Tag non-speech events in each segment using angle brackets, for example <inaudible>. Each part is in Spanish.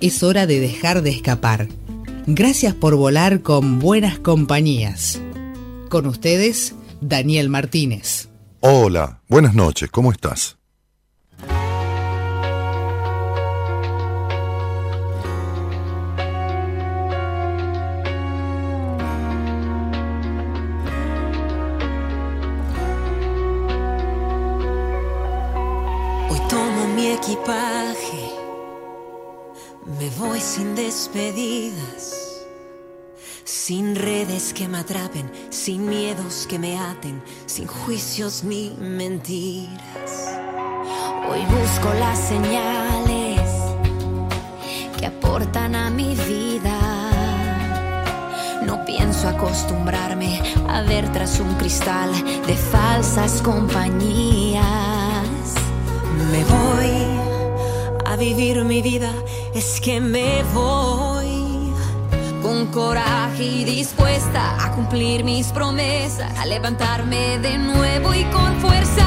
es hora de dejar de escapar. Gracias por volar con buenas compañías. Con ustedes, Daniel Martínez. Hola, buenas noches, ¿cómo estás? Hoy tomo mi equipaje me voy sin despedidas, sin redes que me atrapen, sin miedos que me aten, sin juicios ni mentiras. Hoy busco las señales que aportan a mi vida. No pienso acostumbrarme a ver tras un cristal de falsas compañías. Me voy a vivir mi vida es que me voy con coraje y dispuesta a cumplir mis promesas, a levantarme de nuevo y con fuerza.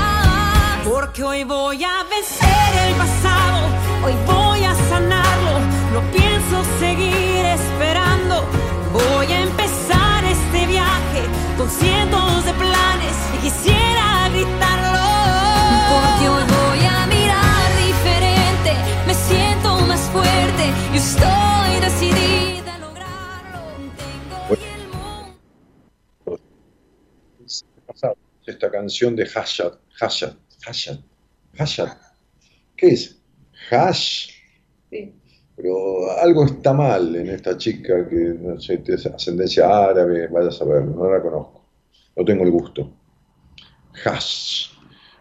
Porque hoy voy a vencer el pasado, hoy voy a sanarlo, no pienso seguir esperando, voy a empezar este viaje con cientos de planes y quisiera gritarlo. Porque hoy estoy decidida a lograrlo. Esta canción de Hashad, Hashad, Hashad, Hashad. ¿Qué es? Hash. Sí. Pero algo está mal en esta chica que no sé, tiene ascendencia árabe, vaya a saber, no la conozco. No tengo el gusto. Hash.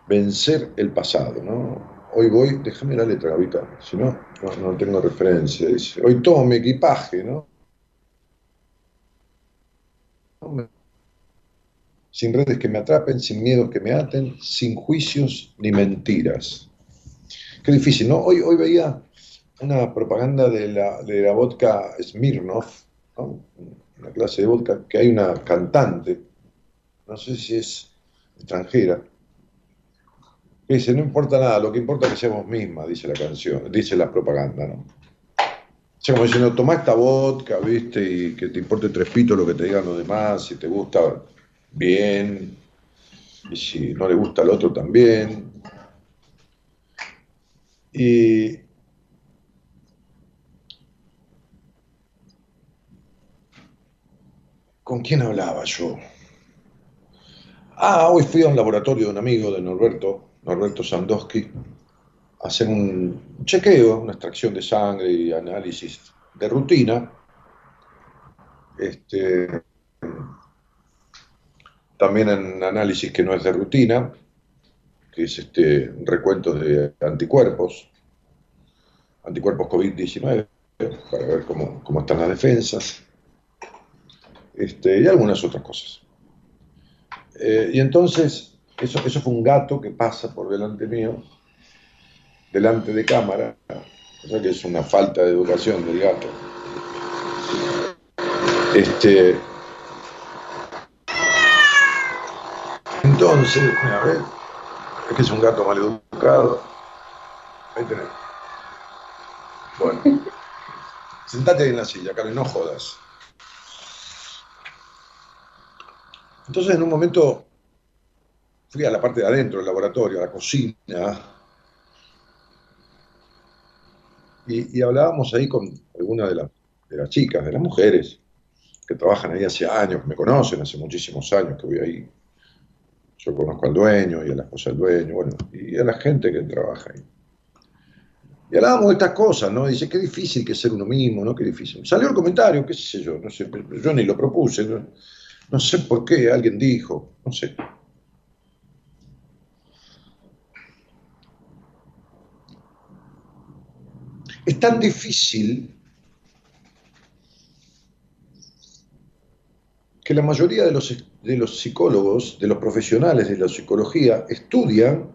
Vencer el pasado, ¿no? Hoy voy, déjame la letra, Gavita, si no, no, tengo referencia. Dice, hoy tomo mi equipaje, ¿no? Sin redes que me atrapen, sin miedos que me aten, sin juicios ni mentiras. Qué difícil, ¿no? Hoy, hoy veía una propaganda de la, de la vodka Smirnoff, ¿no? una clase de vodka, que hay una cantante, no sé si es extranjera, dice, no importa nada, lo que importa es que seamos mismas, dice la canción, dice la propaganda, ¿no? O sea, como diciendo, toma esta vodka, ¿viste? Y que te importe tres pitos lo que te digan los demás, si te gusta, bien, y si no le gusta al otro también. Y ¿Con quién hablaba yo? Ah, hoy fui a un laboratorio de un amigo de Norberto, Norberto Sandowski, hacer un chequeo, una extracción de sangre y análisis de rutina. Este, también en análisis que no es de rutina, que es este recuento de anticuerpos, anticuerpos COVID-19, para ver cómo, están las defensas, este, y algunas otras cosas. Eh, y entonces eso, eso fue un gato que pasa por delante mío, delante de cámara, o sea que es una falta de educación del gato. Este, entonces, a ver, es que es un gato mal educado. Ahí tenés. Bueno, sentate ahí en la silla, Carlos, no jodas. Entonces, en un momento fui a la parte de adentro del laboratorio, a la cocina, y, hablábamos ahí con algunas de, las chicas, de las mujeres, que trabajan ahí hace años, que me conocen, hace muchísimos años que voy ahí. Yo conozco al dueño y a la esposa del dueño, bueno, y a la gente que trabaja ahí. Y hablábamos de estas cosas, ¿no? Dice, qué difícil que ser uno mismo, ¿no? Qué difícil. Salió el comentario, qué sé yo, no sé, yo ni lo propuse, no sé por qué, alguien dijo, no sé. Es tan difícil que la mayoría de los, de los psicólogos, de los profesionales de la psicología, estudian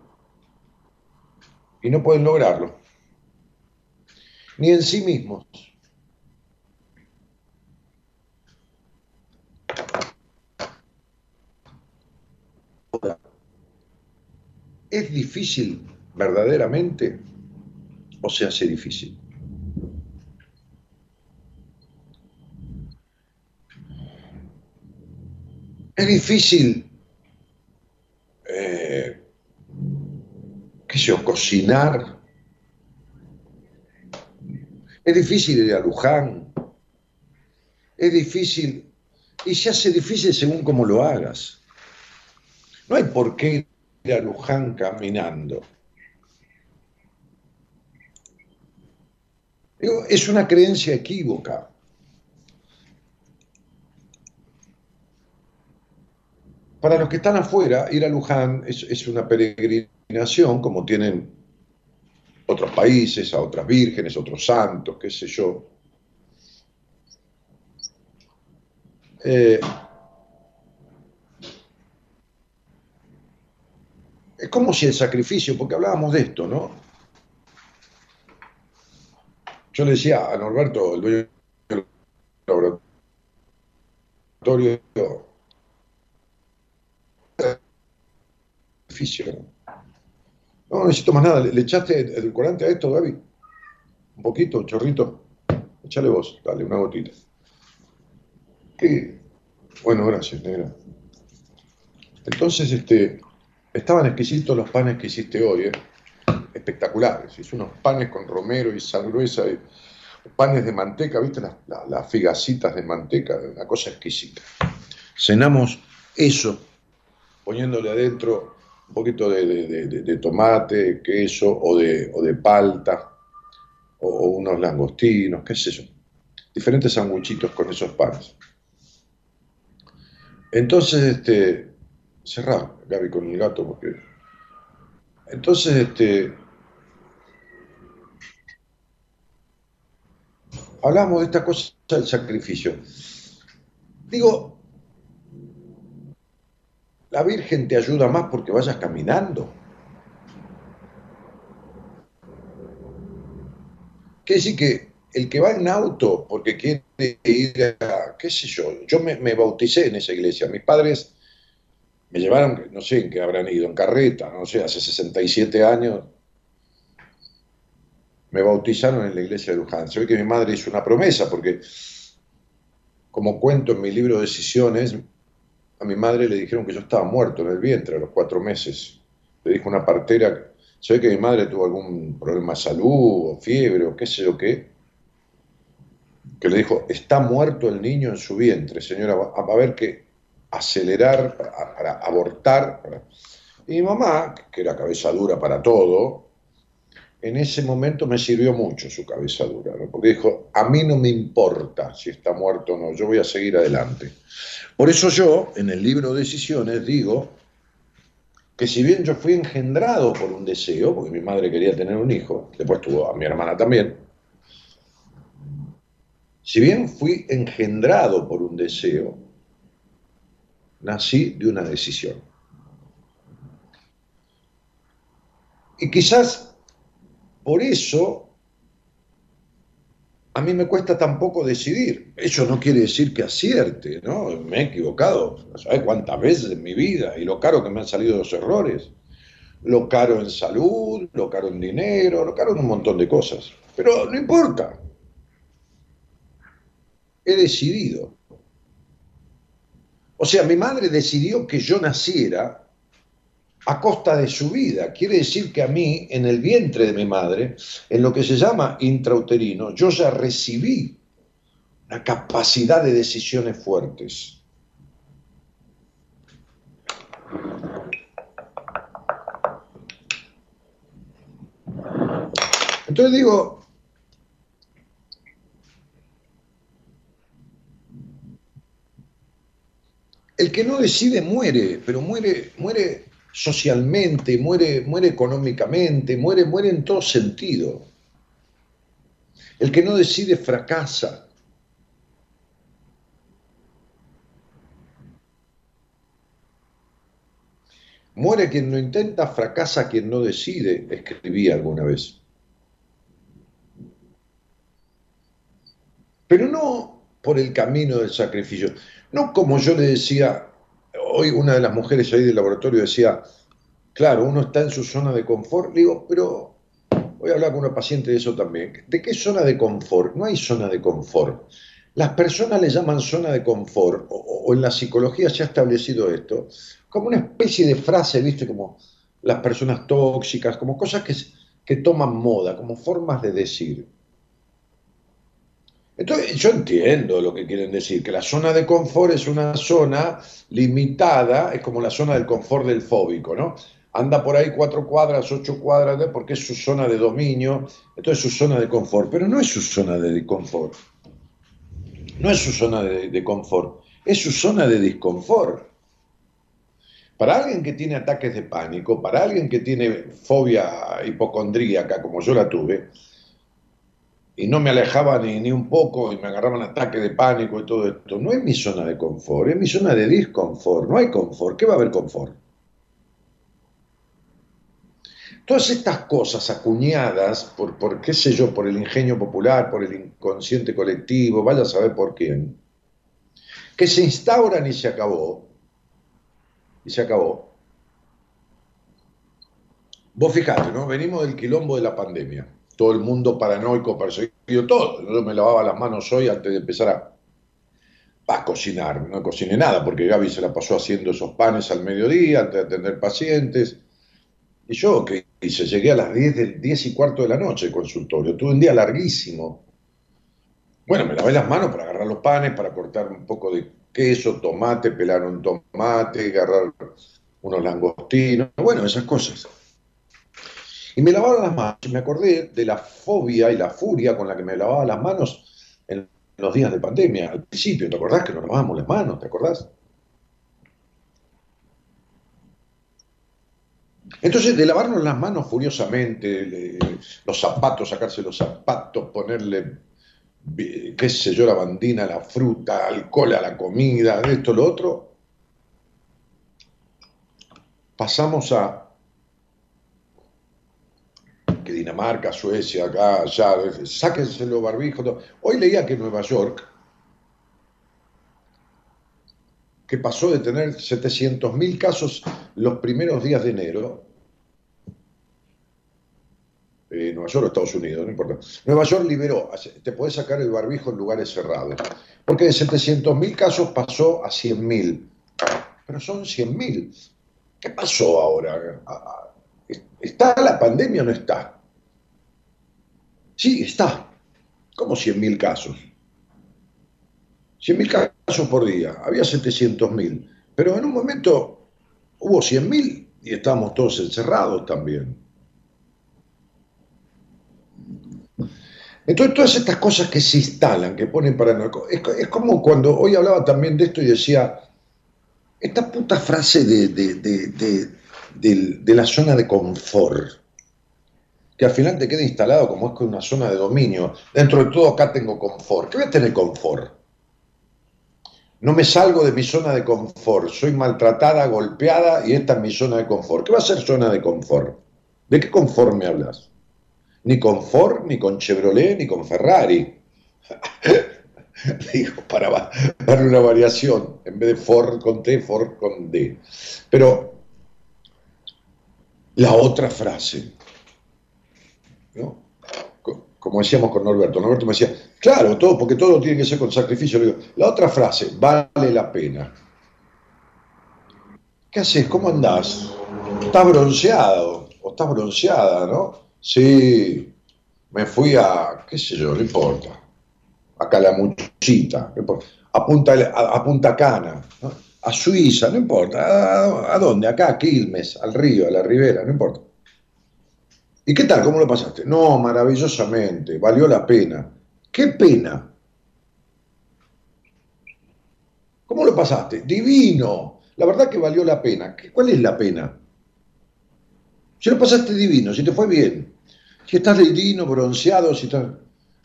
y no pueden lograrlo, ni en sí mismos. ¿Es difícil verdaderamente o se hace difícil? Es difícil, eh, qué sé yo, cocinar. Es difícil ir a Luján. Es difícil, y se hace difícil según cómo lo hagas. No hay por qué ir a Luján caminando. Es una creencia equívoca. Para los que están afuera, ir a Luján es, una peregrinación, como tienen otros países, a otras vírgenes, otros santos, qué sé yo. Eh, es como si el sacrificio, porque hablábamos de esto, ¿no? Yo le decía a Norberto, el dueño del laboratorio, No necesito más nada. ¿Le, echaste edulcorante a esto, Gaby? Un poquito, chorrito. Échale vos, dale, una gotita. Bueno, gracias, negra. Entonces, este, estaban exquisitos los panes que hiciste hoy, ¿eh? Espectaculares. Hice unos panes con romero y sal gruesa, y panes de manteca, ¿viste? Las, las figacitas de manteca, una cosa exquisita. Cenamos eso, poniéndole adentro un poquito de, tomate, queso o de, o de palta, o, unos langostinos, qué sé yo. Diferentes sanguchitos con esos panes. Entonces, este, cerrado, Gaby, con el gato, porque... Entonces, este... Hablamos de esta cosa del sacrificio. Digo, la Virgen te ayuda más porque vayas caminando. Quiere decir que el que va en auto porque quiere ir a, qué sé yo, yo me, bauticé en esa iglesia. Mis padres me llevaron, no sé en qué habrán ido, en carreta, no sé, hace 67 años. Me bautizaron en la iglesia de Luján. Se ve que mi madre hizo una promesa porque, como cuento en mi libro Decisiones, a mi madre le dijeron que yo estaba muerto en el vientre a los cuatro meses. Le dijo una partera, se ve que mi madre tuvo algún problema de salud o fiebre o qué sé yo qué, que le dijo, está muerto el niño en su vientre, señora, va a haber que acelerar para, abortar. Y mi mamá, que era cabeza dura para todo, en ese momento me sirvió mucho su cabeza dura, porque dijo, a mí no me importa si está muerto o no, yo voy a seguir adelante. Por eso yo, en el libro Decisiones, digo que si bien yo fui engendrado por un deseo, porque mi madre quería tener un hijo, después tuvo a mi hermana también, si bien fui engendrado por un deseo, nací de una decisión. Y quizás por eso, a mí me cuesta tampoco decidir. Eso no quiere decir que acierte, ¿no? Me he equivocado, no sabes cuántas veces en mi vida, y lo caro que me han salido los errores. Lo caro en salud, lo caro en dinero, lo caro en un montón de cosas. Pero no importa. He decidido. O sea, mi madre decidió que yo naciera a costa de su vida. Quiere decir que a mí, en el vientre de mi madre, en lo que se llama intrauterino, yo ya recibí una capacidad de decisiones fuertes. Entonces digo, el que no decide muere, pero muere, muere socialmente, muere, muere económicamente, muere, muere en todo sentido. El que no decide fracasa. Muere quien no intenta, fracasa quien no decide, escribí alguna vez. Pero no por el camino del sacrificio, no como yo le decía, hoy una de las mujeres ahí del laboratorio decía, claro, uno está en su zona de confort, digo, pero voy a hablar con una paciente de eso también. ¿De qué zona de confort? No hay zona de confort. Las personas le llaman zona de confort, o, en la psicología se ha establecido esto, como una especie de frase, ¿viste? Como las personas tóxicas, como cosas que, que toman moda, como formas de decir. Entonces, yo entiendo lo que quieren decir, que la zona de confort es una zona limitada, es como la zona del confort del fóbico, ¿no? Anda por ahí cuatro cuadras, ocho cuadras, porque es su zona de dominio, entonces es su zona de confort, pero no es su zona de confort, no es su zona de confort, es su zona de disconfort. Para alguien que tiene ataques de pánico, para alguien que tiene fobia hipocondríaca, como yo la tuve, y no me alejaba ni, ni un poco y me agarraban ataques de pánico y todo esto, no es mi zona de confort, es mi zona de disconfort, no hay confort, ¿qué va a haber confort? Todas estas cosas acuñadas por, por, qué sé yo, por el ingenio popular, por el inconsciente colectivo, vaya a saber por quién, que se instauran y se acabó, y se acabó. Vos fijate, ¿no? Venimos del quilombo de la pandemia. Todo el mundo paranoico, perseguido, todo. Yo me lavaba las manos hoy antes de empezar a, a cocinar. No cociné nada porque Gaby se la pasó haciendo esos panes al mediodía antes de atender pacientes. Y yo, que hice, llegué a las 10, del, 10 y cuarto de la noche al consultorio. Tuve un día larguísimo. Bueno, me lavé las manos para agarrar los panes, para cortar un poco de queso, tomate, pelar un tomate, agarrar unos langostinos, bueno, esas cosas. Y me lavaba las manos y me acordé de la fobia y la furia con la que me lavaba las manos en los días de pandemia, al principio, ¿te acordás que nos lavábamos las manos? ¿Te acordás? Entonces, de lavarnos las manos furiosamente, los zapatos, sacarse los zapatos, ponerle qué sé yo, la bandina, la fruta, alcohol a la comida, esto, lo otro, pasamos a que Dinamarca, Suecia, acá, allá, sáquense los barbijos. Hoy leía que Nueva York, que pasó de tener 700.000 casos los primeros días de enero, eh, Nueva York o Estados Unidos, no importa. Nueva York liberó, te puedes sacar el barbijo en lugares cerrados, porque de 700.000 casos pasó a 100.000. Pero son 100.000. ¿Qué pasó ahora? ¿Está la pandemia o no está? Sí, está. ¿Cómo 100.000 casos? 100.000 casos por día, había 700.000, pero en un momento hubo 100.000 y estábamos todos encerrados también. Entonces, todas estas cosas que se instalan, que ponen paranoico, es, es como cuando hoy hablaba también de esto y decía, esta puta frase de, de, la zona de confort, que al final te queda instalado como es que una zona de dominio, dentro de todo acá tengo confort, ¿qué voy a tener confort? No me salgo de mi zona de confort, soy maltratada, golpeada y esta es mi zona de confort. ¿Qué va a ser zona de confort? ¿De qué confort me hablas? ni con Ford, ni con Chevrolet, ni con Ferrari. <laughs> Digo, para darle una variación, en vez de Ford con T, Ford con D. Pero la otra frase, ¿no? como decíamos con Norberto, Norberto me decía, claro, todo, porque todo tiene que ser con sacrificio. La otra frase, vale la pena. ¿Qué haces? ¿Cómo andás? ¿Estás bronceado? ¿O estás bronceada, no? Sí, me fui a, qué sé yo, no importa, a Calamuchita, a Punta, a, Punta Cana, a Suiza, no importa, ¿A, dónde? Acá, a Quilmes, al río, a la ribera, no importa. ¿Y qué tal? ¿Cómo lo pasaste? No, maravillosamente, valió la pena. ¿Qué pena? ¿Cómo lo pasaste? Divino. La verdad que valió la pena. ¿Cuál es la pena? Si lo pasaste divino, si te fue bien, si estás divino, bronceado, si estás...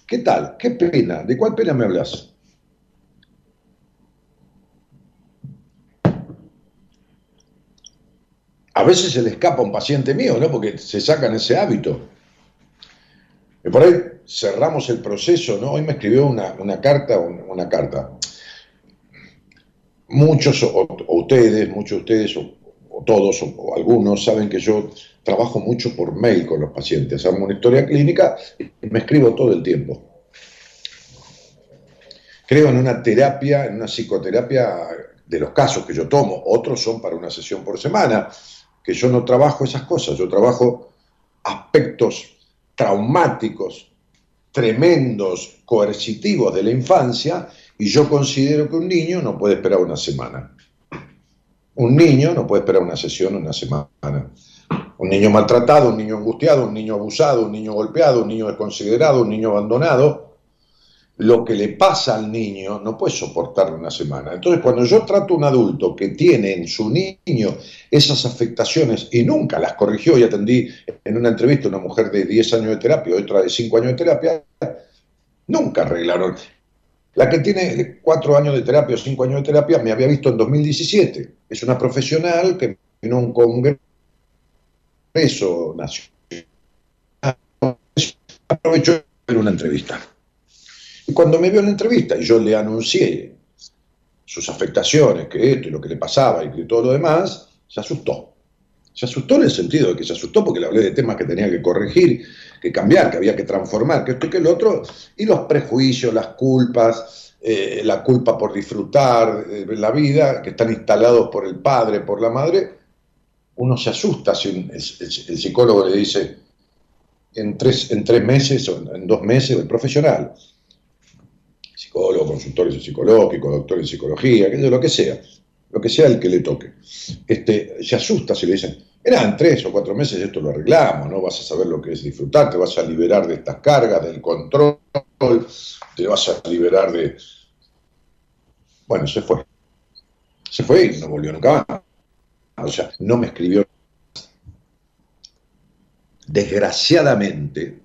¿Qué tal? ¿Qué pena? ¿De cuál pena me hablas? A veces se le escapa a un paciente mío, ¿no? Porque se sacan ese hábito. Y por ahí cerramos el proceso, ¿no? Hoy me escribió una, carta, una, carta. Muchos, o, ustedes, muchos de ustedes, o, todos, o, algunos, saben que yo trabajo mucho por mail con los pacientes. Hago una historia clínica y me escribo todo el tiempo. Creo en una terapia, en una psicoterapia de los casos que yo tomo. Otros son para una sesión por semana, que yo no trabajo esas cosas, yo trabajo aspectos traumáticos, tremendos, coercitivos de la infancia, y yo considero que un niño no puede esperar una semana. Un niño no puede esperar una sesión una semana. Un niño maltratado, un niño angustiado, un niño abusado, un niño golpeado, un niño desconsiderado, un niño abandonado, lo que le pasa al niño no puede soportarlo una semana. Entonces, cuando yo trato a un adulto que tiene en su niño esas afectaciones y nunca las corrigió, y atendí en una entrevista a una mujer de 10 años de terapia, otra de 5 años de terapia, nunca arreglaron. La que tiene 4 años de terapia o 5 años de terapia me había visto en 2017. Es una profesional que vino un congreso nacional. Aprovechó de una entrevista y cuando me vio en la entrevista y yo le anuncié sus afectaciones, que esto y lo que le pasaba y que todo lo demás, se asustó. Se asustó en el sentido de que se asustó porque le hablé de temas que tenía que corregir, que cambiar, que había que transformar, que esto y que el otro, y los prejuicios, las culpas, eh, la culpa por disfrutar de la vida, que están instalados por el padre, por la madre, uno se asusta si el, psicólogo le dice en tres, en tres meses o en dos meses, el profesional, psicólogo, consultorio psicológico, doctor en psicología, lo que sea, lo que sea el que le toque. Este, se asusta si le dicen, eran tres o cuatro meses esto lo arreglamos, ¿no? Vas a saber lo que es disfrutar, te vas a liberar de estas cargas, del control, te vas a liberar de... Bueno, se fue. Se fue y no volvió nunca más. O sea, no me escribió. Desgraciadamente,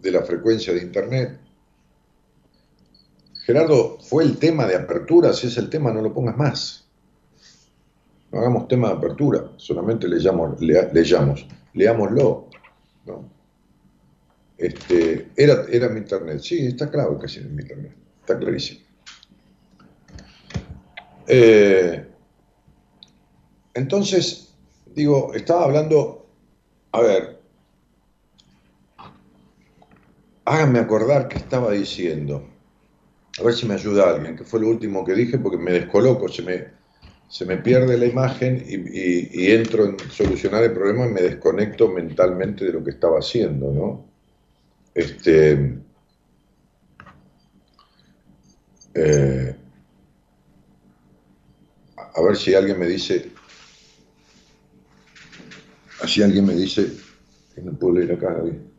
de la frecuencia de Internet. Gerardo, fue el tema de apertura, si es el tema no lo pongas más. No hagamos tema de apertura, solamente le llamo, le, leámoslo. Este, era, era mi internet, sí, está claro que sí es mi internet, está clarísimo. Eh, entonces, digo, estaba hablando, a ver, háganme acordar qué estaba diciendo. A ver si me ayuda alguien, que fue lo último que dije porque me descoloco, se me, se me pierde la imagen y, entro en solucionar el problema y me desconecto mentalmente de lo que estaba haciendo, ¿no? Este, eh, a ver si alguien me dice, si alguien me dice, no puedo leer acá, David.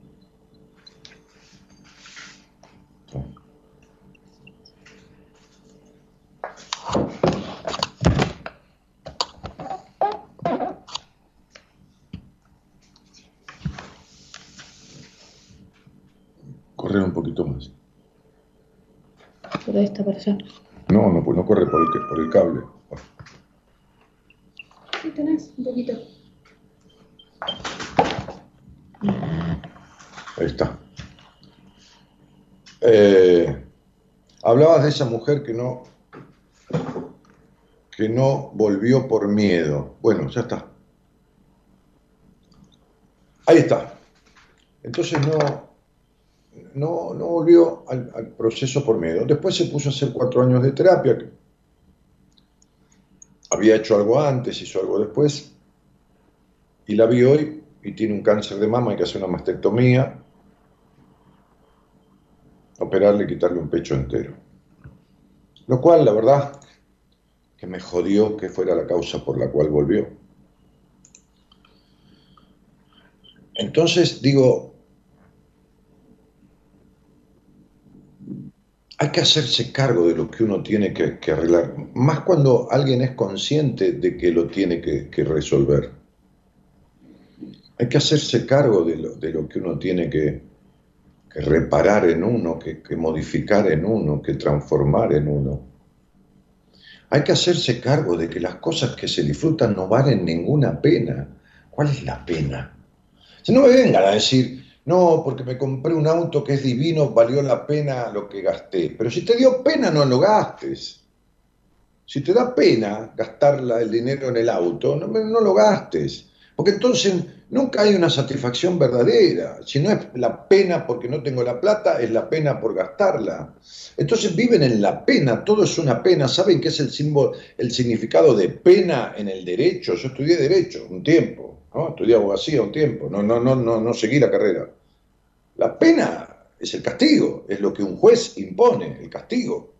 Correr un poquito más. Esta persona. No, no, pues no corre por el, por el cable. Sí, tenés un poquito. Ahí está. Eh, hablabas de esa mujer que no, que no volvió por miedo. Bueno, ya está. Ahí está. Entonces no, no, no volvió al, al, proceso por miedo. Después se puso a hacer cuatro años de terapia. Había hecho algo antes, hizo algo después. Y la vi hoy y tiene un cáncer de mama, hay que hacer una mastectomía, operarle y quitarle un pecho entero. Lo cual, la verdad, que me jodió que fuera la causa por la cual volvió. Entonces digo, hay que hacerse cargo de lo que uno tiene que, arreglar, más cuando alguien es consciente de que lo tiene que resolver. Hay que hacerse cargo de lo, que uno tiene que, reparar en uno, que, modificar en uno, que transformar en uno. Hay que hacerse cargo de que las cosas que se disfrutan no valen ninguna pena. ¿Cuál es la pena? Si no me vengan a decir, no, porque me compré un auto que es divino, valió la pena lo que gasté. Pero si te dio pena, no lo gastes. Si te da pena gastar el dinero en el auto, no, no lo gastes. Porque entonces nunca hay una satisfacción verdadera. Si no es la pena porque no tengo la plata, es la pena por gastarla. Entonces viven en la pena, todo es una pena. ¿Saben qué es el símbolo, el significado de pena en el derecho? Yo estudié derecho un tiempo, ¿no? estudié abogacía un tiempo, no, no, no, no, no seguí la carrera. La pena es el castigo, es lo que un juez impone, el castigo.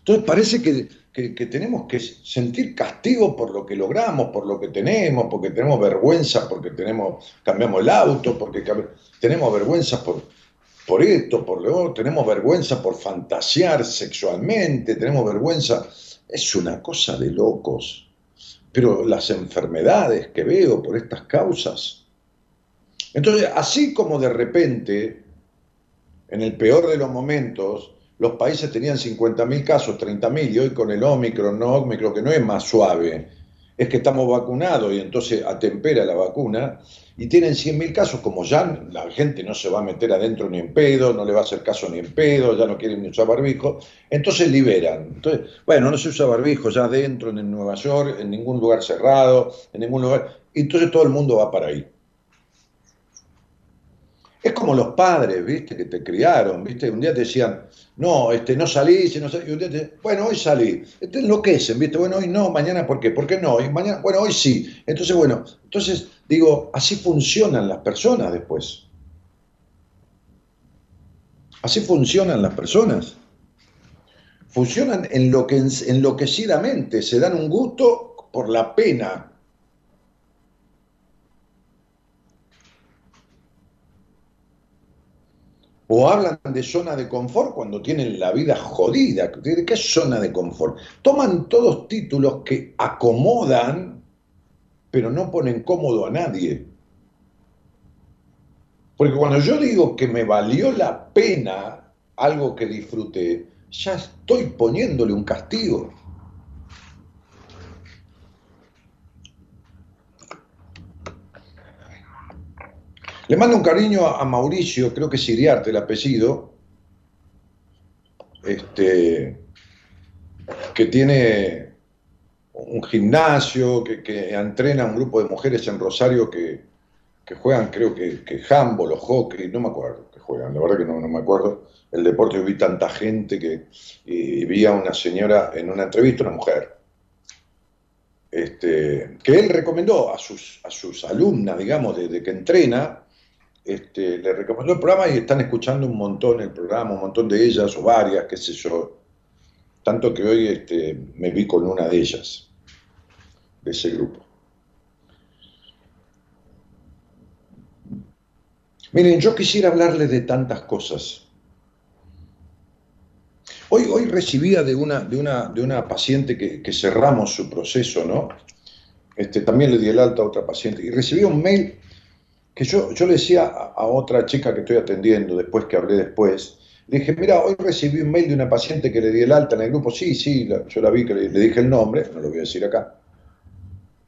Entonces parece que que, tenemos que sentir castigo por lo que logramos, por lo que tenemos, porque tenemos vergüenza, porque tenemos, cambiamos el auto, porque tenemos vergüenza por, por esto, por lo otro, tenemos vergüenza por fantasear sexualmente, tenemos vergüenza. Es una cosa de locos. Pero las enfermedades que veo por estas causas. Entonces, así como de repente, en el peor de los momentos, los países tenían 50.000 casos, 30.000, y hoy con el Omicron, no Omicron, que no es más suave, es que estamos vacunados y entonces atempera la vacuna, y tienen 100.000 casos, como ya la gente no se va a meter adentro ni en pedo, no le va a hacer caso ni en pedo, ya no quieren ni usar barbijo, entonces liberan. Entonces, bueno, no se usa barbijo ya adentro, en Nueva York, en ningún lugar cerrado, en ningún lugar, entonces todo el mundo va para ahí. Es como los padres, ¿viste? Que te criaron, ¿viste? Un día te decían, no, este, no salís, no salís. Y un día te bueno, hoy salí. Te enloquecen, ¿viste? Bueno, hoy no, mañana, ¿por qué? ¿Por qué no? Y mañana, bueno, hoy sí. Entonces, bueno, entonces digo, así funcionan las personas después. Así funcionan las personas. Funcionan enloquecidamente, se dan un gusto por la pena o hablan de zona de confort cuando tienen la vida jodida. ¿De qué zona de confort? Toman todos títulos que acomodan pero no ponen cómodo a nadie. Porque cuando yo digo que me valió la pena algo que disfruté, ya estoy poniéndole un castigo. Le mando un cariño a Mauricio, creo que es Iriarte el apellido, este, que tiene un gimnasio, que, entrena a un grupo de mujeres en Rosario que, juegan, creo que, que handball o hockey, no me acuerdo que juegan, la verdad que no, me acuerdo. El deporte, vi tanta gente que vi a una señora en una entrevista, una mujer, este, que él recomendó a sus, a sus alumnas, digamos, desde que entrena, este, le recomendó el programa y están escuchando un montón el programa, un montón de ellas o varias, qué sé yo. Tanto que hoy este, me vi con una de ellas, de ese grupo. Miren, yo quisiera hablarles de tantas cosas. Hoy, hoy recibía de una, de una, de una paciente que, cerramos su proceso, ¿no? Este, también le di el alta a otra paciente y recibí un mail que yo, yo le decía a, otra chica que estoy atendiendo, después que hablé después, le dije, mira, hoy recibí un mail de una paciente que le di el alta en el grupo, sí, sí, yo la vi, que le, dije el nombre, no lo voy a decir acá,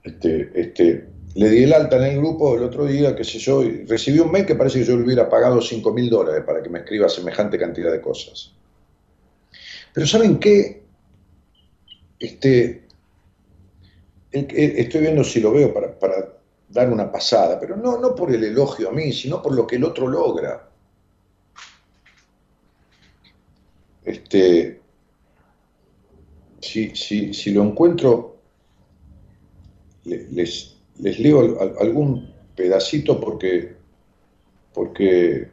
este, este, le di el alta en el grupo el otro día, qué sé yo, y recibí un mail que parece que yo le hubiera pagado 5 mil dólares para que me escriba semejante cantidad de cosas. Pero ¿saben qué? Este, estoy viendo si lo veo para, para dar una pasada, pero no, no por el elogio a mí, sino por lo que el otro logra. Este, si, si lo encuentro, les, les leo algún pedacito porque, porque,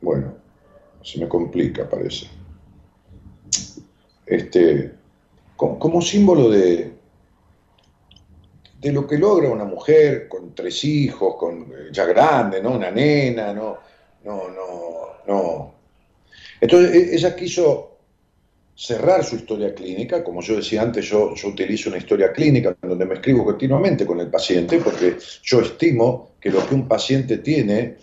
bueno, se me complica, parece. Este, como símbolo de, de lo que logra una mujer con tres hijos, con eh, ya grande, ¿no? Una nena, ¿no? No, no, no. Entonces e, ella quiso cerrar su historia clínica, como yo decía antes, yo, yo utilizo una historia clínica donde me escribo continuamente con el paciente, porque yo estimo que lo que un paciente tiene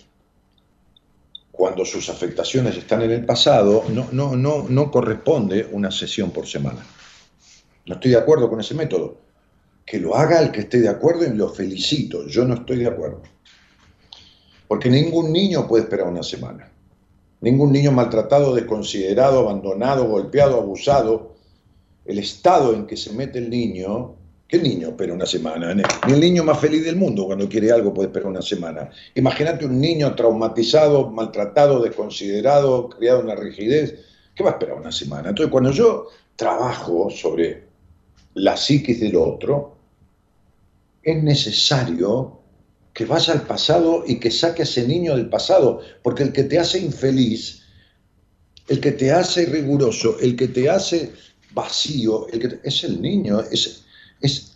cuando sus afectaciones están en el pasado, no, no, no, no corresponde una sesión por semana. No estoy de acuerdo con ese método que lo haga el que esté de acuerdo y lo felicito, yo no estoy de acuerdo. Porque ningún niño puede esperar una semana. Ningún niño maltratado, desconsiderado, abandonado, golpeado, abusado, el estado en que se mete el niño, ¿qué niño espera una semana? Ni el niño más feliz del mundo cuando quiere algo puede esperar una semana. Imagínate un niño traumatizado, maltratado, desconsiderado, criado en la rigidez, ¿qué va a esperar una semana? Entonces cuando yo trabajo sobre la psiquis del otro, es necesario que vaya al pasado y que saque a ese niño del pasado, porque el que te hace infeliz, el que te hace riguroso, el que te hace vacío, el que es el niño, es, es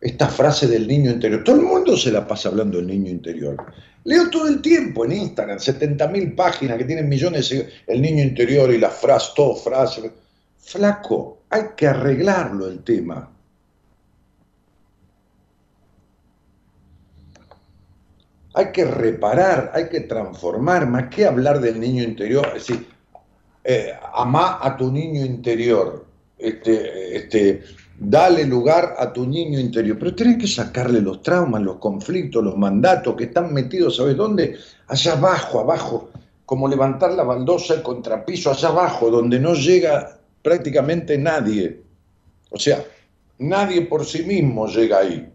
esta frase del niño interior. Todo el mundo se la pasa hablando del niño interior. Leo todo el tiempo en Instagram, 70.000 páginas que tienen millones de... El niño interior y la frase, todo frase. Flaco, hay que arreglarlo el tema. Hay que reparar, hay que transformar, más que hablar del niño interior, es decir, eh, ama a tu niño interior, este, este, dale lugar a tu niño interior, pero tenés que sacarle los traumas, los conflictos, los mandatos que están metidos, ¿sabes dónde? Allá abajo, abajo, como levantar la baldosa, el contrapiso, allá abajo, donde no llega prácticamente nadie. O sea, nadie por sí mismo llega ahí.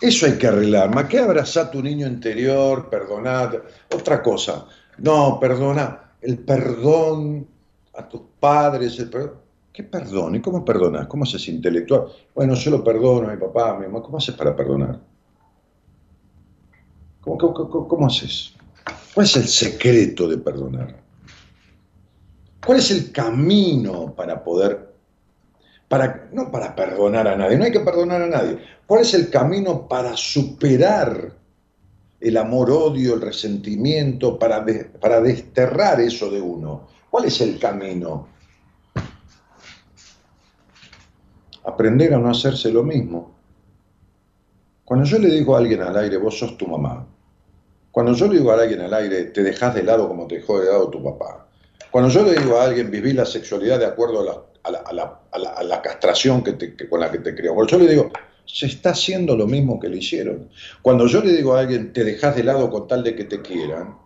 Eso hay que arreglar. ¿Más que abrazar tu niño interior, perdonar? Otra cosa. No, perdona. El perdón a tus padres. ¿Qué perdón? ¿Y cómo perdonas? ¿Cómo haces intelectual? Bueno, yo lo perdono a mi papá, a mi mamá. ¿Cómo haces para perdonar? ¿Cómo, cómo haces? ¿Cuál es el secreto de perdonar? ¿Cuál es el camino para poder, para, no para perdonar a nadie, no hay que perdonar a nadie, cuál es el camino para superar el amor-odio, el resentimiento, para, para desterrar eso de uno? ¿Cuál es el camino? aprender a no hacerse lo mismo. Cuando yo le digo a alguien al aire, vos sos tu mamá, cuando yo le digo a alguien al aire, te dejas de lado como te dejó de lado tu papá, cuando yo le digo a alguien, viví la sexualidad de acuerdo a la, castración con la que te crió, cuando yo le digo, se está haciendo lo mismo que le hicieron. Cuando yo le digo a alguien, te dejas de lado con tal de que te quieran,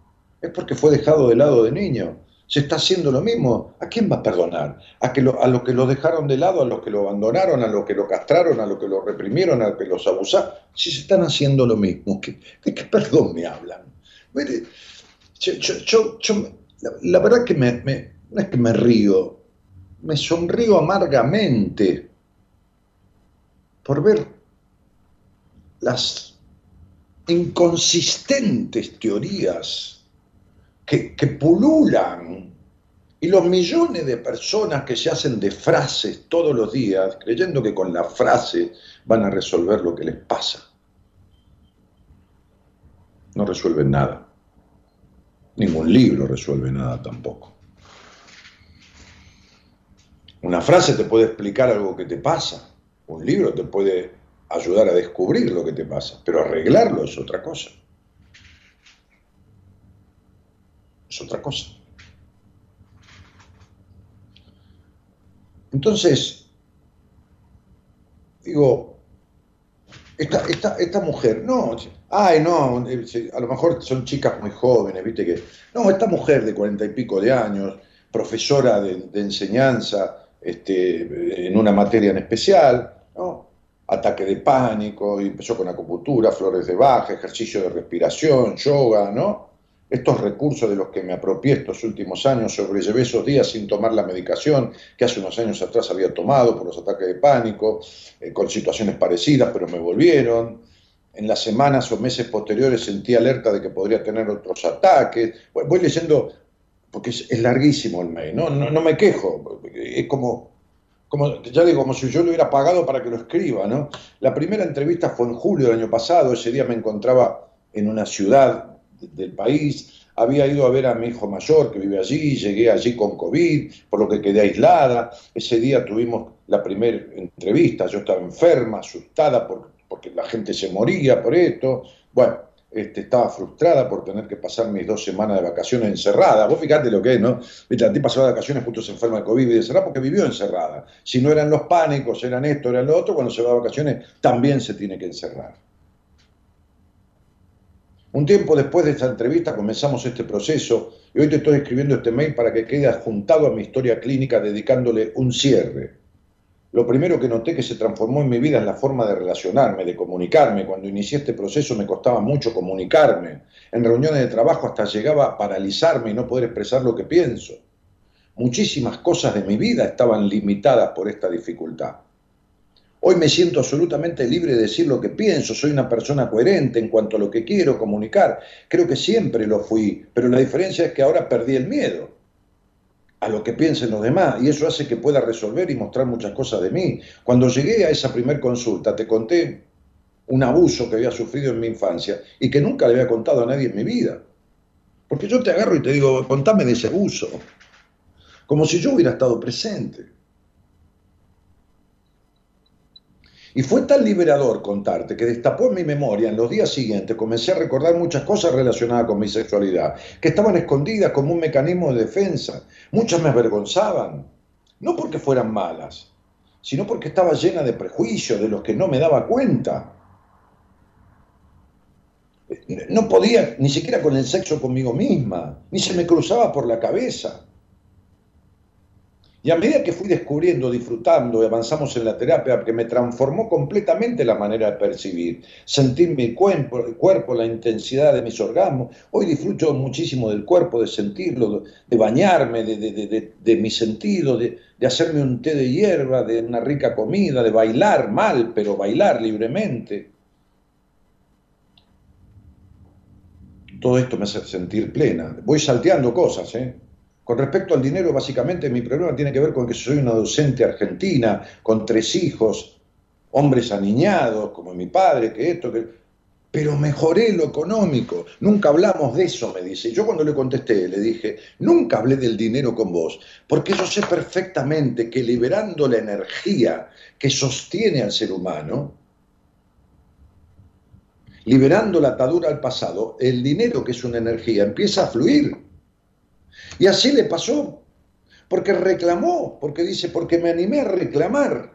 es porque fue dejado de lado de niño. Se está haciendo lo mismo. ¿A quién va a perdonar? ¿A, que a los que lo dejaron de lado, a los que lo abandonaron, a los que lo castraron, a los que lo reprimieron, a los que los abusaron? Si se están haciendo lo mismo, ¿de qué perdón me hablan? Yo, la, verdad que me, no es que me río, me sonrío amargamente por ver las inconsistentes teorías que, pululan y los millones de personas que se hacen de frases todos los días, creyendo que con la frase van a resolver lo que les pasa. No resuelven nada. Ningún libro resuelve nada tampoco. Una frase te puede explicar algo que te pasa, un libro te puede ayudar a descubrir lo que te pasa, pero arreglarlo es otra cosa. Es otra cosa. Entonces, digo, esta, esta, mujer, no, ay, no, a lo mejor son chicas muy jóvenes, viste que, no, esta mujer de cuarenta y pico de años, profesora de, de enseñanza, este, en una materia en especial, ¿no? ataque de pánico, y empezó con acupuntura, flores de baja, ejercicio de respiración, yoga, ¿no? Estos recursos de los que me apropié estos últimos años, sobrellevé esos días sin tomar la medicación que hace unos años atrás había tomado por los ataques de pánico, eh, con situaciones parecidas, pero me volvieron. En las semanas o meses posteriores sentí alerta de que podría tener otros ataques. Voy leyendo porque es, larguísimo el mail, ¿no? ¿no? me quejo, es como, como, ya digo, como si yo lo hubiera pagado para que lo escriba, ¿no? La primera entrevista fue en julio del año pasado, ese día me encontraba en una ciudad del país, había ido a ver a mi hijo mayor que vive allí, llegué allí con COVID, por lo que quedé aislada, ese día tuvimos la primera entrevista, yo estaba enferma, asustada porque la gente se moría por esto, bueno, este, estaba frustrada por tener que pasar mis dos semanas de vacaciones encerrada. Vos fijate lo que es, ¿no? La tipa se va de vacaciones, justo se enferma de COVID y encerrada porque vivió encerrada. Si no eran los pánicos, eran esto, eran lo otro, cuando se va de vacaciones también se tiene que encerrar. Un tiempo después de esta entrevista comenzamos este proceso y hoy te estoy escribiendo este mail para que quede adjuntado a mi historia clínica dedicándole un cierre. Lo primero que noté que se transformó en mi vida es la forma de relacionarme, de comunicarme. Cuando inicié este proceso me costaba mucho comunicarme. En reuniones de trabajo hasta llegaba a paralizarme y no poder expresar lo que pienso. Muchísimas cosas de mi vida estaban limitadas por esta dificultad. Hoy me siento absolutamente libre de decir lo que pienso, soy una persona coherente en cuanto a lo que quiero comunicar. Creo que siempre lo fui, pero la diferencia es que ahora perdí el miedo a lo que piensen los demás y eso hace que pueda resolver y mostrar muchas cosas de mí. Cuando llegué a esa primer consulta te conté un abuso que había sufrido en mi infancia y que nunca le había contado a nadie en mi vida. Porque yo te agarro y te digo, contame de ese abuso, como si yo hubiera estado presente. Y fue tan liberador contarte que destapó en mi memoria en los días siguientes, comencé a recordar muchas cosas relacionadas con mi sexualidad, que estaban escondidas como un mecanismo de defensa. Muchas me avergonzaban, no porque fueran malas, sino porque estaba llena de prejuicios de los que no me daba cuenta. No podía ni siquiera con el sexo conmigo misma, ni se me cruzaba por la cabeza. Y a medida que fui descubriendo, disfrutando y avanzamos en la terapia, que me transformó completamente la manera de percibir, sentir mi cuerpo, el cuerpo, la intensidad de mis orgasmos. Hoy disfruto muchísimo del cuerpo, de sentirlo, de bañarme, de, mi sentido, de, hacerme un té de hierba, de una rica comida, de bailar mal, pero bailar libremente. Todo esto me hace sentir plena. Voy salteando cosas, ¿eh? Con respecto al dinero, básicamente mi problema tiene que ver con que soy una docente argentina, con tres hijos, hombres aniñados, como mi padre, que esto, que... pero mejoré lo económico. Nunca hablamos de eso, me dice. Yo cuando le contesté, le dije, nunca hablé del dinero con vos, porque yo sé perfectamente que liberando la energía que sostiene al ser humano, liberando la atadura al pasado, el dinero que es una energía empieza a fluir. Y así le pasó, porque reclamó, porque dice, porque me animé a reclamar.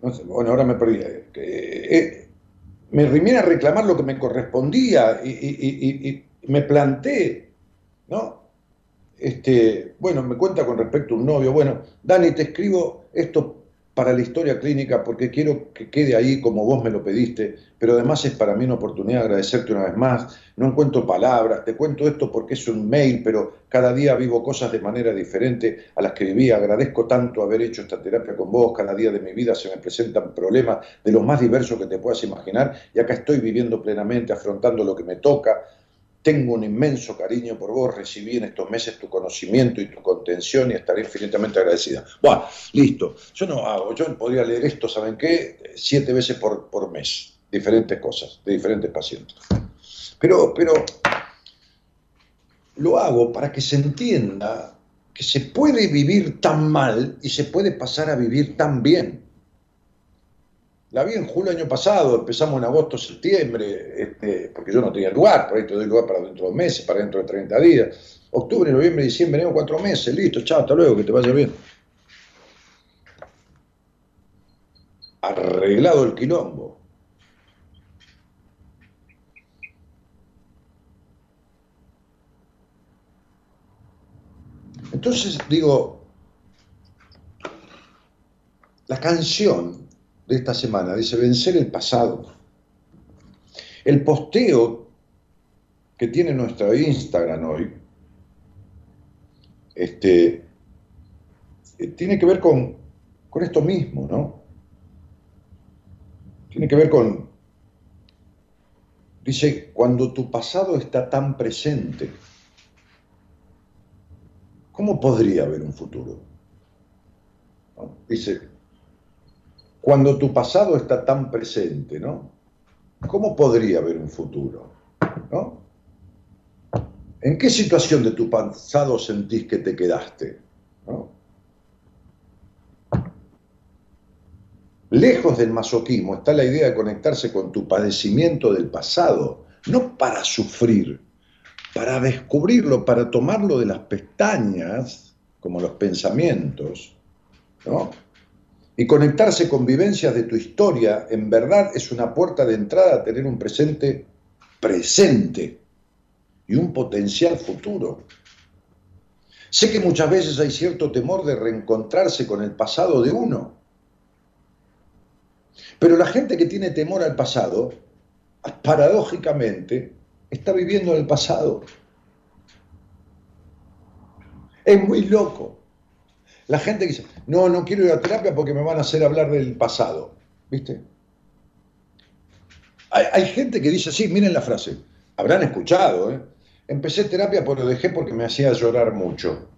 bueno, ahora me perdí. Eh, eh, me animé a reclamar lo que me correspondía y, me planté, ¿no? Este, bueno, me cuenta con respecto a un novio, bueno, Dani, te escribo esto para la historia clínica porque quiero que quede ahí como vos me lo pediste, pero además es para mí una oportunidad de agradecerte una vez más. No encuentro palabras, te cuento esto porque es un mail, pero cada día vivo cosas de manera diferente a las que vivía. Agradezco tanto haber hecho esta terapia con vos. Cada día de mi vida se me presentan problemas de los más diversos que te puedas imaginar y acá estoy viviendo plenamente, afrontando lo que me toca tengo un inmenso cariño por vos, recibí en estos meses tu conocimiento y tu contención y estaré infinitamente agradecida. Bueno, listo. Yo no hago, yo podría leer esto, ¿saben qué? Siete veces por, por mes, diferentes cosas, de diferentes pacientes. Pero, pero lo hago para que se entienda que se puede vivir tan mal y se puede pasar a vivir tan bien. La vi en julio año pasado, empezamos en agosto, septiembre, este, porque yo no tenía lugar, por ahí te doy lugar para dentro de dos meses, para dentro de 30 días. Octubre, noviembre, diciembre, enero, cuatro meses, listo, chao, hasta luego, que te vaya bien. Arreglado el quilombo. Entonces digo, la canción de esta semana. Dice, vencer el pasado. El posteo que tiene nuestra Instagram hoy, este, eh, tiene que ver con, con esto mismo, ¿no? Tiene que ver con, dice, cuando tu pasado está tan presente, ¿cómo podría haber un futuro? Dice, cuando tu pasado está tan presente, ¿no? ¿Cómo podría haber un futuro? ¿No? ¿En qué situación de tu pasado sentís que te quedaste? Lejos del masoquismo está la idea de conectarse con tu padecimiento del pasado, no para sufrir, para descubrirlo, para tomarlo de las pestañas, como los pensamientos, ¿no? Y conectarse con vivencias de tu historia, en verdad, es una puerta de entrada a tener un presente presente y un potencial futuro. Sé que muchas veces hay cierto temor de reencontrarse con el pasado de uno. Pero la gente que tiene temor al pasado, paradójicamente, está viviendo en el pasado. Es muy loco. La gente dice, no, no quiero ir a terapia porque me van a hacer hablar del pasado. ¿Viste? Hay, gente que dice, sí, miren la frase, habrán escuchado, ¿eh? Empecé terapia pero dejé porque me hacía llorar mucho.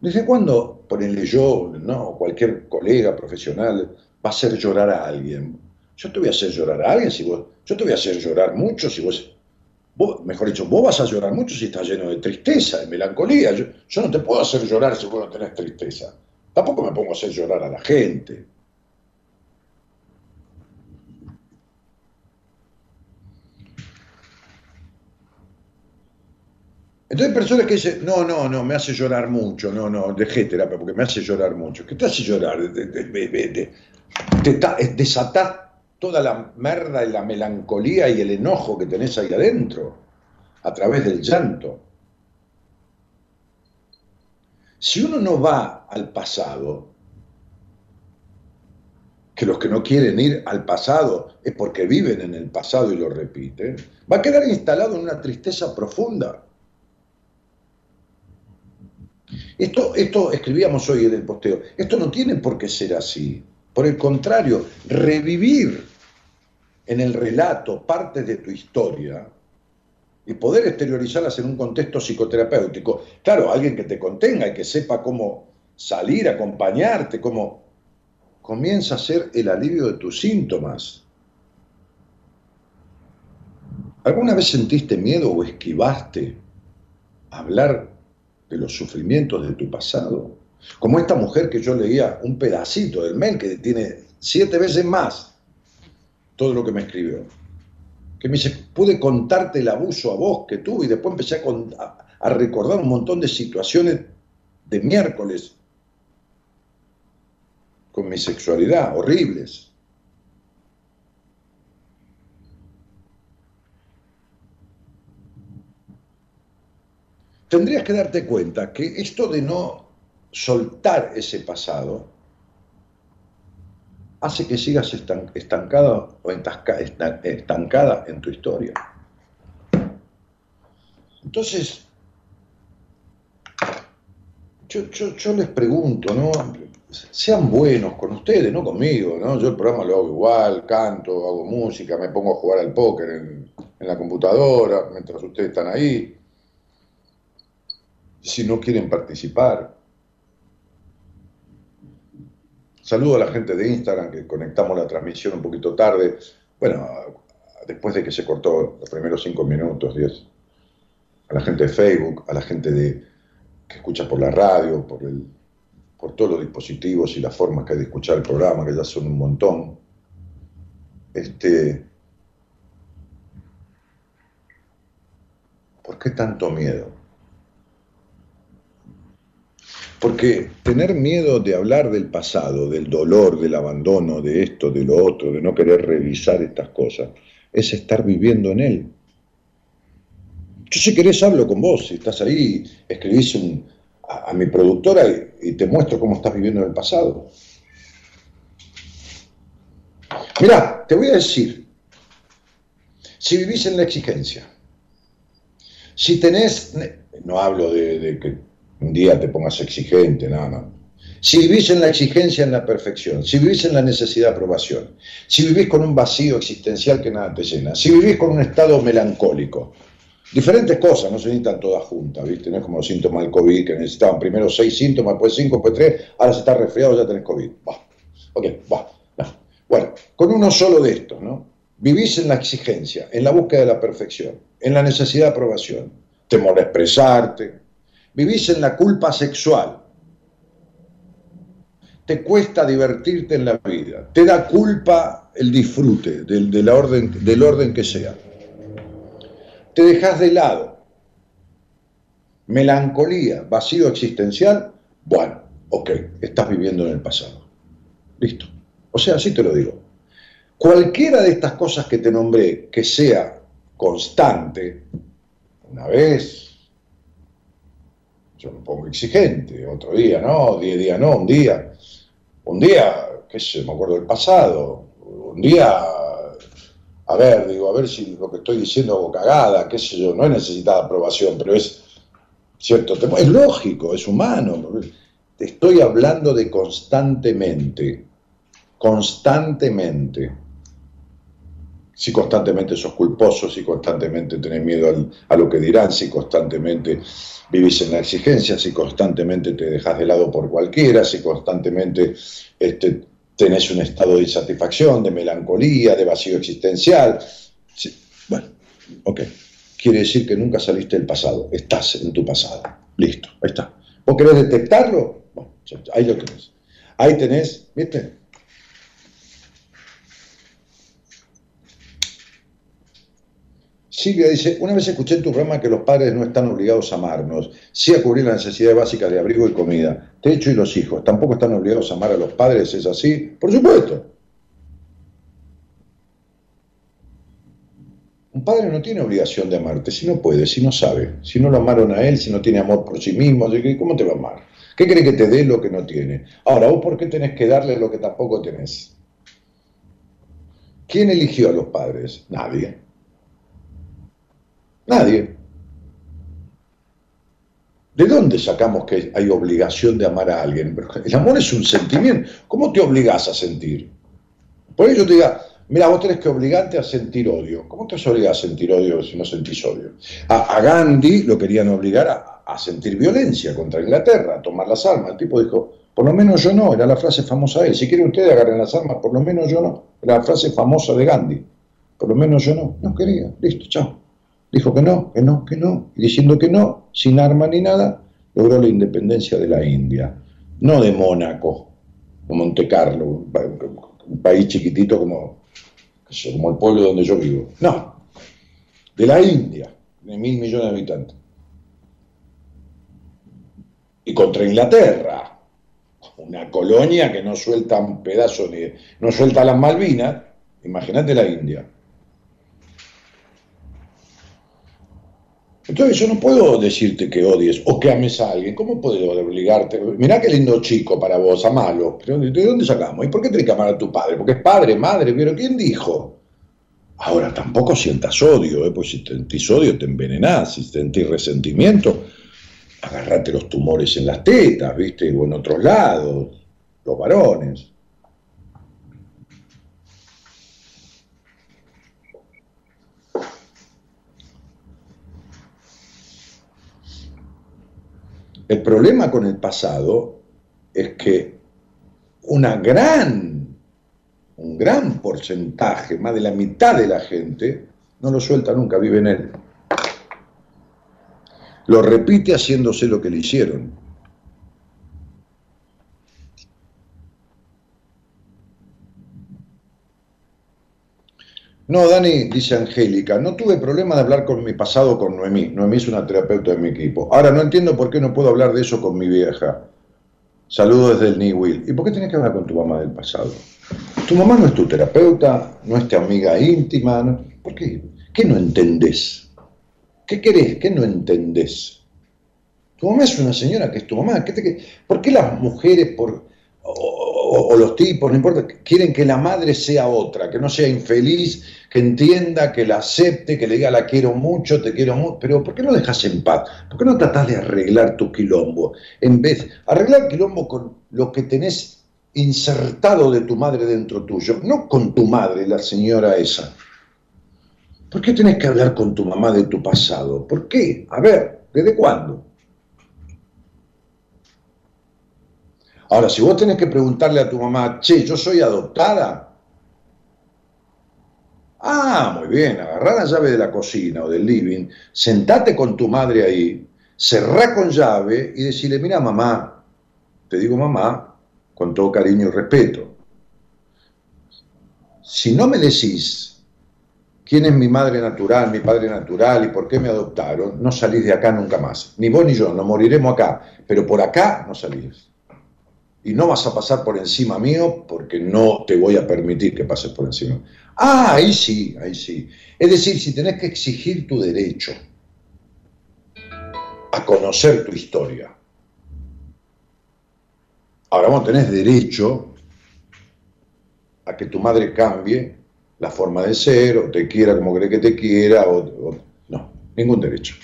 ¿Desde cuándo, ponele yo, no, cualquier colega profesional, va a hacer llorar a alguien? Yo te voy a hacer llorar a alguien si vos, yo te voy a hacer llorar mucho si vos mejor dicho, vos vas a llorar mucho si estás lleno de tristeza, de melancolía. Yo, no te puedo hacer llorar si vos no tenés tristeza. Tampoco me pongo a hacer llorar a la gente. Entonces hay personas que dicen, no, no, no, me hace llorar mucho, no, no, dejé terapia porque me hace llorar mucho. ¿Qué te hace llorar? Te, desatás toda la merda y la melancolía y el enojo que tenés ahí adentro, a través del llanto. Si uno no va al pasado, que los que no quieren ir al pasado es porque viven en el pasado y lo repiten, va a quedar instalado en una tristeza profunda. Esto, esto escribíamos hoy en el posteo, esto no tiene por qué ser así. Por el contrario, revivir en el relato partes de tu historia y poder exteriorizarlas en un contexto psicoterapéutico. Claro, alguien que te contenga y que sepa cómo salir, acompañarte, cómo comienza a ser el alivio de tus síntomas. ¿Alguna vez sentiste miedo o esquivaste hablar de los sufrimientos de tu pasado? Como esta mujer que yo leía un pedacito del mail que tiene siete veces más todo lo que me escribió. Que me dice, pude contarte el abuso a vos que tuve y después empecé a, a recordar un montón de situaciones de miércoles con mi sexualidad, horribles. Tendrías que darte cuenta que esto de no soltar ese pasado hace que sigas estancada o estancada en tu historia. Entonces, yo, les pregunto, ¿no? Sean buenos con ustedes, no conmigo, ¿no? Yo el programa lo hago igual, canto, hago música, me pongo a jugar al póker en, en la computadora mientras ustedes están ahí. Si no quieren participar, Saludo a la gente de Instagram que conectamos la transmisión un poquito tarde. Bueno, después de que se cortó los primeros cinco minutos, diez. A la gente de Facebook, a la gente de, que escucha por la radio, por, el, por todos los dispositivos y las formas que hay de escuchar el programa, que ya son un montón. Este, ¿Por qué tanto miedo? Porque tener miedo de hablar del pasado, del dolor, del abandono, de esto, de lo otro, de no querer revisar estas cosas, es estar viviendo en él. Yo si querés hablo con vos, si estás ahí, escribís a, mi productora y, te muestro cómo estás viviendo en el pasado. Mirá, te voy a decir, si vivís en la exigencia, si tenés, no hablo de que un día te pongas exigente, no, no. Si vivís en la exigencia en la perfección, si vivís en la necesidad de aprobación, si vivís con un vacío existencial que nada te llena, si vivís con un estado melancólico, diferentes cosas, no se necesitan todas juntas, ¿viste? No es como los síntomas del COVID, que necesitaban primero seis síntomas, después cinco, después tres, ahora se está resfriado, ya tenés COVID. Va, ok, va, Bueno, con uno solo de estos, ¿no? Vivís en la exigencia, en la búsqueda de la perfección, en la necesidad de aprobación, temor a expresarte, vivís en la culpa sexual, te cuesta divertirte en la vida, te da culpa el disfrute del, orden, del orden que sea, te dejas de lado, melancolía, vacío existencial, bueno, ok, estás viviendo en el pasado. Listo. O sea, así te lo digo. Cualquiera de estas cosas que te nombré que sea constante, una vez, yo me pongo exigente, otro día no, diez días no, un día, un día, qué sé, me acuerdo del pasado, un día, a ver, digo, a ver si lo que estoy diciendo hago cagada, qué sé yo, no he necesitado aprobación, pero es cierto, es lógico, es humano, te estoy hablando de constantemente, constantemente. Si constantemente sos culposo, si constantemente tenés miedo a lo que dirán, si constantemente vivís en la exigencia, si constantemente te dejas de lado por cualquiera, si constantemente este, tenés un estado de insatisfacción, de melancolía, de vacío existencial. Bueno, ok. Quiere decir que nunca saliste del pasado, estás en tu pasado. Listo, ahí está. ¿Vos querés detectarlo? Bueno, ahí lo tenés. Ahí tenés, ¿viste? Silvia dice, una vez escuché en tu programa que los padres no están obligados a amarnos, sí a cubrir las necesidades básicas de abrigo y comida, techo y los hijos, tampoco están obligados a amar a los padres, ¿es así? Por supuesto. Un padre no tiene obligación de amarte, si no puede, si no sabe, si no lo amaron a él, si no tiene amor por sí mismo, ¿cómo te va a amar? ¿Qué cree que te dé lo que no tiene? Ahora, ¿vos por qué tenés que darle lo que tampoco tenés? ¿Quién eligió a los padres? Nadie. Nadie. ¿De dónde sacamos que hay obligación de amar a alguien? El amor es un sentimiento. ¿Cómo te obligas a sentir? Por ello te diga, mira, vos tenés que obligarte a sentir odio. ¿Cómo te obligas a sentir odio si no sentís odio? A, Gandhi lo querían obligar a, sentir violencia contra Inglaterra, a tomar las armas. El tipo dijo, por lo menos yo no, era la frase famosa de él. Si quieren ustedes agarren las armas, por lo menos yo no. Era la frase famosa de Gandhi. Por lo menos yo no, no quería, listo, chao. Dijo que no, que no, que no. Y diciendo que no, sin arma ni nada, logró la independencia de la India. No de Mónaco, o Monte Carlo, un país chiquitito como, como el pueblo donde yo vivo. No, de la India, de mil millones de habitantes. Y contra Inglaterra, una colonia que no suelta un pedazo ni no suelta las Malvinas, imagínate la India. Entonces yo no puedo decirte que odies o que ames a alguien. ¿Cómo puedo obligarte? Mirá qué lindo chico para vos, amalo. ¿De dónde sacamos? ¿Y por qué tenés que amar a tu padre? Porque es padre, madre, pero ¿quién dijo? Ahora, tampoco sientas odio, ¿eh? pues si sentís odio te envenenás, si sentís resentimiento, agarrate los tumores en las tetas, ¿viste? O en otros lados, los varones. El problema con el pasado es que una gran, un gran porcentaje, más de la mitad de la gente, no lo suelta nunca, vive en él. Lo repite haciéndose lo que le hicieron. No, Dani, dice Angélica, no tuve problema de hablar con mi pasado con Noemí. Noemí es una terapeuta de mi equipo. Ahora, no entiendo por qué no puedo hablar de eso con mi vieja. Saludos desde el New Will. ¿Y por qué tienes que hablar con tu mamá del pasado? Tu mamá no es tu terapeuta, no es tu amiga íntima. ¿Por qué? ¿Qué no entendés? ¿Qué querés? ¿Qué no entendés? Tu mamá es una señora que es tu mamá. ¿Por qué las mujeres, por, o, los tipos, no importa, quieren que la madre sea otra, que no sea infeliz, que entienda, que la acepte, que le diga la quiero mucho, te quiero mucho, pero ¿por qué no dejas en paz? ¿Por qué no tratás de arreglar tu quilombo? En vez, arreglar quilombo con lo que tenés insertado de tu madre dentro tuyo, no con tu madre, la señora esa. ¿Por qué tenés que hablar con tu mamá de tu pasado? ¿Por qué? A ver, ¿desde cuándo? Ahora, si vos tenés que preguntarle a tu mamá, che, yo soy adoptada. Ah, muy bien, agarrá la llave de la cocina o del living, sentate con tu madre ahí, cerrá con llave y decirle, mira mamá, te digo mamá, con todo cariño y respeto. Si no me decís quién es mi madre natural, mi padre natural y por qué me adoptaron, no salís de acá nunca más. Ni vos ni yo, nos moriremos acá, pero por acá no salís y no vas a pasar por encima mío porque no te voy a permitir que pases por encima. Ah, ahí sí, ahí sí. Es decir, si tenés que exigir tu derecho a conocer tu historia. Ahora vos tenés derecho a que tu madre cambie la forma de ser, o te quiera como cree que te quiera, o no, ningún derecho.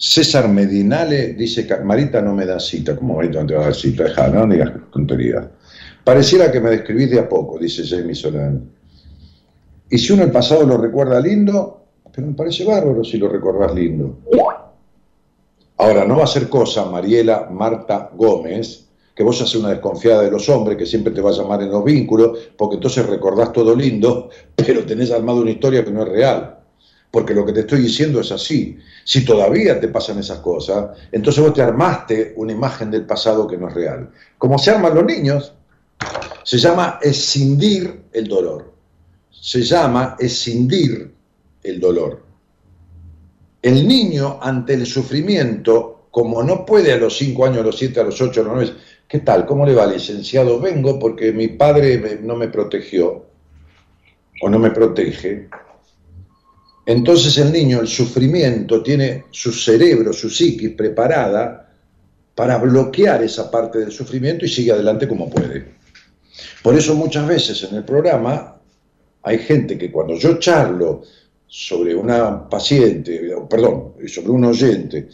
César Medinale dice Marita no me da cita. como Marita no te va a dar cita? Deja, no digas tonterías. Pareciera que me describís de a poco, dice Jamie Solán. Y si uno el pasado lo recuerda lindo, pero me parece bárbaro si lo recordás lindo. Ahora, no va a ser cosa, Mariela Marta Gómez, que vos haces una desconfiada de los hombres, que siempre te va a llamar en los vínculos, porque entonces recordás todo lindo, <laughs> pero tenés armado una historia que no es real porque lo que te estoy diciendo es así. Si todavía te pasan esas cosas, entonces vos te armaste una imagen del pasado que no es real. Como se arman los niños, se llama escindir el dolor. Se llama escindir el dolor. El niño ante el sufrimiento, como no puede a los 5 años, a los 7, a los 8, a los 9, ¿qué tal? ¿Cómo le va, licenciado? Vengo porque mi padre no me protegió o no me protege entonces el niño, el sufrimiento, tiene su cerebro, su psiquis preparada para bloquear esa parte del sufrimiento y sigue adelante como puede. Por eso muchas veces en el programa hay gente que cuando yo charlo sobre una paciente, perdón, sobre un oyente,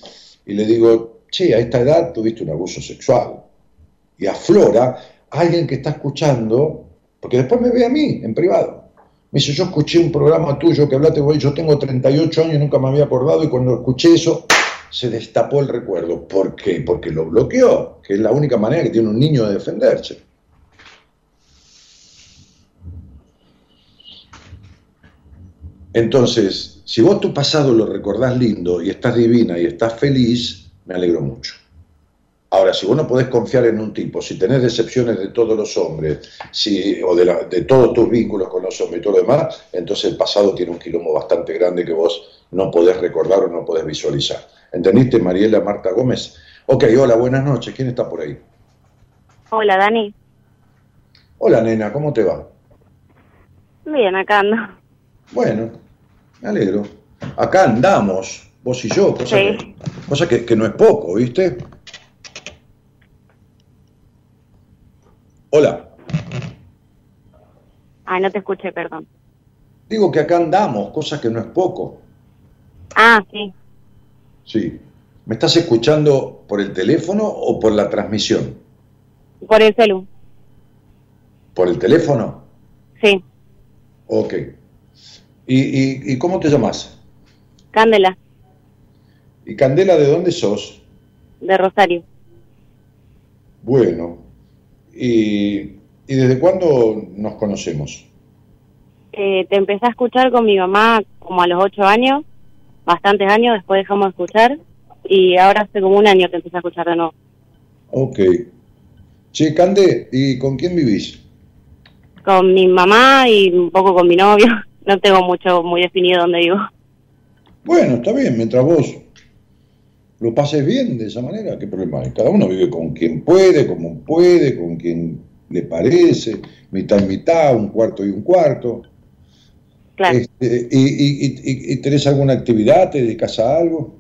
y le digo, che, a esta edad tuviste un abuso sexual, y aflora alguien que está escuchando, porque después me ve a mí en privado. Me dice, yo escuché un programa tuyo que hablaste, yo tengo 38 años y nunca me había acordado y cuando escuché eso se destapó el recuerdo. ¿Por qué? Porque lo bloqueó, que es la única manera que tiene un niño de defenderse. Entonces, si vos tu pasado lo recordás lindo y estás divina y estás feliz, me alegro mucho. Ahora, si vos no podés confiar en un tipo, si tenés decepciones de todos los hombres, si, o de, la- de todos tus vínculos con los hombres y todo lo demás, entonces el pasado tiene un quilombo bastante grande que vos no podés recordar o no podés visualizar. ¿Entendiste, Mariela Marta Gómez? Ok, hola, buenas noches. ¿Quién está por ahí? Hola, Dani. Hola, nena, ¿cómo te va? Bien, acá ando. Bueno, me alegro. Acá andamos, vos y yo, cosa, Sí. que, cosa que, que no es poco, ¿viste? Hola, Ay, no te escuché, perdón. digo que acá andamos, cosa que no es poco. Ah, sí. Sí. ¿Me estás escuchando por el teléfono o por la transmisión? Por el celu. ¿Por el teléfono? Sí. Ok. ¿Y, y, y cómo te llamas? Cándela, ¿Y Candela de dónde sos? de Rosario. Bueno. ¿Y, y desde cuándo nos conocemos? Eh, te empecé a escuchar con mi mamá como a los ocho años, bastantes años, después dejamos de escuchar y ahora hace como un año que empecé a escuchar de nuevo. Ok. Che, Cande, ¿y con quién vivís? Con mi mamá y un poco con mi novio. <laughs> No tengo mucho muy definido dónde vivo. Bueno, está bien, mientras vos lo pases bien de esa manera, ¿qué problema hay? Cada uno vive con quien puede, como puede, con quien le parece, mitad y mitad, un cuarto y un cuarto. Claro. Este, y, y, y- y tenés alguna actividad? ¿Te dedicas a algo?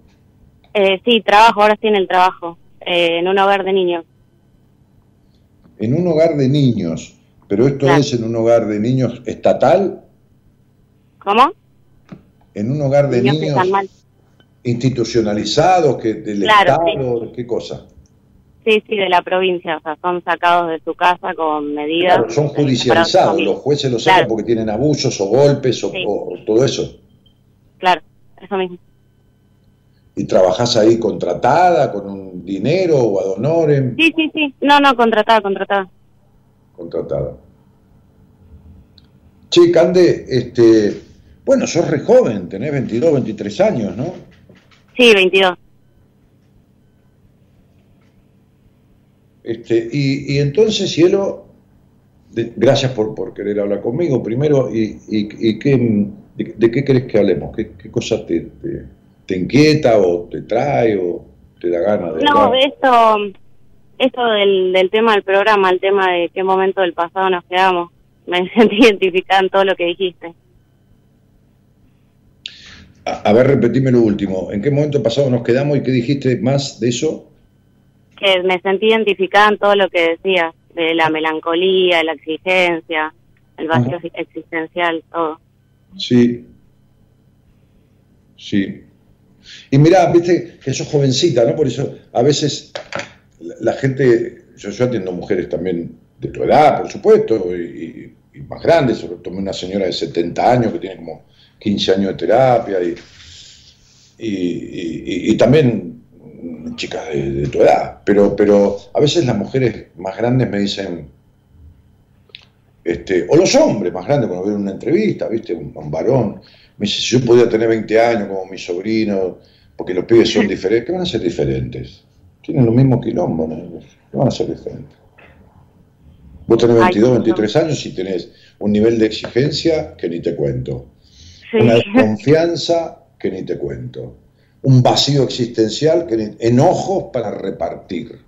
Eh, sí, trabajo, ahora estoy en el trabajo, eh, en un hogar de niños. En un hogar de niños, pero esto Claro. es en un hogar de niños estatal, ¿Cómo? en un hogar de niños. Institucionalizados, que del Claro, Estado, ¿qué cosa? Sí, sí, de la provincia, o sea, son sacados de su casa con medidas. Claro, son judicializados, los jueces los sacan Claro. porque tienen abusos o golpes o, Sí. o todo eso. Claro, eso mismo. Y trabajás ahí contratada, con un dinero o ad honorem, Sí, sí, sí. No, no, contratada, contratada. contratada. Che, Cande, este, bueno, sos re joven, tenés 22, 23 años, ¿no? Sí, 22. Este, y, y entonces, cielo, de- gracias por, por querer hablar conmigo primero, y, y, y qué, de, de qué querés que hablemos? ¿Qué, qué cosa te, te, te inquieta o te trae o te da ganas de No, hablar? esto, esto del, del tema del programa, el tema de qué momento del pasado nos quedamos, me <laughs> sentí identificada en todo lo que dijiste. A, a ver, repetime lo último. ¿En qué momento pasado nos quedamos y qué dijiste más de eso? Que me sentí identificada en todo lo que decías, de la melancolía, la exigencia, el vacío Ajá. existencial, todo. Sí. Sí. Y mirá, viste que sos jovencita, ¿no? Por eso a veces la, la gente, yo, yo atiendo mujeres también de tu edad, por supuesto, y, y- y más grandes, sobre todo una señora de 70 años que tiene como 15 años de terapia, y, y, y- y también chicas de, de tu edad, pero, pero a veces las mujeres más grandes me dicen, este, o los hombres más grandes, cuando ven una entrevista, ¿viste? Un, un varón, me dice, si yo podía tener 20 años como mi sobrino, porque los pibes son <laughs> diferentes, ¿qué van a ser diferentes? Tienen los mismos quilombos, ¿no? ¿Qué van a ser diferentes? Vos tenés Ay, 22, no. 23 años y tenés un nivel de exigencia que ni te cuento, Sí, una desconfianza que ni te cuento, un vacío existencial, que ni- enojos para repartir,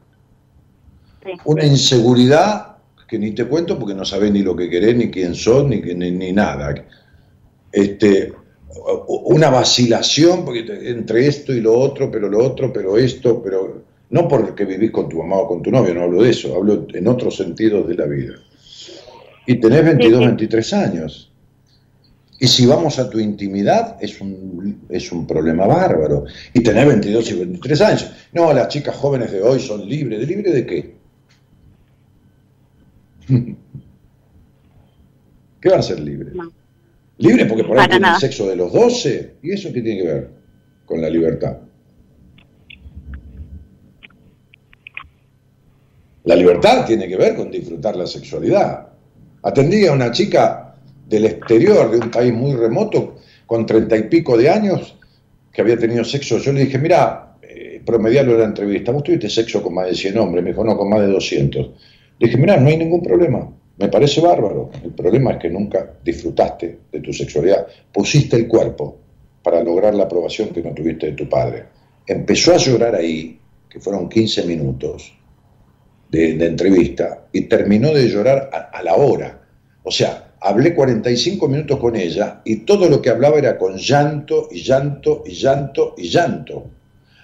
sí. una inseguridad que ni te cuento porque no sabés ni lo que querés, ni quién sos, ni, ni, ni nada. Este, una vacilación porque entre esto y lo otro, pero lo otro, pero esto, pero no porque vivís con tu mamá o con tu novio, no hablo de eso, hablo en otros sentidos de la vida. Y tenés 22, Sí, sí. 23 años. Y si vamos a tu intimidad, es un, es un problema bárbaro. Y tenés 22 y 23 años. No, las chicas jóvenes de hoy son libres. ¿De libre de qué? <laughs> ¿Qué van a ser libres? No. Libres porque por ahí tienen nada. sexo de los 12. ¿Y eso qué tiene que ver con la libertad? La libertad tiene que ver con disfrutar la sexualidad. Atendí a una chica del exterior, de un país muy remoto, con treinta y pico de años que había tenido sexo. Yo le dije, mira, eh, promedialo en la entrevista, vos tuviste sexo con más de 100 hombres, me dijo, no, con más de 200. Le dije, mira, no hay ningún problema, me parece bárbaro. El problema es que nunca disfrutaste de tu sexualidad, pusiste el cuerpo para lograr la aprobación que no tuviste de tu padre. Empezó a llorar ahí, que fueron 15 minutos de, entrevista, y terminó de llorar a la hora. O sea, hablé 45 minutos con ella y todo lo que hablaba era con llanto y llanto y llanto y llanto.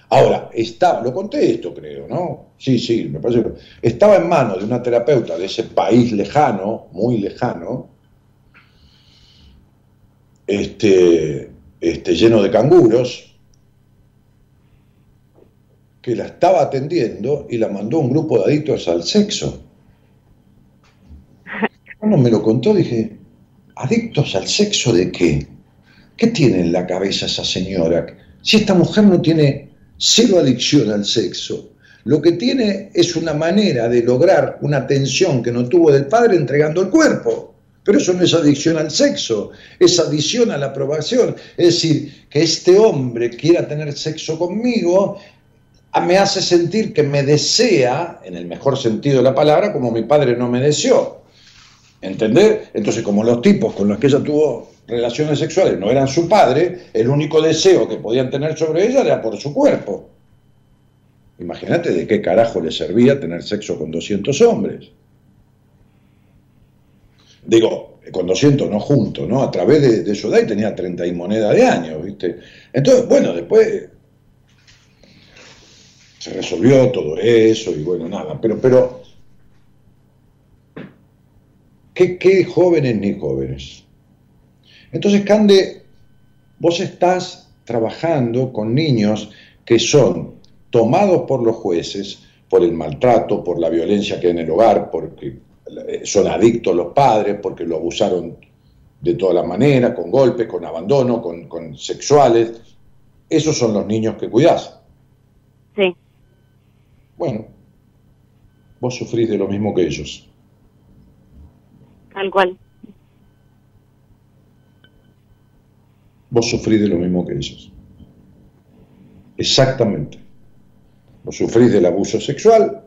Ahora, estaba, lo conté esto creo, ¿no? Sí, sí, me parece que estaba en manos de una terapeuta de ese país lejano, muy lejano, este, este, lleno de canguros, que la estaba atendiendo y la mandó un grupo de adictos al sexo. Cuando me lo contó dije, ¿adictos al sexo de qué? ¿Qué tiene en la cabeza esa señora? Si esta mujer no tiene cero adicción al sexo. Lo que tiene es una manera de lograr una atención que no tuvo del padre entregando el cuerpo. Pero eso no es adicción al sexo, es adicción a la aprobación. Es decir, que este hombre quiera tener sexo conmigo me hace sentir que me desea, en el mejor sentido de la palabra, como mi padre no me deseó. ¿Entender? Entonces, como los tipos con los que ella tuvo relaciones sexuales no eran su padre, el único deseo que podían tener sobre ella era por su cuerpo. Imagínate de qué carajo le servía tener sexo con 200 hombres. Digo, con 200 no juntos, ¿no? A través de, de su edad y tenía 30 y moneda de años, ¿viste? Entonces, bueno, después se resolvió todo eso y bueno, nada, pero, pero, ¿qué, qué jóvenes ni jóvenes? Entonces, Cande, vos estás trabajando con niños que son tomados por los jueces por el maltrato, por la violencia que hay en el hogar, porque eh, son adictos los padres, porque lo abusaron de todas las maneras, con golpes, con abandono, con, con sexuales. Esos son los niños que cuidás. Sí. Bueno, vos sufrís de lo mismo que ellos. Tal cual. vos sufrís de lo mismo que ellos. Exactamente. Vos sufrís del abuso sexual,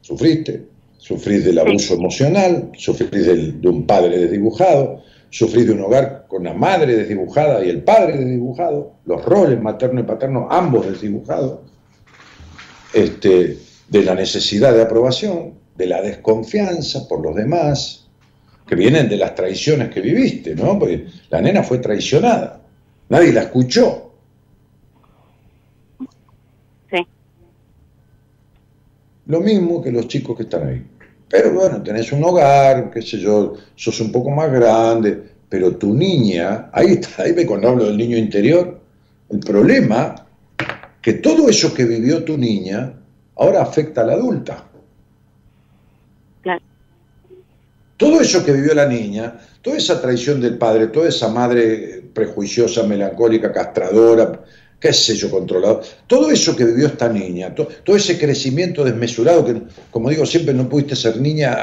sufriste, sufrís del abuso emocional, sufrís de un padre desdibujado, sufrís de un hogar con la madre desdibujada y el padre desdibujado, los roles materno y paterno ambos desdibujados, este, de la necesidad de aprobación, de la desconfianza por los demás, que vienen de las traiciones que viviste, ¿no? Porque la nena fue traicionada. Nadie la escuchó. Sí. Lo mismo que los chicos que están ahí. Pero bueno, tenés un hogar, qué sé yo, sos un poco más grande, pero tu niña, ahí está, ahí ve cuando hablo del niño interior, el problema que todo eso que vivió tu niña ahora afecta a la adulta. Claro. Todo eso que vivió la niña, toda esa traición del padre, toda esa madre prejuiciosa, melancólica, castradora, qué sé yo, controlado, todo eso que vivió esta niña, todo ese crecimiento desmesurado que, como digo, siempre no pudiste ser niña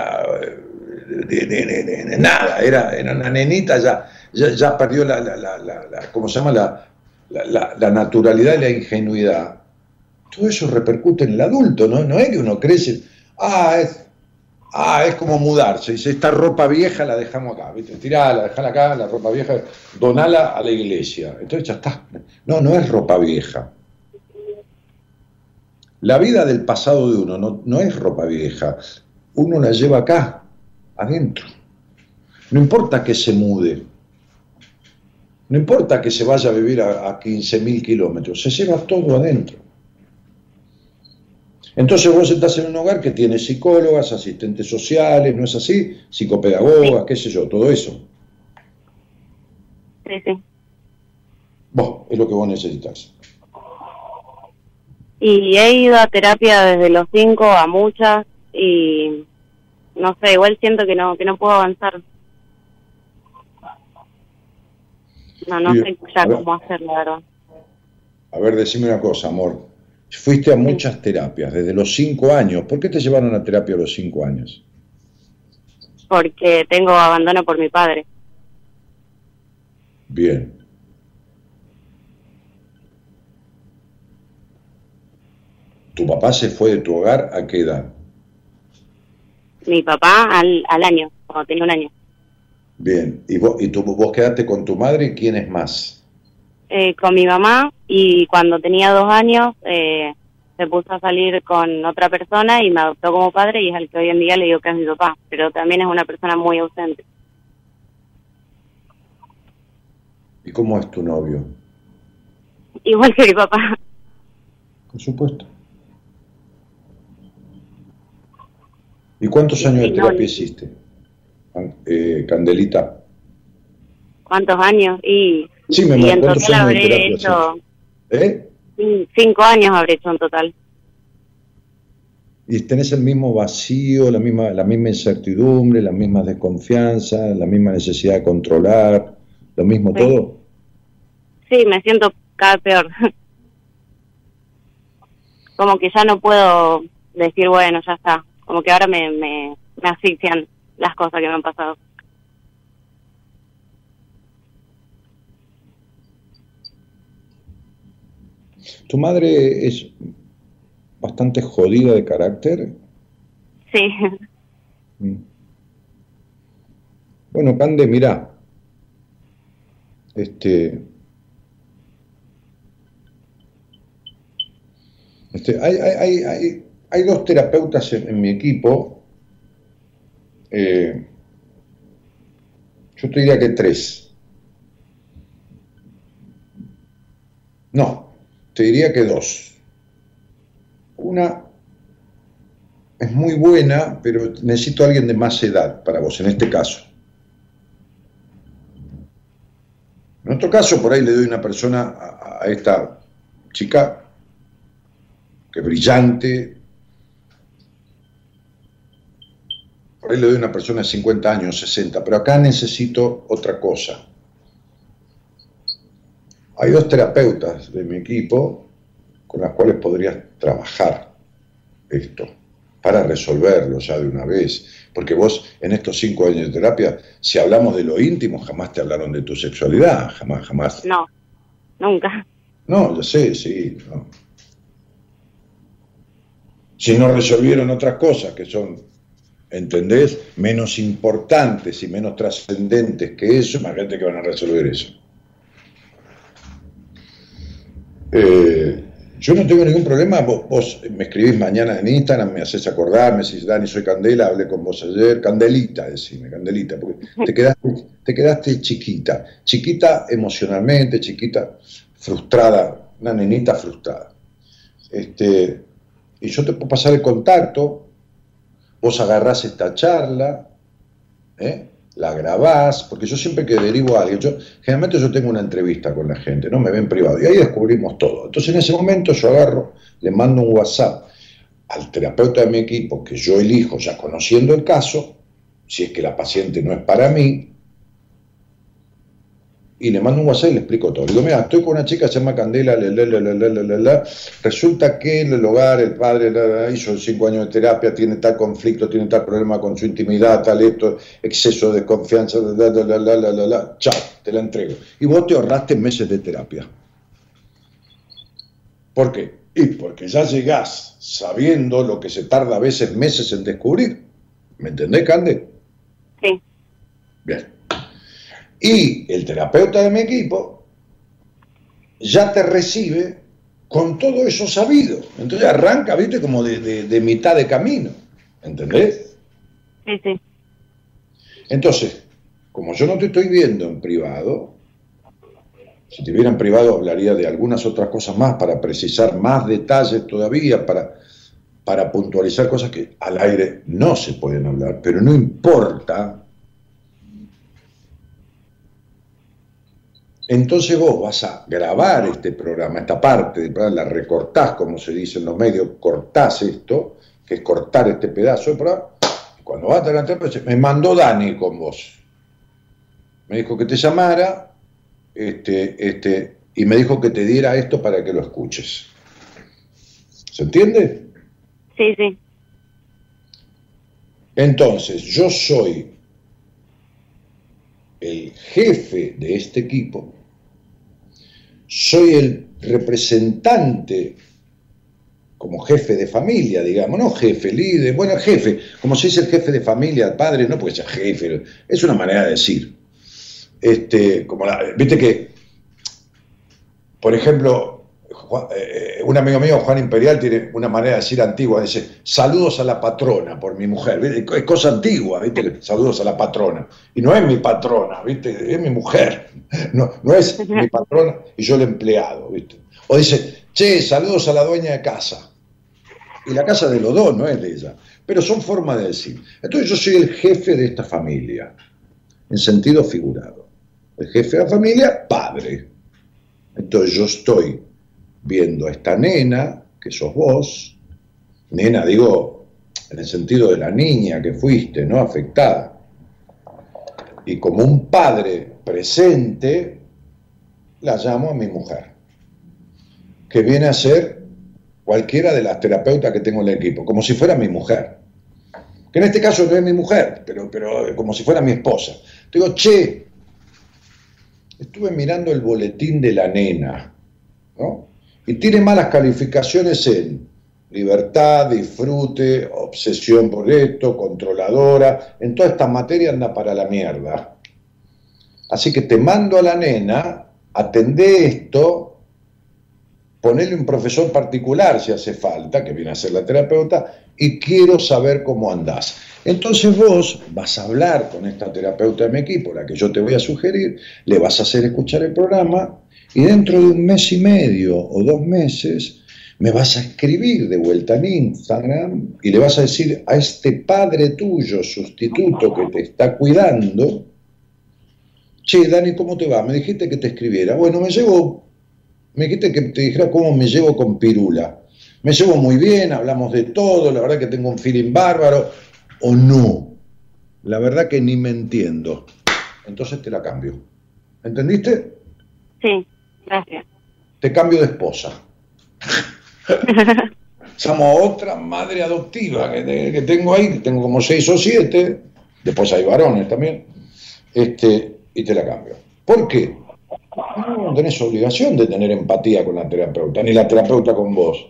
eh, de, nada, era, era, una nenita, ya, ya, perdió la, la, la, ¿cómo se llama? La, naturalidad y la ingenuidad. Todo eso repercute en el adulto, ¿no? No es que uno crece, ah, es Ah, es como mudarse. Dice, esta ropa vieja la dejamos acá, ¿viste? Tirala, dejala acá, la ropa vieja, donala a la iglesia. Entonces ya está. No, no es ropa vieja. La vida del pasado de uno no, no es ropa vieja. Uno la lleva acá, adentro. No importa que se mude. No importa que se vaya a vivir a, a 15.000 kilómetros. Se lleva todo adentro. Entonces vos estás en un hogar que tiene psicólogas, asistentes sociales, ¿no es así? Psicopedagogas, qué sé yo, todo eso. Sí, sí. Vos, es lo que vos necesitas. Y he ido a terapia desde los cinco a muchas y no sé, igual siento que no que no puedo avanzar. No, no sé ya cómo hacerlo, la verdad. A ver, decime una cosa, amor. Fuiste a muchas terapias, desde los cinco años. ¿Por qué te llevaron a terapia a los cinco años? Porque tengo abandono por mi padre. Bien. ¿Tu papá se fue de tu hogar a qué edad? Mi papá al, al año, cuando tenía un año. Bien, ¿y vos, y tú, vos quedaste con tu madre quién es más? Eh, con mi mamá y cuando tenía dos años eh, se puso a salir con otra persona y me adoptó como padre y es el que hoy en día le digo que es mi papá, pero también es una persona muy ausente. ¿Y cómo es tu novio? Igual que mi papá. Por supuesto. ¿Y cuántos años de terapia hiciste, eh, Candelita? ¿Cuántos años? Y, Sí, mi y en ¿cuántos total habré terapia hecho ¿Eh? cin- cinco años habré hecho en total. ¿Y tenés el mismo vacío, la misma, la misma incertidumbre, la misma desconfianza, la misma necesidad de controlar, lo mismo Sí. todo? Sí, me siento cada vez peor. <laughs> Como que ya no puedo decir, bueno, ya está. Como que ahora me, me, me asfixian las cosas que me han pasado. ¿Tu madre es bastante jodida de carácter? Sí, Mm. Bueno, Cande, mirá. Este. este, hay, hay, hay, hay, hay dos terapeutas en, en mi equipo. eh, yo te diría que tres. No, te diría que dos. Una es muy buena, pero necesito a alguien de más edad para vos, en este caso. En otro caso, por ahí le doy una persona a, esta chica que es brillante. Por ahí le doy una persona de 50 años, 60, pero acá necesito otra cosa. Hay dos terapeutas de mi equipo con las cuales podrías trabajar esto para resolverlo ya de una vez. Porque vos en estos cinco años de terapia, si hablamos de lo íntimo, jamás te hablaron de tu sexualidad, jamás, jamás. no, nunca. No, yo sé, sí. no. Si no resolvieron otras cosas que son, ¿entendés? Menos importantes y menos trascendentes que eso, imagínate que van a resolver eso. Eh, yo no tengo ningún problema, vos, me escribís mañana en Instagram, me haces acordar, me decís, Dani, soy Candela, hablé con vos ayer, Candelita, decime, Candelita, porque te quedaste, te quedaste chiquita, chiquita emocionalmente, chiquita frustrada, una nenita frustrada. Este, y yo te puedo pasar el contacto, vos agarrás esta charla, ¿eh? La grabás, porque yo siempre que derivo a alguien, yo, generalmente yo tengo una entrevista con la gente, no me ven privado, y ahí descubrimos todo. Entonces en ese momento yo agarro, le mando un WhatsApp al terapeuta de mi equipo, que yo elijo ya conociendo el caso, si es que la paciente no es para mí, y le mando un WhatsApp y le explico todo. Le digo, mira, estoy con una chica, se llama Candela, resulta que en el hogar el padre hizo cinco años de terapia, tiene tal conflicto, tiene tal problema con su intimidad, tal esto, exceso de confianza, la, la, chao, te la entrego. Y vos te ahorraste meses de terapia. ¿Por qué? Y porque ya llegás sabiendo lo que se tarda a veces meses en descubrir. ¿Me entendés, Cande? Sí. Bien. Y el terapeuta de mi equipo ya te recibe con todo eso sabido. Entonces arranca, viste, como de, de- de mitad de camino. ¿Entendés? sí, sí. Entonces, como yo no te estoy viendo en privado, si te viera en privado hablaría de algunas otras cosas más para precisar más detalles todavía, para, para puntualizar cosas que al aire no se pueden hablar, pero no importa. Entonces vos vas a grabar este programa, esta parte del programa, la recortás, como se dice en los medios, cortás esto, que es cortar este pedazo de programa, y cuando vas a la terapia, me mandó Dani con vos. Me dijo que te llamara, este, este, y me dijo que te diera esto para que lo escuches. ¿Se entiende? Sí, sí. Entonces, yo soy el jefe de este equipo, soy el representante como jefe de familia, digamos, no jefe, líder, bueno, jefe, como se dice el jefe de familia, padre, no puede ser jefe, es una manera de decir. Este, como la, viste que, por ejemplo, eh, un amigo mío, Juan Imperial, tiene una manera de decir antigua, dice, saludos a la patrona por mi mujer, es cosa antigua, ¿viste? saludos a la patrona. Y no es mi patrona, ¿viste? es mi mujer, no, no es mi patrona y yo el empleado. ¿viste? O dice, che, saludos a la dueña de casa. Y la casa de los dos no es de ella, pero son formas de decir. Entonces yo soy el jefe de esta familia, en sentido figurado. El jefe de la familia, padre. Entonces yo estoy viendo a esta nena, que sos vos, nena digo en el sentido de la niña que fuiste, ¿no? Afectada. Y como un padre presente, la llamo a mi mujer, que viene a ser cualquiera de las terapeutas que tengo en el equipo, como si fuera mi mujer. Que en este caso no es mi mujer, pero, pero como si fuera mi esposa. Digo, che, estuve mirando el boletín de la nena, ¿no? Y tiene malas calificaciones en libertad, disfrute, obsesión por esto, controladora, en toda esta materia anda para la mierda. Así que te mando a la nena, atendé esto, ponele un profesor particular si hace falta, que viene a ser la terapeuta, y quiero saber cómo andás. Entonces vos vas a hablar con esta terapeuta de mi equipo, la que yo te voy a sugerir, le vas a hacer escuchar el programa y dentro de un mes y medio o dos meses me vas a escribir de vuelta en Instagram y le vas a decir a este padre tuyo, sustituto que te está cuidando, che, Dani, ¿cómo te va? Me dijiste que te escribiera. Bueno, me llevo, me dijiste que te dijera cómo me llevo con Pirula. Me llevo muy bien, hablamos de todo, la verdad que tengo un feeling bárbaro, o no. La verdad que ni me entiendo. Entonces te la cambio. ¿Entendiste? Sí. Gracias. Te cambio de esposa. <laughs> Somos otra madre adoptiva que, tengo ahí, que tengo como seis o siete, después hay varones también, este, y te la cambio. ¿Por qué? No tenés obligación de tener empatía con la terapeuta, ni la terapeuta con vos.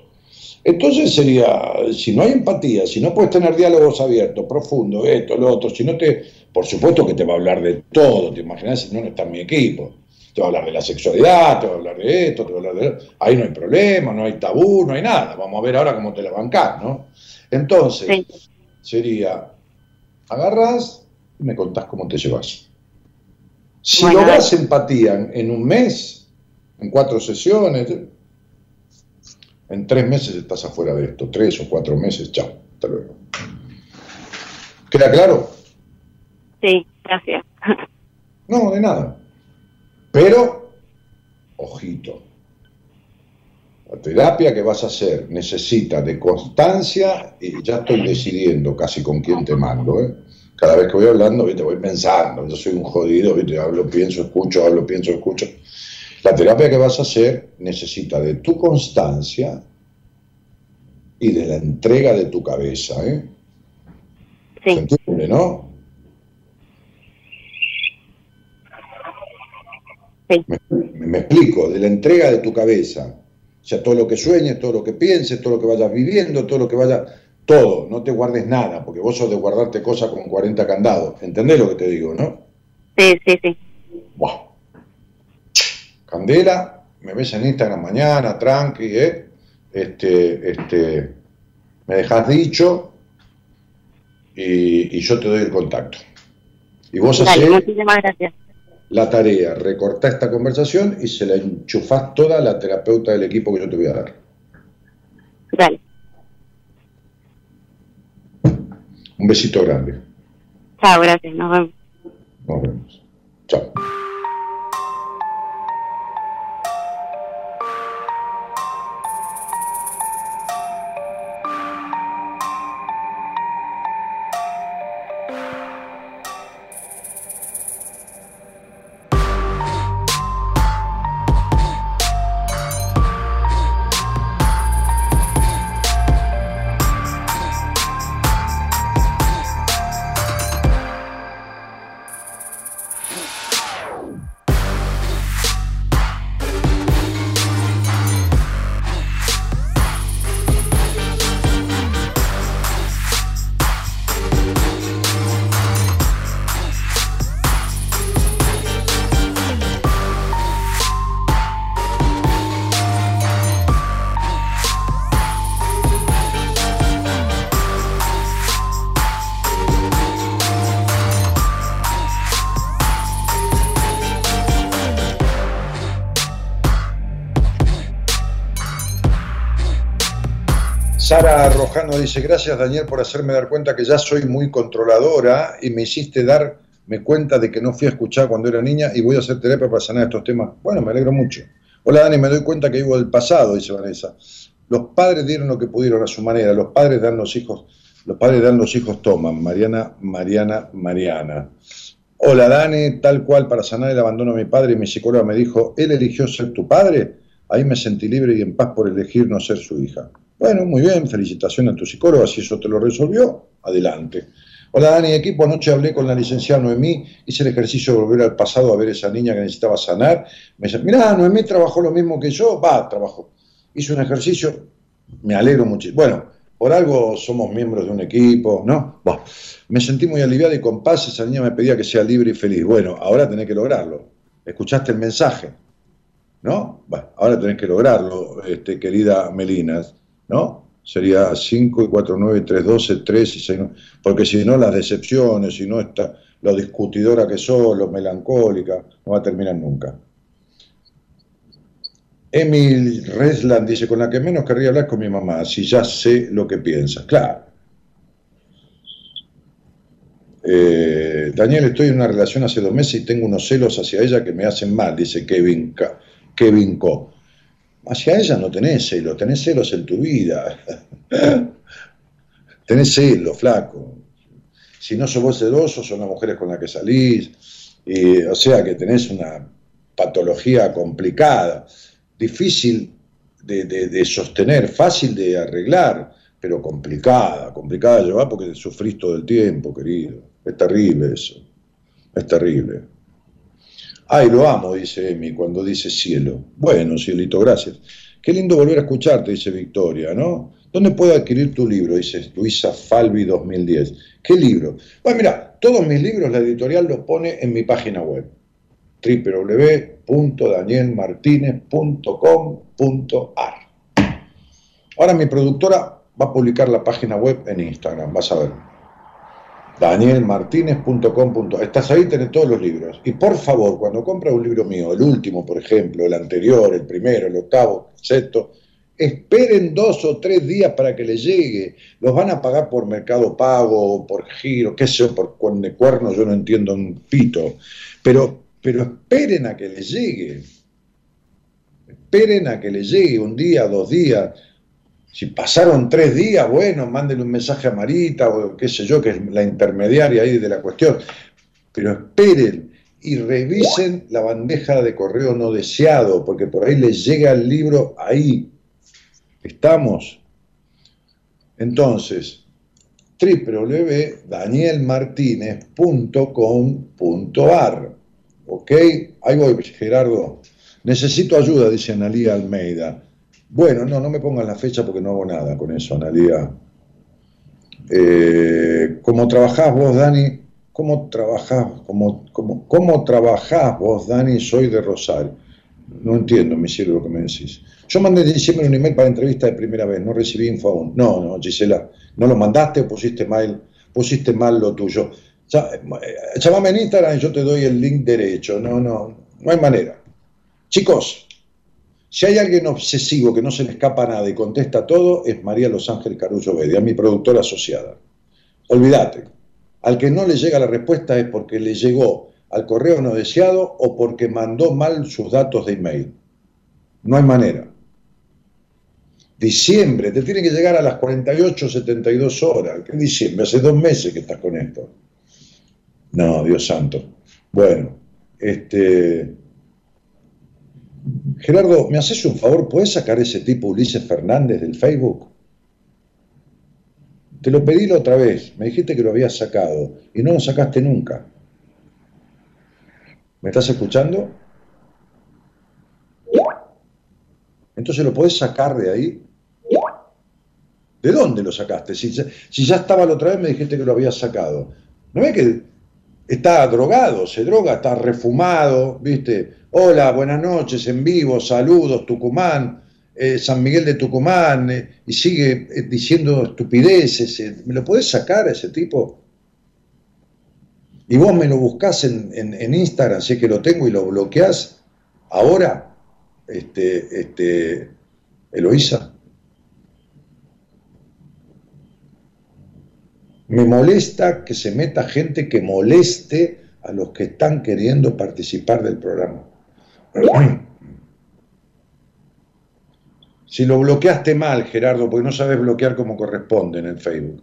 Entonces sería, si no hay empatía, si no puedes tener diálogos abiertos, profundos, esto, lo otro, si no te, por supuesto que te va a hablar de todo, te imaginas si no, no está en mi equipo te va a hablar de la sexualidad, te va a hablar de esto, te va a hablar de... Ahí no hay problema, no hay tabú, no hay nada. Vamos a ver ahora cómo te la bancás, ¿no? Entonces, sería, agarras y me contás cómo te llevas. Si logras empatía en un mes, en cuatro sesiones, en tres meses estás afuera de esto, tres o cuatro meses, chao, hasta luego. ¿Queda claro? Sí, gracias. No, de nada. Pero, ojito, la terapia que vas a hacer necesita de constancia y ya estoy decidiendo casi con quién te mando. ¿eh? Cada vez que voy hablando, te voy pensando, yo soy un jodido, ¿viste? hablo, pienso, escucho, hablo, pienso, escucho. La terapia que vas a hacer necesita de tu constancia y de la entrega de tu cabeza. ¿eh? Sí. ¿Se entiende, no? Me, explico, de la entrega de tu cabeza. O sea, todo lo que sueñes, todo lo que pienses, todo lo que vayas viviendo, todo lo que vayas... Todo, no te guardes nada, porque vos sos de guardarte cosas con 40 candados. ¿Entendés lo que te digo, no? Sí, sí, sí. Wow. Candela, me ves en Instagram mañana, tranqui, ¿eh? Este, este, me dejas dicho y, yo te doy el contacto. Y vos Dale, muchísimas gracias la tarea, recortar esta conversación y se la enchufás toda a la terapeuta del equipo que yo te voy a dar. Dale. Un besito grande. Chao, gracias. Nos vemos. Nos vemos. Chao. Sara Rojano dice, gracias Daniel por hacerme dar cuenta que ya soy muy controladora y me hiciste darme cuenta de que no fui a escuchar cuando era niña y voy a hacer terapia para sanar estos temas. Bueno, me alegro mucho. Hola Dani, me doy cuenta que vivo del pasado, dice Vanessa. Los padres dieron lo que pudieron a su manera, los padres dan los hijos, los padres dan los hijos toman. Mariana, Mariana, Mariana. Hola Dani, tal cual para sanar el abandono de mi padre mi psicóloga me dijo, él eligió ser tu padre, ahí me sentí libre y en paz por elegir no ser su hija. Bueno, muy bien, felicitaciones a tu psicóloga, si eso te lo resolvió, adelante. Hola Dani, equipo, anoche hablé con la licenciada Noemí, hice el ejercicio de volver al pasado a ver a esa niña que necesitaba sanar. Me dice, mirá, Noemí trabajó lo mismo que yo, va, trabajó. Hizo un ejercicio, me alegro muchísimo. Bueno, por algo somos miembros de un equipo, ¿no? me sentí muy aliviado y con paz esa niña me pedía que sea libre y feliz. Bueno, ahora tenés que lograrlo. ¿Escuchaste el mensaje? ¿No? Bueno, ahora tenés que lograrlo, este, querida Melinas. ¿No? Sería 5 y 4, 9, 3, 12, 3 y 6, porque si no las decepciones, si no está lo discutidora que sos, lo melancólica, no va a terminar nunca. Emil Resland dice, con la que menos querría hablar con mi mamá, si ya sé lo que piensa. Claro. Eh, Daniel, estoy en una relación hace dos meses y tengo unos celos hacia ella que me hacen mal, dice Kevin, Kevin Co. Hacia ella no tenés celos, tenés celos en tu vida. <laughs> tenés celos, flaco. Si no sos vos celoso, son las mujeres con las que salís. o sea que tenés una patología complicada, difícil de, sostener, fácil de arreglar, pero complicada, complicada de llevar porque sufrís todo el tiempo, querido. Es terrible eso, es terrible. Ay, lo amo, dice Emi, cuando dice cielo. Bueno, cielito, gracias. Qué lindo volver a escucharte, dice Victoria, ¿no? ¿Dónde puedo adquirir tu libro? Dice Luisa Falvi 2010. ¿Qué libro? Bueno, mira, todos mis libros la editorial los pone en mi página web www.danielmartinez.com.ar Ahora mi productora va a publicar la página web en Instagram, vas a ver danielmartinez.com. Estás ahí, tenés todos los libros. Y por favor, cuando compras un libro mío, el último, por ejemplo, el anterior, el primero, el octavo, el sexto, esperen dos o tres días para que les llegue. Los van a pagar por mercado pago, por giro, qué sé por cuerno, yo no entiendo un pito. Pero, pero esperen a que les llegue. Esperen a que les llegue un día, dos días. Si pasaron tres días, bueno, mándenle un mensaje a Marita o qué sé yo, que es la intermediaria ahí de la cuestión. Pero esperen y revisen la bandeja de correo no deseado, porque por ahí les llega el libro ahí. ¿Estamos? Entonces, www.danielmartinez.com.ar. ¿Ok? Ahí voy, Gerardo. Necesito ayuda, dice Analía Almeida. Bueno, no, no me pongas la fecha porque no hago nada con eso, Analia. Eh, ¿Cómo trabajás vos, Dani? ¿Cómo trabajás, cómo, cómo, cómo trabajás vos, Dani? Soy de Rosario. No entiendo, me sirve lo que me decís. Yo mandé en diciembre un email para entrevista de primera vez, no recibí info aún. No, no, Gisela, ¿no lo mandaste o pusiste mal, pusiste mal lo tuyo? Eh, llámame en Instagram y yo te doy el link derecho. No, no, no hay manera. Chicos, si hay alguien obsesivo que no se le escapa nada y contesta todo, es María Los Ángeles Carullo Bedia, mi productora asociada. Olvídate. Al que no le llega la respuesta es porque le llegó al correo no deseado o porque mandó mal sus datos de email. No hay manera. Diciembre, te tiene que llegar a las 48, 72 horas. ¿Qué diciembre? Hace dos meses que estás con esto. No, Dios santo. Bueno, este, Gerardo, ¿me haces un favor? ¿Puedes sacar ese tipo Ulises Fernández del Facebook? Te lo pedí la otra vez, me dijiste que lo habías sacado y no lo sacaste nunca. ¿Me estás escuchando? Entonces lo podés sacar de ahí. ¿De dónde lo sacaste? Si, ya estaba la otra vez me dijiste que lo habías sacado. ¿No ves que está drogado, se droga, está refumado, ¿viste? Hola, buenas noches, en vivo, saludos, Tucumán, eh, San Miguel de Tucumán, eh, y sigue eh, diciendo estupideces. ¿Me lo podés sacar a ese tipo? Y vos me lo buscás en, en, Instagram, sé que lo tengo y lo bloqueás ahora, este, este, Eloísa. Me molesta que se meta gente que moleste a los que están queriendo participar del programa. <clears throat> Si lo bloqueaste mal, Gerardo, porque no sabes bloquear como corresponde en el Facebook.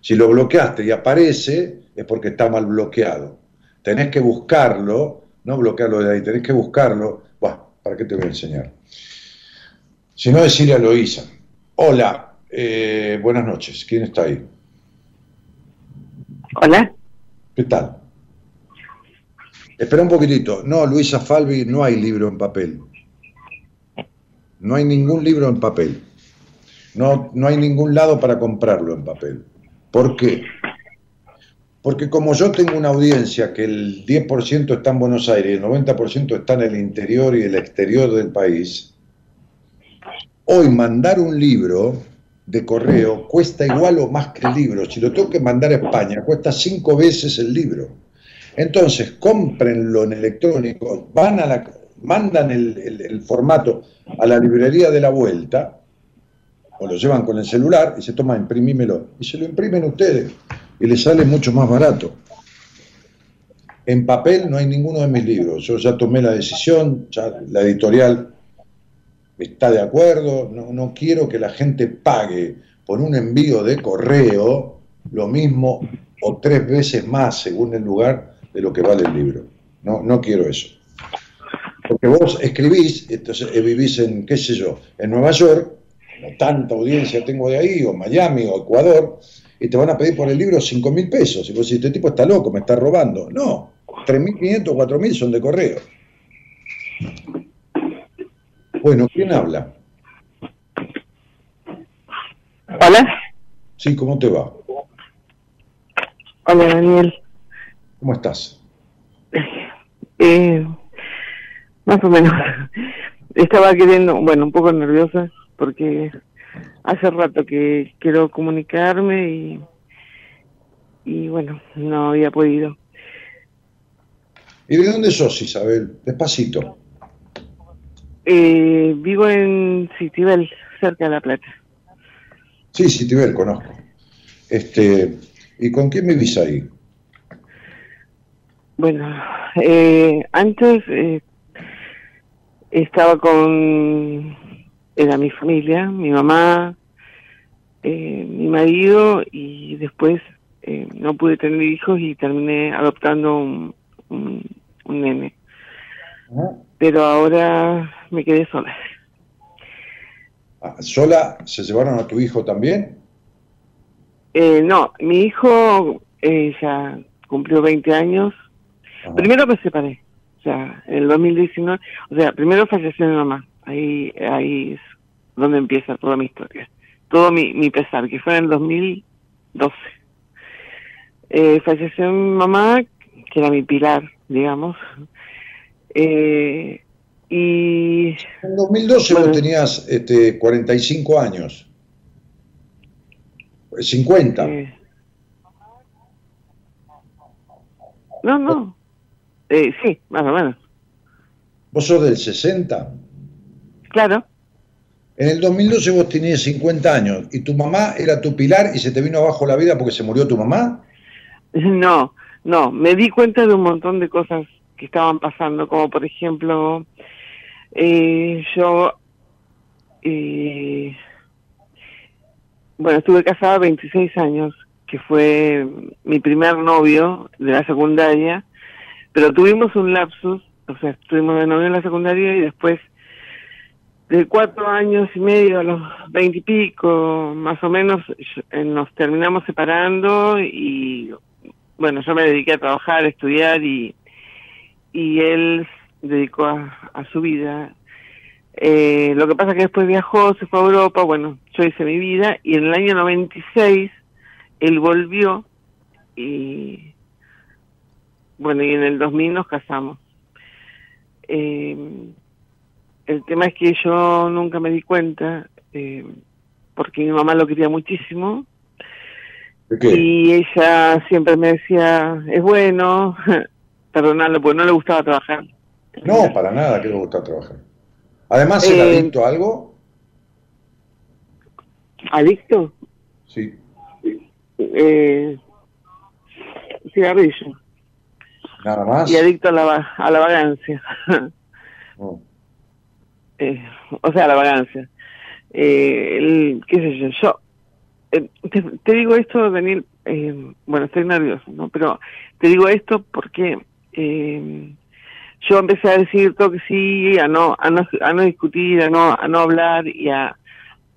Si lo bloqueaste y aparece, es porque está mal bloqueado. Tenés que buscarlo, no bloquearlo de ahí, tenés que buscarlo. Bueno, ¿para qué te voy a enseñar? Si no, decirle a Loisa. Hola, eh, buenas noches. ¿Quién está ahí? Hola. ¿Qué tal? Espera un poquitito. No, Luisa Falvi, no hay libro en papel. No hay ningún libro en papel. No, no hay ningún lado para comprarlo en papel. ¿Por qué? Porque como yo tengo una audiencia que el 10% está en Buenos Aires y el 90% está en el interior y el exterior del país, hoy mandar un libro de correo cuesta igual o más que el libro. Si lo tengo que mandar a España, cuesta cinco veces el libro. Entonces, cómprenlo en electrónico, van a la, mandan el, formato a la librería de la vuelta o lo llevan con el celular y se toma, imprimímelo. Y se lo imprimen ustedes y les sale mucho más barato. En papel no hay ninguno de mis libros. Yo ya tomé la decisión, ya la editorial está de acuerdo, no, no quiero que la gente pague por un envío de correo lo mismo o tres veces más según el lugar de lo que vale el libro. No, no quiero eso. Porque vos escribís, entonces eh, vivís en, qué sé yo, en Nueva York, tanta audiencia tengo de ahí, o Miami, o Ecuador, y te van a pedir por el libro 5 mil pesos. Y vos decís, este tipo está loco, me está robando. No, 3.500, 4.000 son de correo. Bueno, ¿quién habla? Hola. Sí, ¿cómo te va? Hola, Daniel. ¿Cómo estás? <laughs> Eh, más o menos. Estaba queriendo, bueno, un poco nerviosa porque hace rato que quiero comunicarme y, y bueno, no había podido. ¿Y de dónde sos, Isabel? Despacito. Eh, vivo en Citibel, cerca de La Plata. Sí, Citibel, conozco. Este, ¿Y con quién vivís ahí? Bueno, eh, antes eh, estaba con era mi familia, mi mamá, eh, mi marido y después eh, no pude tener hijos y terminé adoptando un, un, un nene. Pero ahora me quedé sola. Ah, ¿Sola se llevaron a tu hijo también? Eh, no, mi hijo eh, ya cumplió 20 años. Ajá. Primero me separé, o sea, en el 2019, o sea, primero falleció mi mamá. Ahí, ahí es donde empieza toda mi historia. Todo mi, mi pesar, que fue en el 2012. Eh, falleció mi mamá, que era mi pilar, digamos. Eh, y En 2012 Bueno. vos tenías este, 45 años. 50. eh, no, no. Eh, sí, más o menos. ¿Vos sos del 60? Claro. En el 2012 vos tenías 50 años y tu mamá era tu pilar y se te vino abajo la vida porque se murió tu mamá. <laughs> No, no, me di cuenta de un montón de cosas que estaban pasando, como por ejemplo, eh, yo, eh, bueno, estuve casada 26 años, que fue mi primer novio de la secundaria, pero tuvimos un lapsus, o sea, estuvimos de novio en la secundaria y después de cuatro años y medio a los veinte y pico, más o menos, eh, nos terminamos separando y bueno, yo me dediqué a trabajar, a estudiar y, y él dedicó a, a su vida. Eh, lo que pasa es que después viajó, se fue a Europa, bueno, yo hice mi vida y en el año 96 él volvió y bueno, y en el 2000 nos casamos. Eh, el tema es que yo nunca me di cuenta, eh, porque mi mamá lo quería muchísimo, ¿De qué? y ella siempre me decía, es bueno, <laughs> perdonarlo, porque no le gustaba trabajar. No, para nada, que le gusta trabajar. Además, ¿era Eh, adicto a algo? ¿Adicto? Sí. eh, cigarrillo. Nada más. Y adicto a la, a la vagancia. Mm. <laughs> Eh, o sea, la vagancia. Eh, el, qué sé yo, yo eh, te, te digo esto, Daniel, eh, bueno, estoy nervioso, ¿no? Pero te digo esto porque eh, yo empecé a decir todo que sí, a no, a no, a no discutir, a no, a no hablar y a,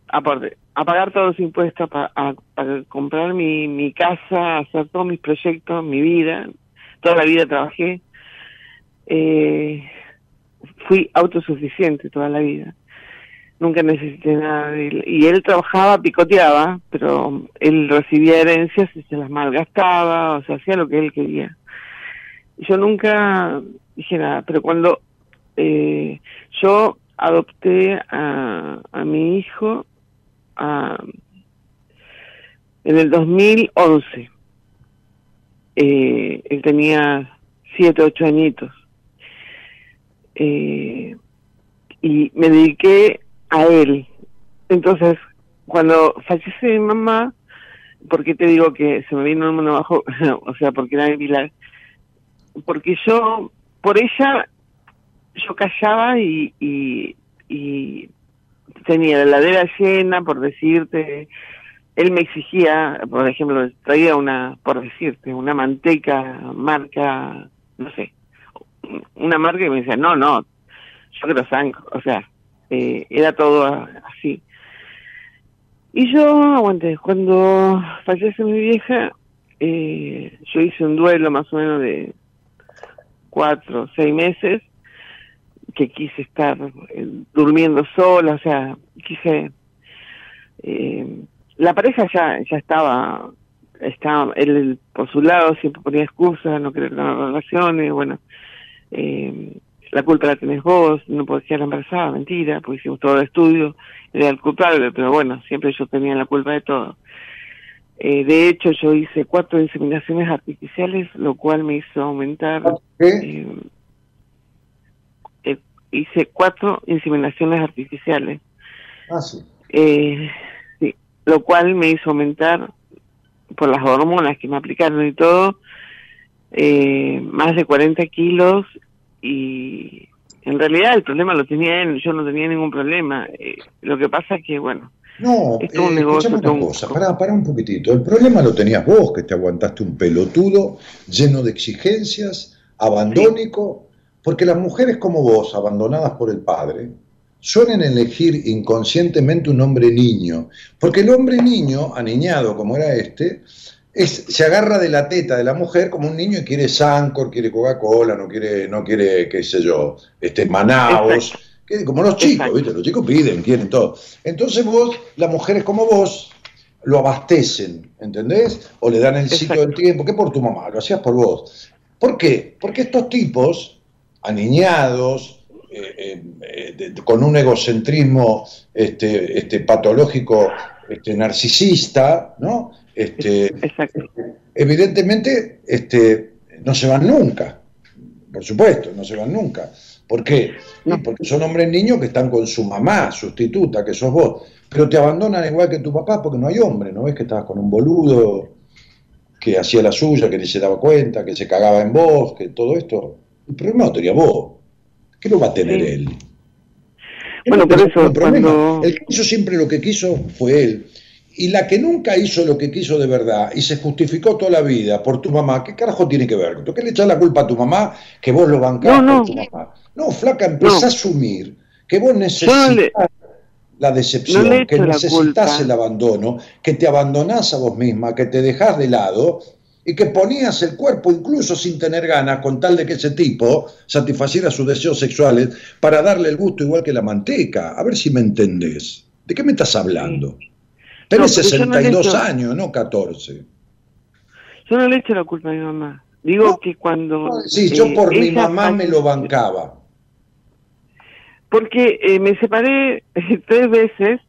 aparte, a pagar todos los impuestos pa- a- para comprar mi, mi casa, hacer todos mis proyectos, mi vida, toda la vida trabajé. Eh, fui autosuficiente toda la vida. Nunca necesité nada de él. Y él trabajaba, picoteaba, pero él recibía herencias y se las malgastaba, o sea, hacía lo que él quería. Yo nunca dije nada, pero cuando eh, yo adopté a, a mi hijo a- en el 2011, eh, él tenía siete, ocho añitos eh, y me dediqué a él. Entonces, cuando fallece mi mamá, porque te digo que se me vino el mundo abajo? <laughs> o sea, porque era mi milagro. Porque yo, por ella, yo callaba y, y, y tenía la heladera llena, por decirte. Él me exigía, por ejemplo, traía una, por decirte, una manteca marca, no sé, una marca y me decía, no, no, yo creo sanco, o sea, eh, era todo así. Y yo aguanté, cuando fallece mi vieja, eh, yo hice un duelo más o menos de cuatro o seis meses, que quise estar eh, durmiendo sola, o sea, quise... eh, la pareja ya, ya estaba, estaba, él por su lado siempre ponía excusas, no querer tener relaciones, bueno, eh, la culpa la tenés vos, no podés quedar embarazada, mentira, porque hicimos todo el estudio, era el culpable, pero bueno, siempre yo tenía la culpa de todo. Eh, de hecho, yo hice cuatro inseminaciones artificiales, lo cual me hizo aumentar, ¿Qué? eh, eh, hice cuatro inseminaciones artificiales, Ah, sí. eh, lo cual me hizo aumentar por las hormonas que me aplicaron y todo, eh, más de 40 kilos y en realidad el problema lo tenía él, yo no tenía ningún problema. Eh, lo que pasa es que, bueno, No, Es todo un eh, negocio, todo una un- cosa, pará, pará un poquitito. El problema lo tenías vos, que te aguantaste un pelotudo lleno de exigencias, abandónico, porque las mujeres como vos, abandonadas por el padre, suelen elegir inconscientemente un hombre niño, porque el hombre niño, aniñado como era este, es, se agarra de la teta de la mujer como un niño y quiere Sancor, quiere Coca-Cola, no quiere, no quiere, qué sé yo, este Manaos, que- como los chicos, Exacto. ¿viste? Los chicos piden, quieren todo. Entonces vos, las mujeres como vos, lo abastecen, ¿entendés? O le dan el sitio del tiempo, que por tu mamá, lo hacías por vos. ¿Por qué? Porque estos tipos, aniñados, eh, eh, de- con un egocentrismo este, este, patológico, este, narcisista, ¿no? Este, exacto. evidentemente este, no se van nunca, por supuesto, no se van nunca. ¿Por qué? No. porque son hombres niños que están con su mamá, sustituta, que sos vos, pero te abandonan igual que tu papá porque no hay hombre, ¿no ves que estabas con un boludo que hacía la suya, que ni se daba cuenta, que se cagaba en vos, que todo esto? El problema lo tenía vos. ¿Qué lo va a tener Sí. él? Él Bueno, no por eso, cuando- El que hizo siempre lo que quiso fue él. Y la que nunca hizo lo que quiso de verdad y se justificó toda la vida por tu mamá, ¿qué carajo tiene que ver? ¿Por qué le echas la culpa a tu mamá que vos lo bancás No, no. por tu mamá? No, flaca, empezá No. a asumir que vos necesitas le- la decepción, que necesitas el abandono, que te abandonás a vos misma, que te dejás de lado y que ponías el cuerpo incluso sin tener ganas con tal de que ese tipo satisfaciera sus deseos sexuales para darle el gusto igual que la manteca. A ver si me entendés. ¿De qué me estás hablando? Tenés No, pero yo no le 62 echo- años, no 14. Yo no le echo la culpa a mi mamá. Digo No, que cuando... Sí, yo eh, por mi mamá me lo bancaba. Porque eh, me separé <laughs> tres veces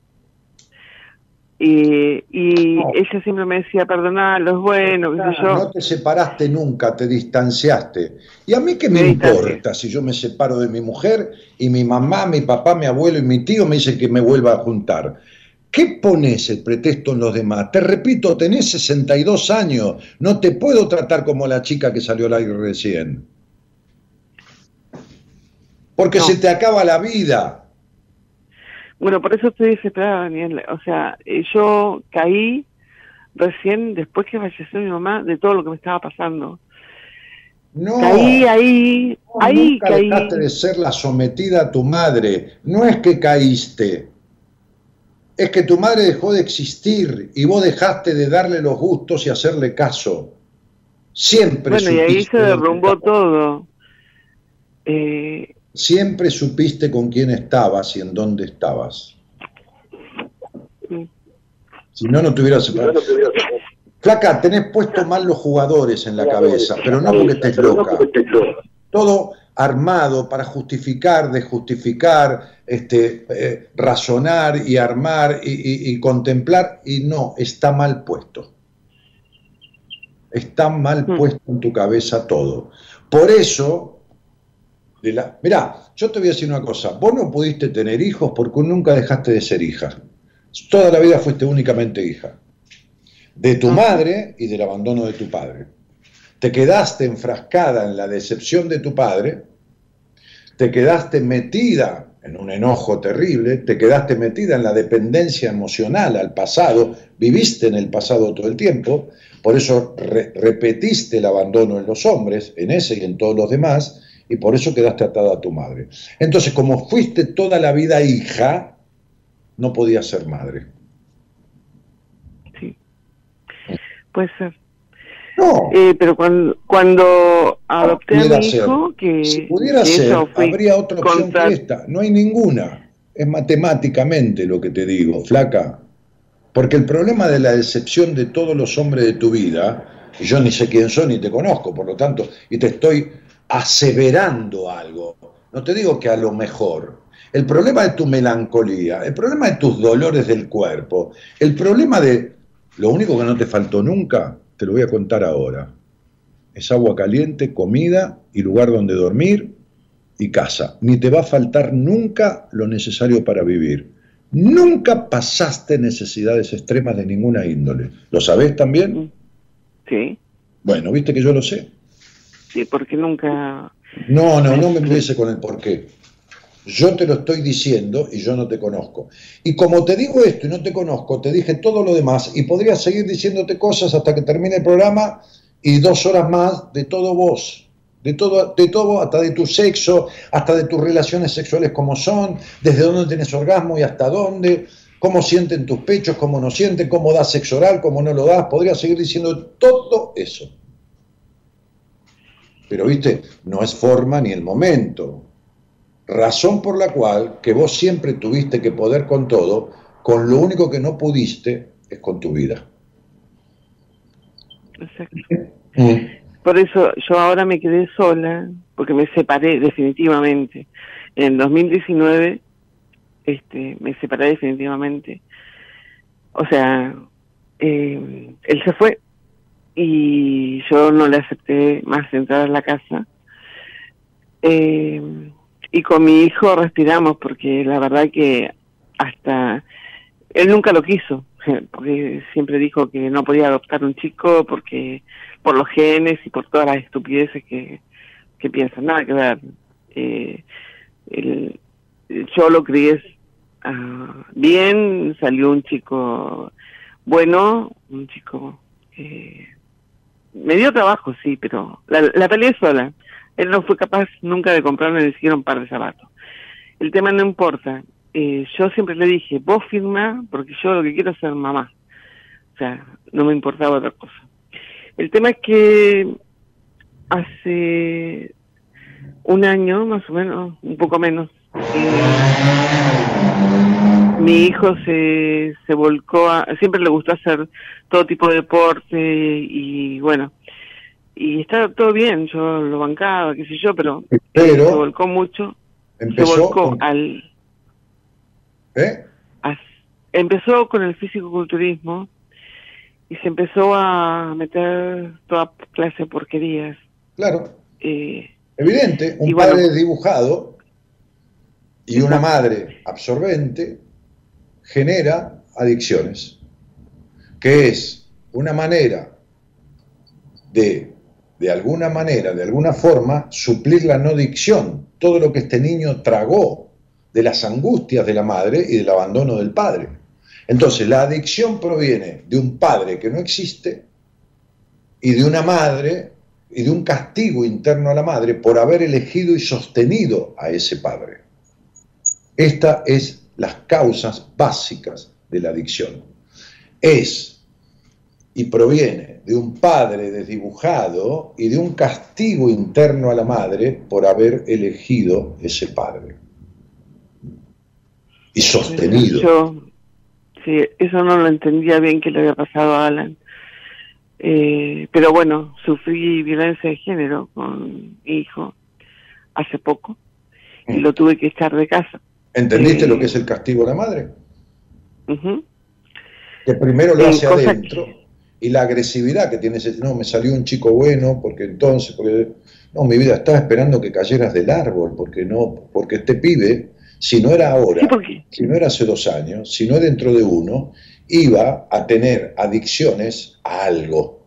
y, y No. ella siempre me decía, perdonalo, es bueno, qué sé yo. No te separaste nunca, te distanciaste. ¿Y a mí qué me importa si yo me separo de mi mujer y mi mamá, mi papá, mi abuelo y mi tío me dicen que me vuelva a juntar? ¿Qué pones el pretexto en los demás? Te repito, tenés 62 años, no te puedo tratar como la chica que salió al aire recién. Porque No. se te acaba la vida. Bueno, por eso estoy desesperada, Daniel. O sea, eh, yo caí recién después que falleció mi mamá de todo lo que me estaba pasando. No, Caí ahí, no, ahí nunca caí. dejaste de ser la sometida a tu madre. No es que caíste. Es que tu madre dejó de existir y vos dejaste de darle los gustos y hacerle caso. Siempre Bueno, y ahí se derrumbó todo. Eh, Siempre supiste con quién estabas y en dónde estabas. Si no, no te hubieras separado. Flaca, tenés puesto mal los jugadores en la cabeza, pero no porque estés loca. Todo armado para justificar, desjustificar, este, eh, razonar y armar y, y- y contemplar, y no, está mal puesto. Está mal Mm. puesto en tu cabeza todo. Por eso, de la, mirá, yo te voy a decir una cosa, vos no pudiste tener hijos porque nunca dejaste de ser hija. Toda la vida fuiste únicamente hija. De tu Ah. madre y del abandono de tu padre. Te quedaste enfrascada en la decepción de tu padre, te quedaste metida en un enojo terrible, te quedaste metida en la dependencia emocional al pasado, viviste en el pasado todo el tiempo, por eso re- repetiste el abandono en los hombres, en ese y en todos los demás, y por eso quedaste atada a tu madre. Entonces, como fuiste toda la vida hija, no podías ser madre. sí. Puede ser. No, Eh, pero cuando, cuando adopté a mi ser. hijo, que, si pudiera que ser, habría otra opción contra- que esta. No hay ninguna. Es matemáticamente lo que te digo, flaca. Porque el problema de la decepción de todos los hombres de tu vida, y yo ni sé quién son ni te conozco, por lo tanto, y te estoy aseverando algo. No te digo que a lo mejor. El problema de tu melancolía, el problema de tus dolores del cuerpo, el problema de lo único que no te faltó nunca, te lo voy a contar ahora. Es agua caliente, comida y lugar donde dormir y casa. Ni te va a faltar nunca lo necesario para vivir. Nunca pasaste necesidades extremas de ninguna índole. ¿Lo sabés también? Sí, Bueno, viste que yo lo sé. Sí, porque nunca... No, no, no me empiece con el por qué. Yo te lo estoy diciendo y yo no te conozco. Y como te digo esto y no te conozco, te dije todo lo demás y podría seguir diciéndote cosas hasta que termine el programa y dos horas más de todo vos. De todo, de todo, hasta de tu sexo, hasta de tus relaciones sexuales como son, desde dónde tienes orgasmo y hasta dónde, cómo sienten tus pechos, cómo no sienten, cómo das sexo oral, cómo no lo das. Podría seguir diciendo todo eso. Pero viste, no es forma ni el momento. Razón por la cual que vos siempre tuviste que poder con todo, con lo único que no pudiste es con tu vida. Exacto. Por eso yo ahora me quedé sola, porque me separé definitivamente. En el 2019 este, me separé definitivamente. O sea, eh, él se fue y yo no le acepté más entrar a la casa. Eh, y con mi hijo respiramos porque la verdad que hasta él nunca lo quiso, <laughs> porque siempre dijo que no podía adoptar un chico porque por los genes y por todas las estupideces que, que piensan, nada que ver. Eh, el- yo lo crié ah, bien, salió un chico bueno, un chico que me dio trabajo, sí, pero la, la peleé sola. Él no fue capaz nunca de comprarme ni siquiera un par de zapatos. El tema no importa. Eh, yo siempre le dije, vos firma porque yo lo que quiero es ser mamá. O sea, no me importaba otra cosa. El tema es que hace un año, más o menos, un poco menos, eh, mi hijo se, se volcó a, siempre le gustó hacer todo tipo de deporte y bueno, y estaba todo bien, yo lo bancaba, qué sé yo, pero, Pero- se volcó mucho, se volcó con- al, ¿eh? a- empezó con el físico-culturismo y se empezó a meter toda clase de porquerías. Claro, Eh, evidente, un bueno- padre desdibujado y una <laughs> madre absorbente genera adicciones, que es una manera de, de alguna manera, de alguna forma, suplir la no dicción, todo lo que este niño tragó de las angustias de la madre y del abandono del padre. Entonces, la adicción proviene de un padre que no existe y de una madre y de un castigo interno a la madre por haber elegido y sostenido a ese padre. Estas es las causas básicas de la adicción. Es y proviene de un padre desdibujado y de un castigo interno a la madre por haber elegido ese padre. Y sostenido. Yo, sí, eso no lo entendía bien que le había pasado a Alan. Eh, pero bueno, sufrí violencia de género con mi hijo hace poco y Mm. lo tuve que echar de casa. ¿Entendiste Eh, lo que es el castigo a la madre? Que primero lo Eh, hace adentro y la agresividad que tiene ese, no, me salió un chico bueno, porque entonces, porque, no, mi vida, estaba esperando que cayeras del árbol, porque no, porque este pibe, si no era ahora, Sí, si no era hace dos años, si no es dentro de uno, iba a tener adicciones a algo,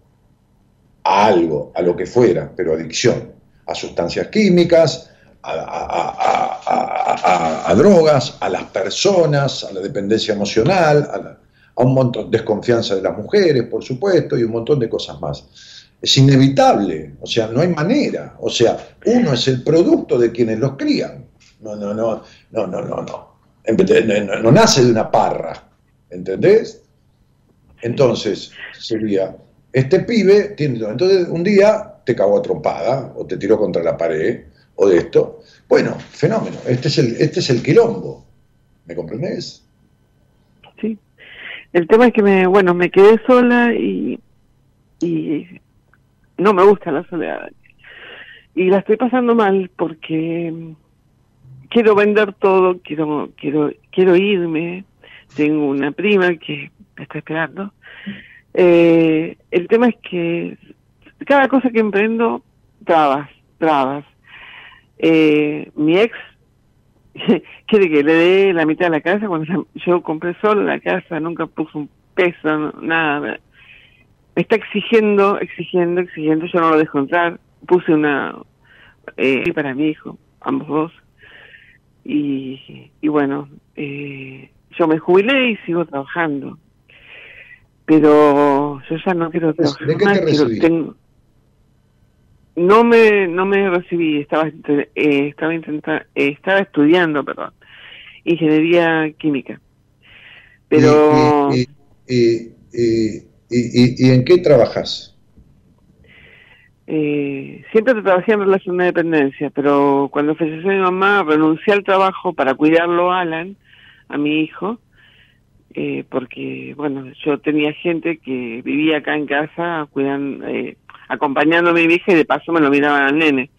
a algo, a lo que fuera, pero adicción, a sustancias químicas, a, a- a- a- drogas, a las personas, a la dependencia emocional, a, la- un montón de desconfianza de las mujeres, por supuesto, y un montón de cosas más. Es inevitable, o sea, no hay manera, o sea, uno es el producto de quienes los crían. No, no, no, no, no, no, No, no- no nace de una parra, ¿entendés? Entonces, sería, este pibe tiene, entonces un día te cagó a trompada, o te tiró contra la pared, o de esto. Bueno, fenómeno, este es el, este es el quilombo, ¿me comprendés? sí. El tema es que me, bueno, me quedé sola y, y no me gusta la soledad. Y la estoy pasando mal porque mm, quiero vender todo, quiero, quiero, quiero irme. Tengo una prima que me está esperando. Eh, el tema es que cada cosa que emprendo, trabas, trabas. Eh, mi ex <laughs> quiere que le dé la mitad de la casa cuando yo compré solo la casa, nunca puso un peso, nada. Me está exigiendo, exigiendo, exigiendo, yo no lo dejo entrar. Puse una eh, para mi hijo, ambos dos. Y, y bueno, eh, yo me jubilé y sigo trabajando. Pero yo ya no quiero trabajar ¿De qué te más, tengo- no me no me recibí, estaba eh, estaba intentando estaba estudiando, perdón, ingeniería química. Pero ¿Y, y- y- y- y- y- y en qué trabajas? eh, siempre trabajé en relación de dependencia, pero cuando falleció mi mamá renuncié al trabajo para cuidarlo a Alan, a mi hijo, eh, porque bueno, yo tenía gente que vivía acá en casa cuidando, eh, acompañando a mi hija y de paso me lo miraban al nene.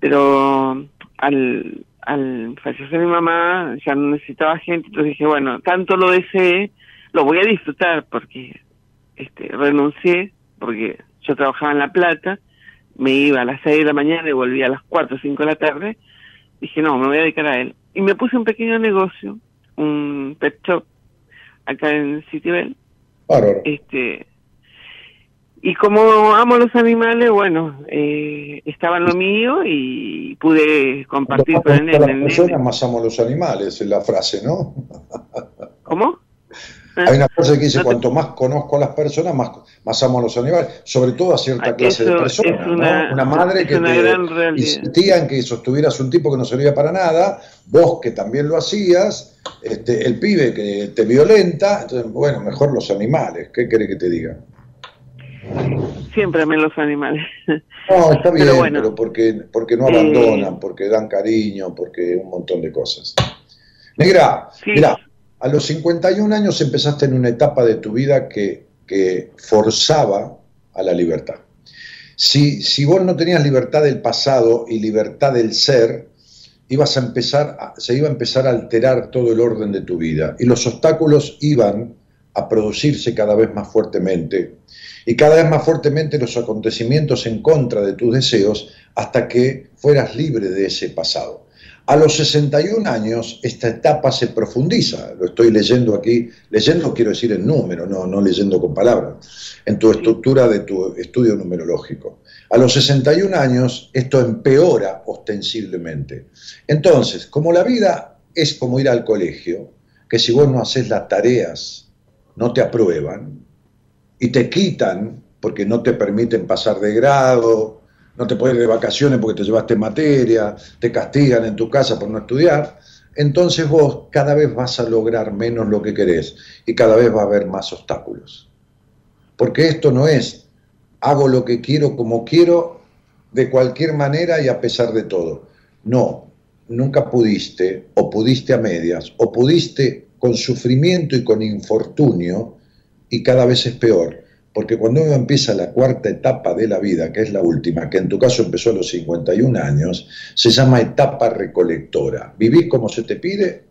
Pero al, al fallecer mi mamá ya no necesitaba gente, entonces dije, bueno, tanto lo deseé, lo voy a disfrutar porque este, renuncié, porque yo trabajaba en La Plata, me iba a las 6 de la mañana y volvía a las 4 o 5 de la tarde, dije, no, me voy a dedicar a él. Y me puse un pequeño negocio, un pet shop, acá en Citibel, este y como amo los animales bueno eh, estaba en lo mío y pude compartir con nene, las personas, más amo los animales, es la frase, ¿no? <laughs> ¿cómo? Hay una frase que dice, No te- cuanto más conozco a las personas, más, más amo a los animales, sobre todo a cierta clase de personas, una- ¿no? Una madre es que una te insistía en que sostuvieras un tipo que no servía para nada, vos que también lo hacías, este, el pibe que te violenta, entonces, bueno, mejor los animales, ¿qué querés que te diga? Siempre amé los animales No, está bien, Pero pero, bueno. porque, porque no Eh, abandonan, porque dan cariño, porque un montón de cosas. Negra, Sí. mirá, a los 51 años empezaste en una etapa de tu vida que, que forzaba a la libertad. Si, si vos no tenías libertad del pasado y libertad del ser, ibas a empezar a- se iba a empezar a alterar todo el orden de tu vida y los obstáculos iban a producirse cada vez más fuertemente y cada vez más fuertemente los acontecimientos en contra de tus deseos hasta que fueras libre de ese pasado. A los 61 años esta etapa se profundiza, lo estoy leyendo aquí, leyendo quiero decir en número, no, no leyendo con palabras, en tu estructura de tu estudio numerológico. A los 61 años esto empeora ostensiblemente. Entonces, como la vida es como ir al colegio, que si vos no haces las tareas, no te aprueban y te quitan porque no te permiten pasar de grado, no te puedes ir de vacaciones porque te llevaste materia, te castigan en tu casa por no estudiar, entonces vos cada vez vas a lograr menos lo que querés y cada vez va a haber más obstáculos. Porque esto no es hago lo que quiero como quiero de cualquier manera y a pesar de todo. No, nunca pudiste o pudiste a medias o pudiste con sufrimiento y con infortunio y cada vez es peor porque cuando uno empieza la cuarta etapa de la vida, que es la última, que en tu caso empezó a los 51 años, se llama etapa recolectora. Vivís como se te pide,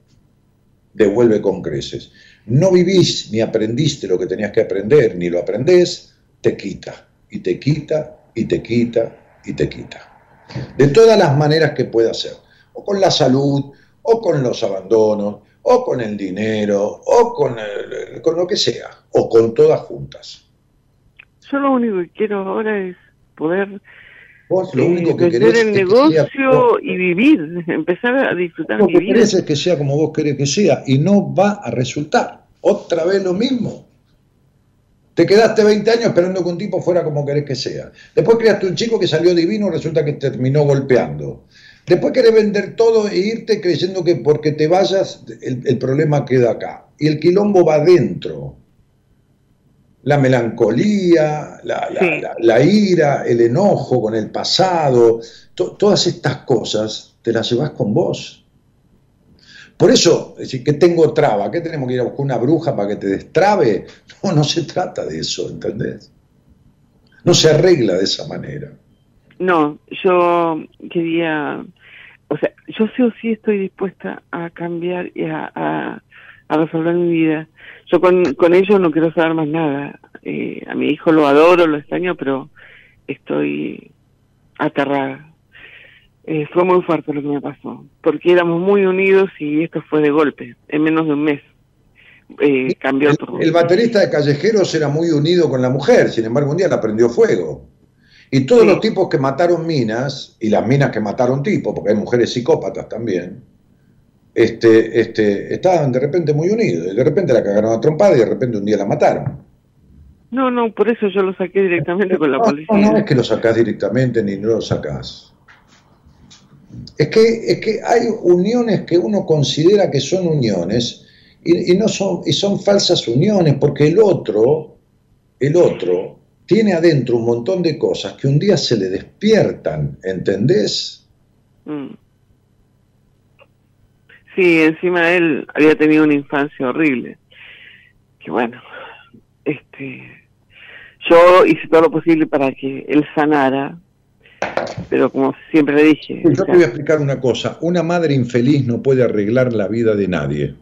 devuelve con creces. No vivís ni aprendiste lo que tenías que aprender, ni lo aprendés, te quita, y te quita, y te quita, y te quita. De todas las maneras que pueda ser, o con la salud, o con los abandonos, o con el dinero, o con, con lo que sea, o con todas juntas. Yo lo único que quiero ahora es poder Vos lo único que vender querés el es que negocio sea- y vivir, <laughs> empezar a disfrutar Lo mi que vida. querés es que sea como vos querés que sea y no va a resultar. Otra vez lo mismo. Te quedaste 20 años esperando que un tipo fuera como querés que sea. Después creaste un chico que salió divino y resulta que terminó golpeando. Después querés vender todo e irte creyendo que porque te vayas el, el problema queda acá. Y el quilombo va adentro. La melancolía, la, la- Sí. la- la ira, el enojo con el pasado, to- todas estas cosas te las llevas con vos. Por eso, es decir, que tengo traba, ¿qué tenemos que ir a buscar una bruja para que te destrabe? No, no se trata de eso, ¿entendés? No se arregla de esa manera. No, yo quería, o sea, yo sí o sí estoy dispuesta a cambiar y a, a, a resolver mi vida. Yo con, con ellos no quiero saber más nada. Eh, a mi hijo lo adoro, lo extraño, pero estoy aterrada. Eh, fue muy fuerte lo que me pasó, porque éramos muy unidos y esto fue de golpe, en menos de un mes. Eh, cambió El, todo. el baterista de Callejeros era muy unido con la mujer, sin embargo un día la prendió fuego. Y todos Sí. los tipos que mataron minas, y las minas que mataron tipos, porque hay mujeres psicópatas también, este, este, estaban de repente muy unidos. Y de repente la cagaron a trompada y de repente un día la mataron. No, no, por eso yo lo saqué directamente con la No, policía. No, no es que lo sacás directamente ni no lo sacás. Es que, es que hay uniones que uno considera que son uniones y, y no son, y son falsas uniones porque el otro, el otro, tiene adentro un montón de cosas que un día se le despiertan, ¿entendés? Mm. Sí, encima él había tenido una infancia horrible. Que bueno, este, yo hice todo lo posible para que él sanara, pero como siempre le dije, Yo te voy a explicar una cosa, una madre infeliz no puede arreglar la vida de nadie.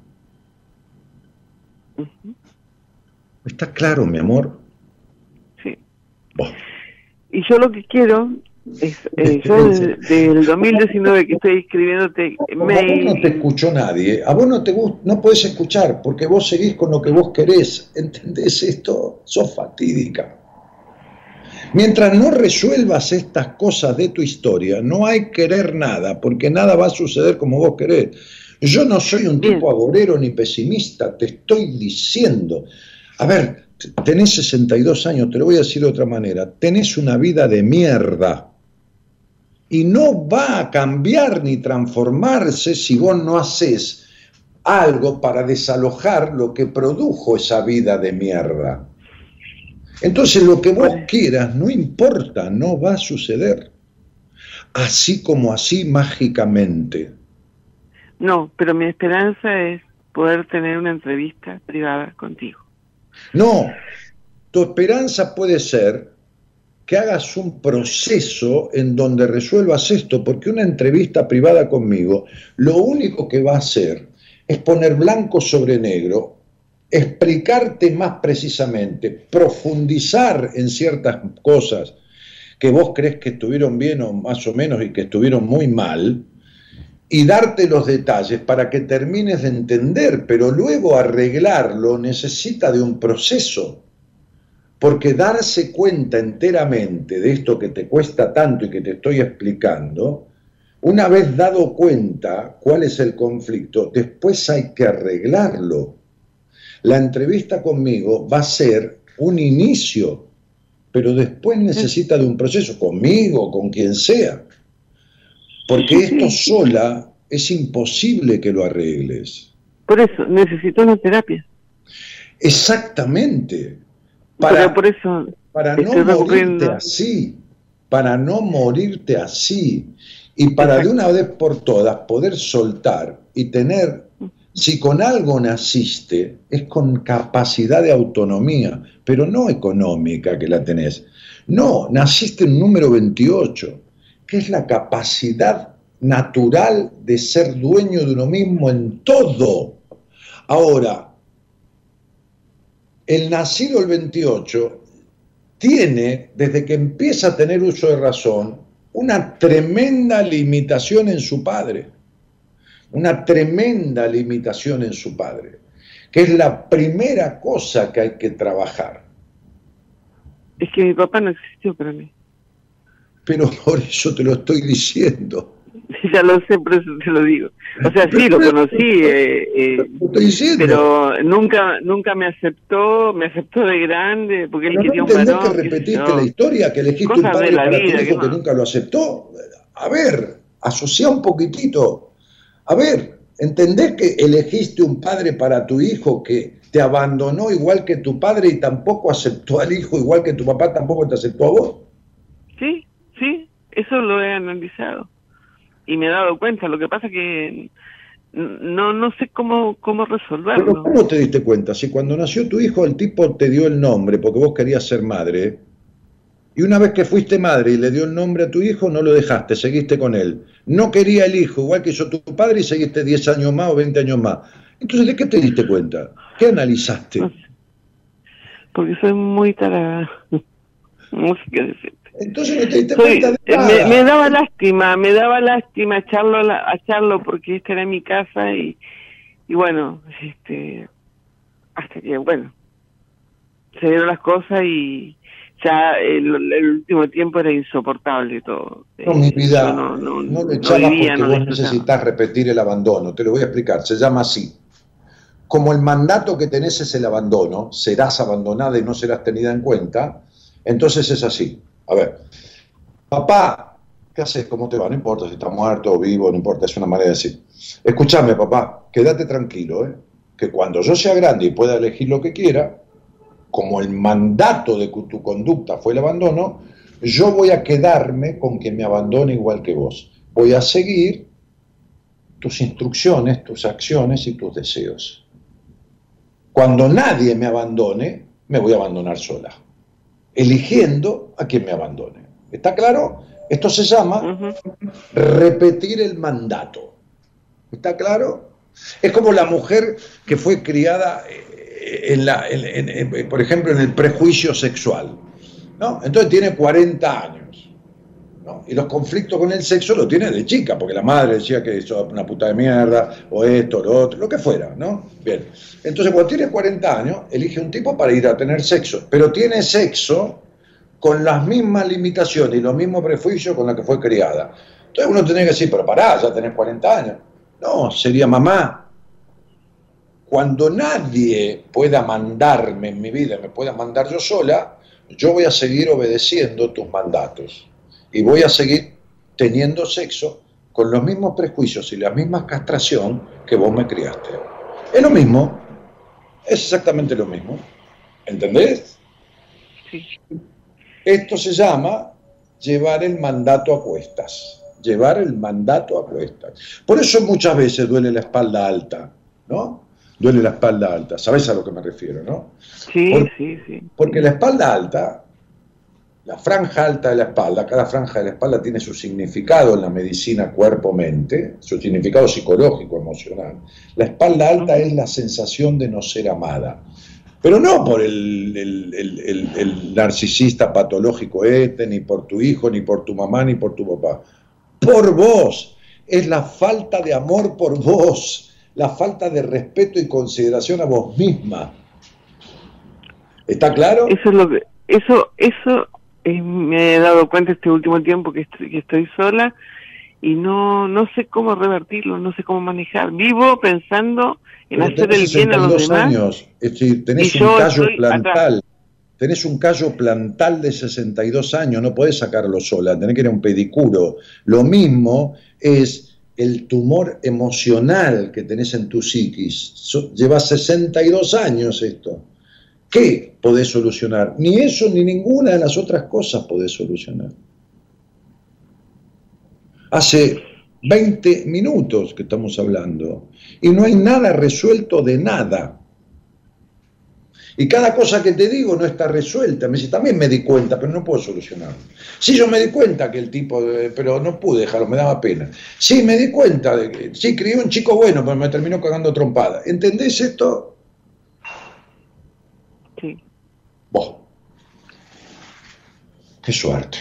¿Está claro, mi amor? Y yo lo que quiero es, eh, yo desde, desde el 2019 que estoy escribiéndote vos no te mail, escuchó nadie, a vos no te gust- no podés escuchar porque vos seguís con lo que vos querés. <laughs> ¿Entendés esto? Sos fatídica. Mientras no resuelvas estas cosas de tu historia, no hay querer nada, porque nada va a suceder como vos querés. Yo no soy un Bien. tipo agorero ni pesimista, te estoy diciendo. A ver, tenés 62 años, te lo voy a decir de otra manera, tenés una vida de mierda y no va a cambiar ni transformarse si vos no haces algo para desalojar lo que produjo esa vida de mierda. Entonces lo que vos quieras no importa, no va a suceder. Así como así mágicamente. no, pero mi esperanza es poder tener una entrevista privada contigo. No, tu esperanza puede ser que hagas un proceso en donde resuelvas esto, porque una entrevista privada conmigo lo único que va a hacer es poner blanco sobre negro, explicarte más precisamente, profundizar en ciertas cosas que vos crees que estuvieron bien o más o menos y que estuvieron muy mal, y darte los detalles para que termines de entender, pero luego arreglarlo necesita de un proceso. Porque darse cuenta enteramente de esto que te cuesta tanto y que te estoy explicando, una vez dado cuenta cuál es el conflicto, después hay que arreglarlo. La entrevista conmigo va a ser un inicio, pero después necesita de un proceso, conmigo, con quien sea. Porque esto sola es imposible que lo arregles. Por eso, necesito una terapia. Exactamente. Para, por eso para no morirte así, para no morirte así, y para de una vez por todas poder soltar y tener, si con algo naciste, es con capacidad de autonomía, pero no económica que la tenés. No, naciste en número 28, que es la capacidad natural de ser dueño de uno mismo en todo. Ahora, el nacido el 28 tiene, desde que empieza a tener uso de razón, una tremenda limitación en su padre, una tremenda limitación en su padre, que es la primera cosa que hay que trabajar. Es que mi papá no existió para mí. Pero por eso te lo estoy diciendo. <laughs> ya lo sé, por eso te lo digo. O sea, sí, lo conocí, eh, eh, pero nunca nunca me aceptó, me aceptó de grande, porque él quería un varón. que repetiste la historia, que elegiste un padre para tu hijo que, nunca lo aceptó? A ver, asocia un poquitito. A ver, ¿entendés que elegiste un padre para tu hijo que te abandonó igual que tu padre y tampoco aceptó al hijo igual que tu papá tampoco te aceptó a vos? Sí, eso lo he analizado y me he dado cuenta. Lo que pasa es que no, no sé cómo, cómo resolverlo. Pero ¿cómo te diste cuenta? Si cuando nació tu hijo el tipo te dio el nombre porque vos querías ser madre, y una vez que fuiste madre y le dio el nombre a tu hijo, no lo dejaste, seguiste con él. No quería el hijo, igual que hizo tu padre, y seguiste 10 años más o 20 años más. Entonces, ¿de qué te diste cuenta? ¿Qué analizaste? Porque soy muy tarada. <laughs> No sé qué decir. Entonces no te diste cuenta de nada. Me, daba lástima, me daba lástima echarlo a echarlo porque esta era mi casa y, y bueno, este, hasta que, bueno, se dieron las cosas y ya el, último tiempo era insoportable todo. No, mi vida, no, no, no lo echabas porque vos necesitas repetir el abandono. Te lo voy a explicar, se llama así. Como el mandato que tenés es el abandono, serás abandonada y no serás tenida en cuenta, entonces es así. A ver, papá, ¿qué haces? ¿Cómo te va? No importa si está muerto o vivo, no importa, es una manera de decir. Escúchame, papá, quédate tranquilo, ¿eh? que cuando yo sea grande y pueda elegir lo que quiera, como el mandato de tu conducta fue el abandono, yo voy a quedarme con quien me abandone igual que vos. Voy a seguir tus instrucciones, tus acciones y tus deseos. Cuando nadie me abandone, me voy a abandonar sola eligiendo a quien me abandone. ¿Está claro? Esto se llama repetir el mandato. ¿Está claro? Es como la mujer que fue criada, eh, en la, por ejemplo, en el prejuicio sexual. ¿no? Entonces tiene 40 años. Y los conflictos con el sexo lo tiene de chica, porque la madre decía que eso es una puta de mierda, o esto, lo otro, lo que fuera, ¿no? Bien. Entonces, cuando tiene 40 años, elige un tipo para ir a tener sexo, pero tiene sexo con las mismas limitaciones y los mismos prejuicios con los que fue criada. Entonces uno tiene que decir, pero pará, ya tenés 40 años. No, sería mamá. Cuando nadie pueda mandarme en mi vida, me pueda mandar yo sola, yo voy a seguir obedeciendo tus mandatos y voy a seguir teniendo sexo con los mismos prejuicios y la misma castración que vos me criaste. Es lo mismo, es exactamente lo mismo. ¿Entendés? Sí. Esto se llama llevar el mandato a cuestas. Llevar el mandato a cuestas. Por eso muchas veces duele la espalda alta, ¿no? Duele la espalda alta. ¿Sabes a lo que me refiero, no? Sí, sí, sí. Porque la espalda alta la franja alta de la espalda, cada franja de la espalda tiene su significado en la medicina cuerpo-mente, su significado psicológico, emocional. La espalda alta es la sensación de no ser amada, pero no por el, el narcisista patológico este, ni por tu hijo, ni por tu mamá, ni por tu papá, por vos. es la falta de amor por vos, la falta de respeto y consideración a vos misma. ¿Está claro? Eso es lo que, eso, eso me he dado cuenta este último tiempo que estoy, que estoy sola y no, no sé cómo revertirlo, no sé cómo manejar. Vivo pensando en hacer el bien a los demás. Años, es decir, tenés un callo plantal. Tenés un callo plantal de 62 años, no podés sacarlo sola, tenés que ir a un pedicuro. Lo mismo es el tumor emocional que tenés en tu psiquis. lleva 62 años esto. ¿Qué podés solucionar? Ni eso ni ninguna de las otras cosas podés solucionar. Hace 20 minutos que estamos hablando y no hay nada resuelto de nada. Y cada cosa que te digo no está resuelta. Me dice, también me di cuenta, pero no puedo solucionarlo. Sí, yo me di cuenta que el tipo, pero no pude dejarlo, me daba pena. Sí, me di cuenta de que, sí, crié un chico bueno, pero me terminó cagando trompada. ¿Entendés esto? Vos. Qué suerte.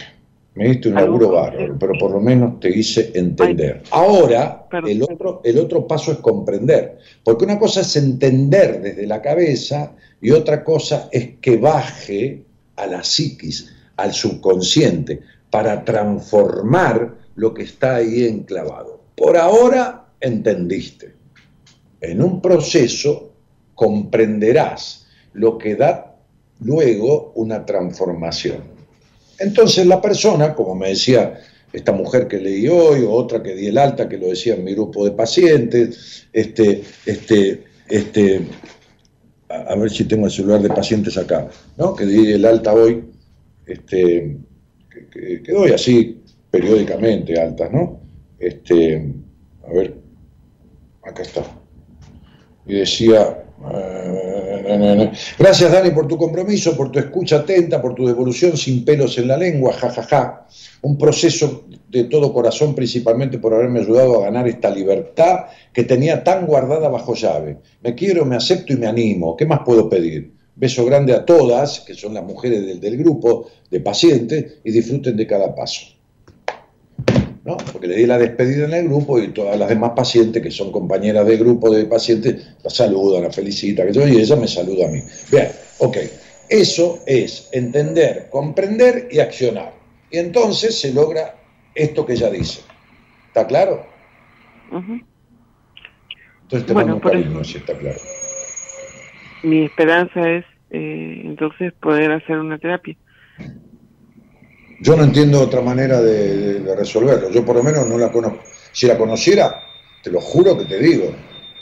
Me diste un laburo bárbaro, pero por lo menos te hice entender. Ahora, el otro, el otro paso es comprender. Porque una cosa es entender desde la cabeza y otra cosa es que baje a la psiquis, al subconsciente, para transformar lo que está ahí enclavado. Por ahora entendiste. En un proceso comprenderás lo que da luego una transformación. Entonces la persona, como me decía esta mujer que leí hoy, o otra que di el alta, que lo decía en mi grupo de pacientes, este, este, este, a, ver si tengo el celular de pacientes acá, ¿no? que di el alta hoy, este, que, doy así periódicamente altas, ¿no? Este, a ver, acá está. Y decía, Gracias, Dani, por tu compromiso, por tu escucha atenta, por tu devolución sin pelos en la lengua, jajaja. Ja, ja. Un proceso de todo corazón, principalmente por haberme ayudado a ganar esta libertad que tenía tan guardada bajo llave. Me quiero, me acepto y me animo. ¿Qué más puedo pedir? Beso grande a todas, que son las mujeres del, del grupo de pacientes, y disfruten de cada paso. ¿No? porque le di la despedida en el grupo y todas las demás pacientes que son compañeras de grupo de pacientes la saludan, la felicitan, y ella me saluda a mí. Bien, ok, eso es entender, comprender y accionar. Y entonces se logra esto que ella dice. ¿Está claro? Entonces te bueno, cariño, si está claro. Mi esperanza es eh, entonces poder hacer una terapia. Yo no entiendo otra manera de, resolverlo. Yo por lo menos no la conozco. Si la conociera, te lo juro que te digo.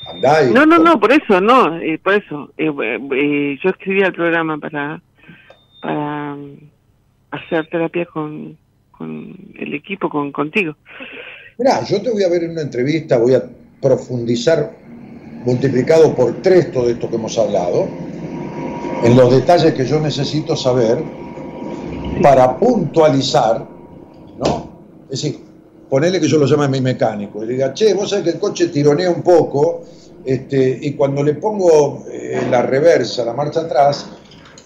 Andá No, no, no, por eso, no, eh, por eso. Eh, eh, yo escribí el programa para, para mm, hacer terapia con, con el equipo, con contigo. Mira, yo te voy a ver en una entrevista, voy a profundizar multiplicado por tres todo esto que hemos hablado, en los detalles que yo necesito saber para puntualizar, ¿no? Es decir, ponerle que yo lo llame mi mecánico y le diga, che, vos sabés que el coche tironea un poco, este, y cuando le pongo eh, la reversa, la marcha atrás,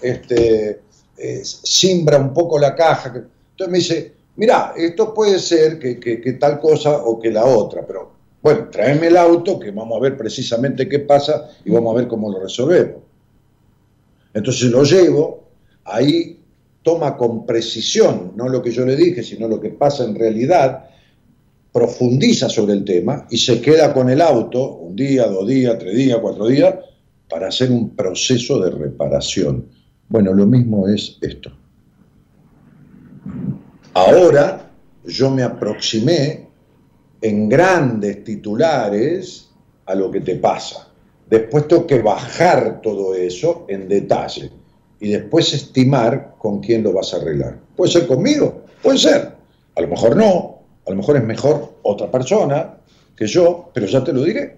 este, eh, simbra un poco la caja. Entonces me dice, mira, esto puede ser que, que, tal cosa o que la otra, pero bueno, tráeme el auto que vamos a ver precisamente qué pasa y vamos a ver cómo lo resolvemos. Entonces lo llevo, ahí toma con precisión, no lo que yo le dije, sino lo que pasa en realidad, profundiza sobre el tema y se queda con el auto un día, dos días, tres días, cuatro días, para hacer un proceso de reparación. Bueno, lo mismo es esto. Ahora yo me aproximé en grandes titulares a lo que te pasa. Después tengo que bajar todo eso en detalle y después estimar con quién lo vas a arreglar. Puede ser conmigo, puede ser. A lo mejor no, a lo mejor es mejor otra persona que yo, pero ya te lo diré.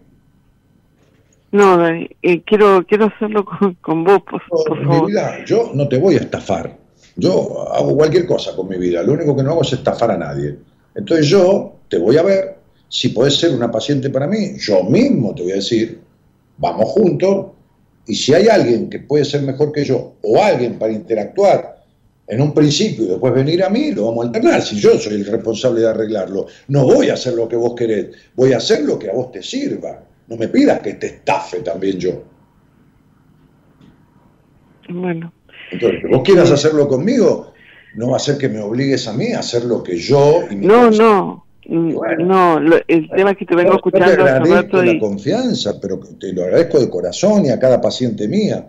No, eh, quiero, quiero hacerlo con, vos, por, favor. yo no te voy a estafar. Yo hago cualquier cosa con mi vida. Lo único que no hago es estafar a nadie. Entonces yo te voy a ver. Si puedes ser una paciente para mí, yo mismo te voy a decir, vamos juntos, y si hay alguien que puede ser mejor que yo o alguien para interactuar en un principio y después venir a mí, lo vamos a alternar. Si yo soy el responsable de arreglarlo, no voy a hacer lo que vos querés, voy a hacer lo que a vos te sirva. No me pidas que te estafe también yo. Bueno. Entonces, que vos quieras hacerlo conmigo, no va a ser que me obligues a mí a hacer lo que yo... Y mi No, no. Bueno. No, lo- el tema es que te vengo Yo te escuchando hace agradezco rato la y confianza, pero te lo agradezco de corazón y a cada paciente mía.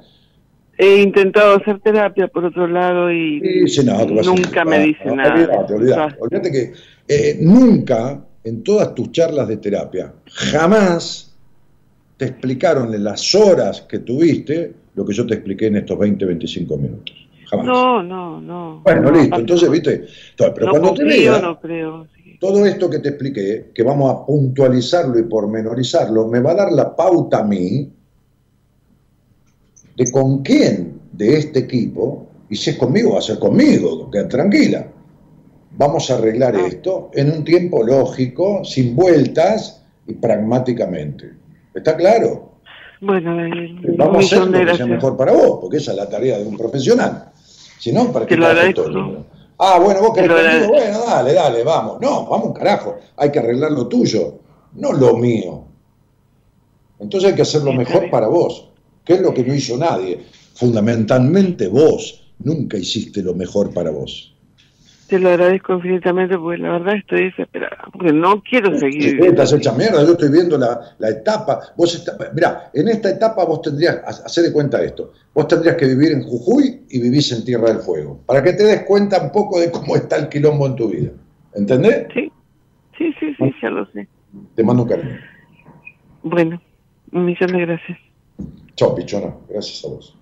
he intentado hacer terapia por otro lado y Sí, sí, no, nunca me dice no, nada. Olvídate, olvídate. Olvídate que eh, nunca en todas tus charlas de terapia, jamás te explicaron en las horas que tuviste lo que yo te expliqué en estos 20, 25 minutos. Jamás. No, no, no. bueno, No, listo. Entonces, viste. Pero no cuando te confío, vea, no creo. Todo esto que te expliqué, que vamos a puntualizarlo y pormenorizarlo, me va a dar la pauta a mí de con quién de este equipo, y si es conmigo, va a ser conmigo, queda tranquila. Vamos a arreglar Ah. esto en un tiempo lógico, sin vueltas y pragmáticamente. ¿Está claro? Bueno, eh, un Vamos a hacer lo que sea mejor para vos, porque esa es la tarea de un profesional. Si no, ¿para qué Te lo agradezco. todo? Ah, bueno, vos querés conmigo, bueno, dale, dale, vamos. No, vamos un carajo. Hay que arreglar lo tuyo, no lo mío. Entonces hay que hacer lo mejor para vos, que es lo que no hizo nadie. Fundamentalmente vos nunca hiciste lo mejor para vos. Te lo agradezco infinitamente porque la verdad estoy desesperada. Porque no quiero seguir. Sí, viviendo estás hecha mierda, yo estoy viendo la, la etapa. Vos está, mirá, en esta etapa vos tendrías, ha- hacer de cuenta esto, vos tendrías que vivir en Jujuy y vivís en Tierra del Fuego, para que te des cuenta un poco de cómo está el quilombo en tu vida. ¿Entendés? Sí, sí, sí, sí, ya lo sé. Te mando un cariño. Bueno, un millón de gracias. Chao, pichona. Gracias a vos.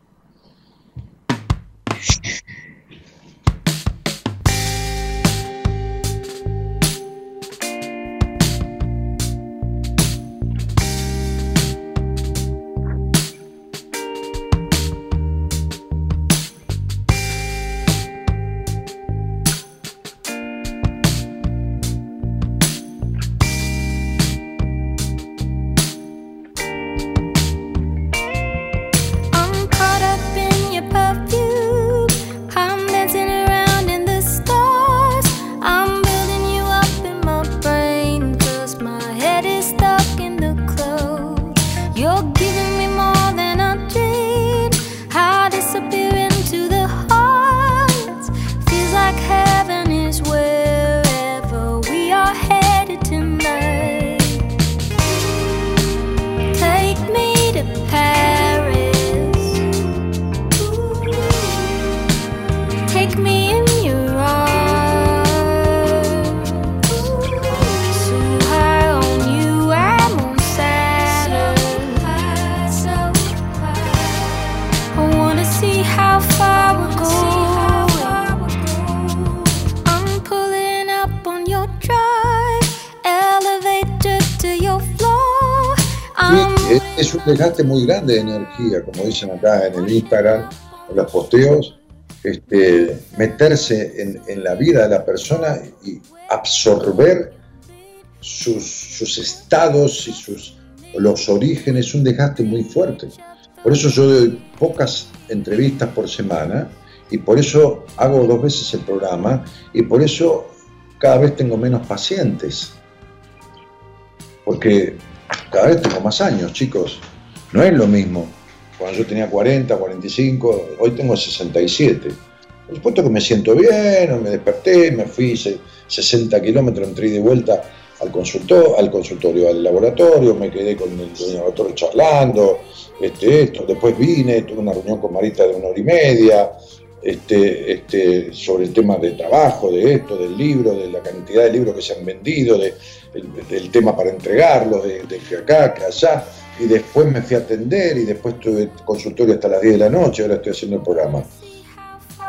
Desgaste muy grande de energía, como dicen acá en el Instagram, en los posteos, este, meterse en, la vida de la persona y absorber sus, sus estados y sus, los orígenes, es un desgaste muy fuerte. Por eso yo doy pocas entrevistas por semana y por eso hago dos veces el programa y por eso cada vez tengo menos pacientes. Porque cada vez tengo más años, chicos. No es lo mismo. Cuando yo tenía 40, 45, hoy tengo 67. Por supuesto que me siento bien, me desperté, me fui hice 60 kilómetros, entré de vuelta al consultorio, al consultorio, al laboratorio, me quedé con el, el laboratorio charlando, este, esto, después vine, tuve una reunión con Marita de una hora y media, este, este, sobre el tema de trabajo, de esto, del libro, de la cantidad de libros que se han vendido, de, del, tema para entregarlos, de, de acá, que allá, y después me fui a atender y después tuve consultorio hasta las 10 de la noche, ahora estoy haciendo el programa.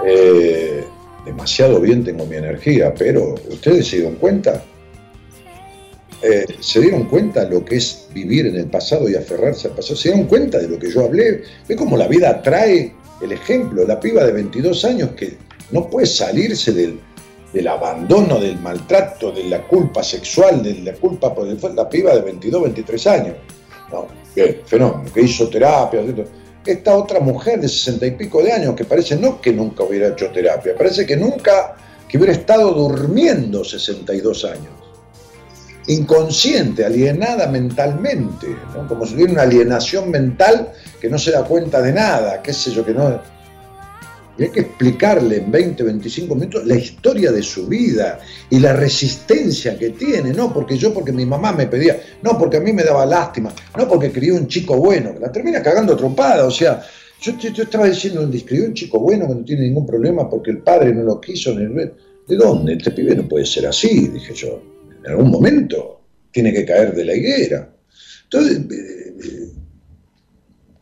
Eh, demasiado bien tengo mi energía, pero ustedes se dieron cuenta, Eh, se dieron cuenta lo que es vivir en el pasado y aferrarse al pasado, se dieron cuenta de lo que yo hablé, ve cómo la vida trae el ejemplo, la piba de 22 años que no puede salirse del, del abandono, del maltrato, de la culpa sexual, de la culpa por el, la piba de 22, 23 años. No, bien, fenómeno, que hizo terapia, esta otra mujer de sesenta y pico de años que parece no que nunca hubiera hecho terapia, parece que nunca, que hubiera estado durmiendo 62 años. Inconsciente, alienada mentalmente, como si hubiera una alienación mental que no se da cuenta de nada, qué sé yo, que no, y hay que explicarle en 20, 25 minutos la historia de su vida y la resistencia que tiene, no porque yo, porque mi mamá me pedía, no porque a mí me daba lástima, no porque crió un chico bueno, la termina cagando trompada, o sea, yo, estaba diciendo, crió un chico bueno que no tiene ningún problema porque el padre no lo quiso, ¿de dónde? Este pibe no puede ser así, dije yo, en algún momento tiene que caer de la higuera. Entonces, eh,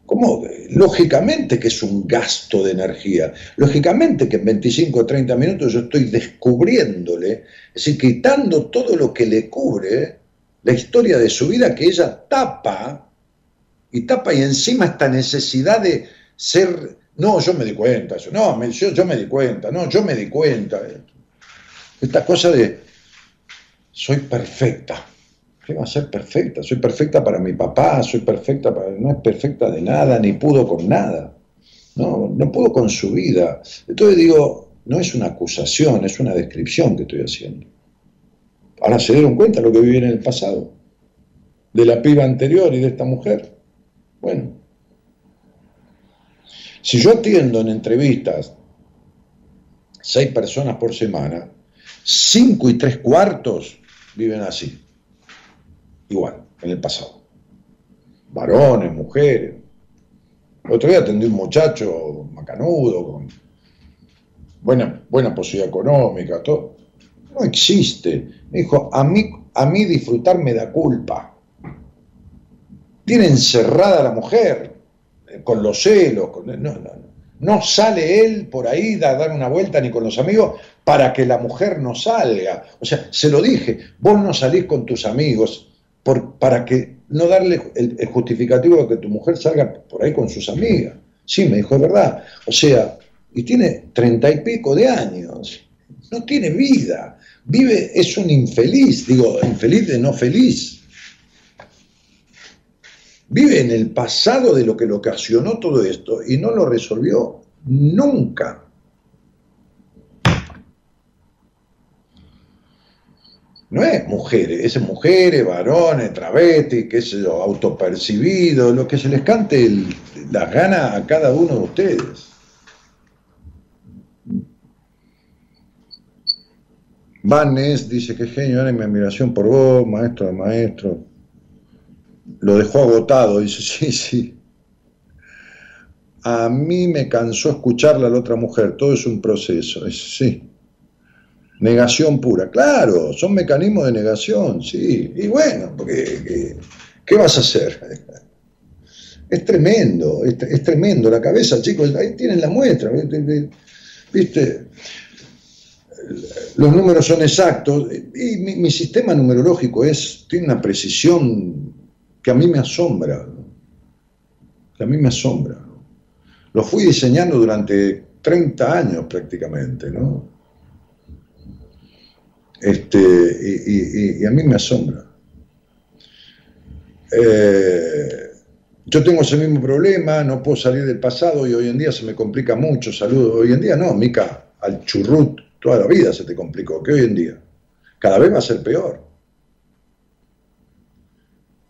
¿Cómo? Lógicamente que es un gasto de energía. Lógicamente que en 25 o 30 minutos yo estoy descubriéndole, es decir, quitando todo lo que le cubre, la historia de su vida que ella tapa, y tapa y encima esta necesidad de ser, no, yo me di cuenta, eso, no, yo, yo me di cuenta, no, yo me di cuenta. Esta cosa de, soy perfecta. ¿Qué va a ser perfecta? Soy perfecta para mi papá, soy perfecta para... No es perfecta de nada, ni pudo con nada. No, no pudo con su vida. Entonces digo, no es una acusación, es una descripción que estoy haciendo. Ahora se dieron cuenta de lo que viví en el pasado, de la piba anterior y de esta mujer. Bueno, si yo atiendo en entrevistas seis personas por semana, cinco y tres cuartos viven así igual, en el pasado. Varones, mujeres. otro día atendí un muchacho macanudo, con buena, buena posibilidad económica, todo. No existe. Me dijo, a mí, a mí disfrutar me da culpa. Tiene encerrada a la mujer, eh, con los celos, con, no. No sale él por ahí a dar una vuelta ni con los amigos para que la mujer no salga. O sea, se lo dije, vos no salís con tus amigos, para que no darle el, justificativo de que tu mujer salga por ahí con sus amigas. Sí, me dijo, es verdad. O sea, y tiene treinta y pico de años, no tiene vida, vive, es un infeliz, digo, infeliz de no feliz. Vive en el pasado de lo que le ocasionó todo esto y no lo resolvió nunca. No es mujeres, es mujeres, varones, travestis, qué sé yo, autopercibido, lo que se les cante la gana a cada uno de ustedes. Vanes dice que genio, mi admiración por vos, maestro maestro. Lo dejó agotado, dice, <laughs> sí, sí. A mí me cansó escucharla a la otra mujer, todo es un proceso, sí. Negación pura, claro, son mecanismos de negación, sí. Y bueno, porque ¿qué, vas a hacer? Es tremendo, es, tremendo. La cabeza, chicos, ahí tienen la muestra, ¿viste? Los números son exactos y mi, sistema numerológico es, tiene una precisión que a mí me asombra, que a mí me asombra. Lo fui diseñando durante 30 años prácticamente, ¿no? Este, y, a mí me asombra. Eh, yo tengo ese mismo problema, no puedo salir del pasado y hoy en día se me complica mucho. Saludos. Hoy en día no, Mica, al churrut toda la vida se te complicó. que hoy en día? Cada vez va a ser peor.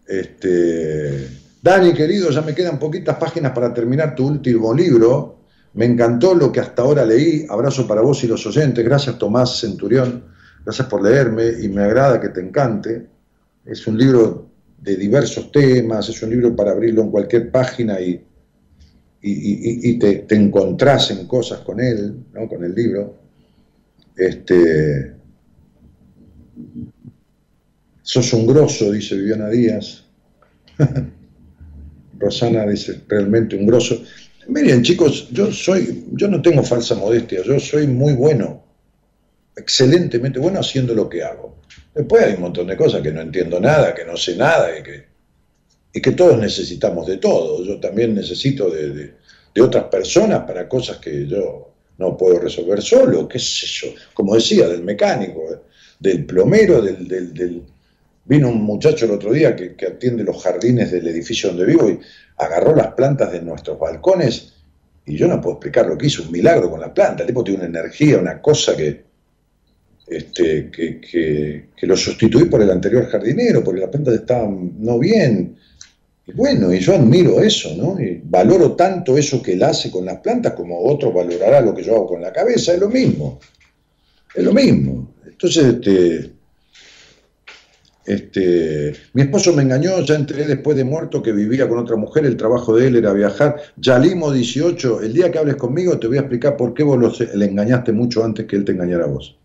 Este, Dani, querido, ya me quedan poquitas páginas para terminar tu último libro. Me encantó lo que hasta ahora leí. Abrazo para vos y los oyentes. Gracias, Tomás Centurión. Gracias por leerme y me agrada que te encante. Es un libro de diversos temas, es un libro para abrirlo en cualquier página y, y, te, te, encontrás en cosas con él, ¿no? con el libro. Este, sos un grosso, dice Viviana Díaz. <laughs> Rosana dice, realmente un grosso. Miren, chicos, yo soy, yo no tengo falsa modestia, yo soy muy bueno excelentemente bueno haciendo lo que hago. Después hay un montón de cosas que no entiendo nada, que no sé nada y que, y que todos necesitamos de todo. Yo también necesito de, otras personas para cosas que yo no puedo resolver solo, qué sé yo, como decía, del mecánico, del plomero, del, Vino un muchacho el otro día que, que atiende los jardines del edificio donde vivo y agarró las plantas de nuestros balcones y yo no puedo explicar lo que hizo, un milagro con la planta. El tipo tiene una energía, una cosa que, este, que, lo sustituí por el anterior jardinero, porque las plantas estaban no bien. Y bueno, y yo admiro eso, ¿no? Y valoro tanto eso que él hace con las plantas como otro valorará lo que yo hago con la cabeza, es lo mismo. Es lo mismo. Entonces, este, este, mi esposo me engañó, ya enteré después de muerto que vivía con otra mujer, el trabajo de él era viajar. Yalimo 18, el día que hables conmigo te voy a explicar por qué vos lo- le engañaste mucho antes que él te engañara a vos.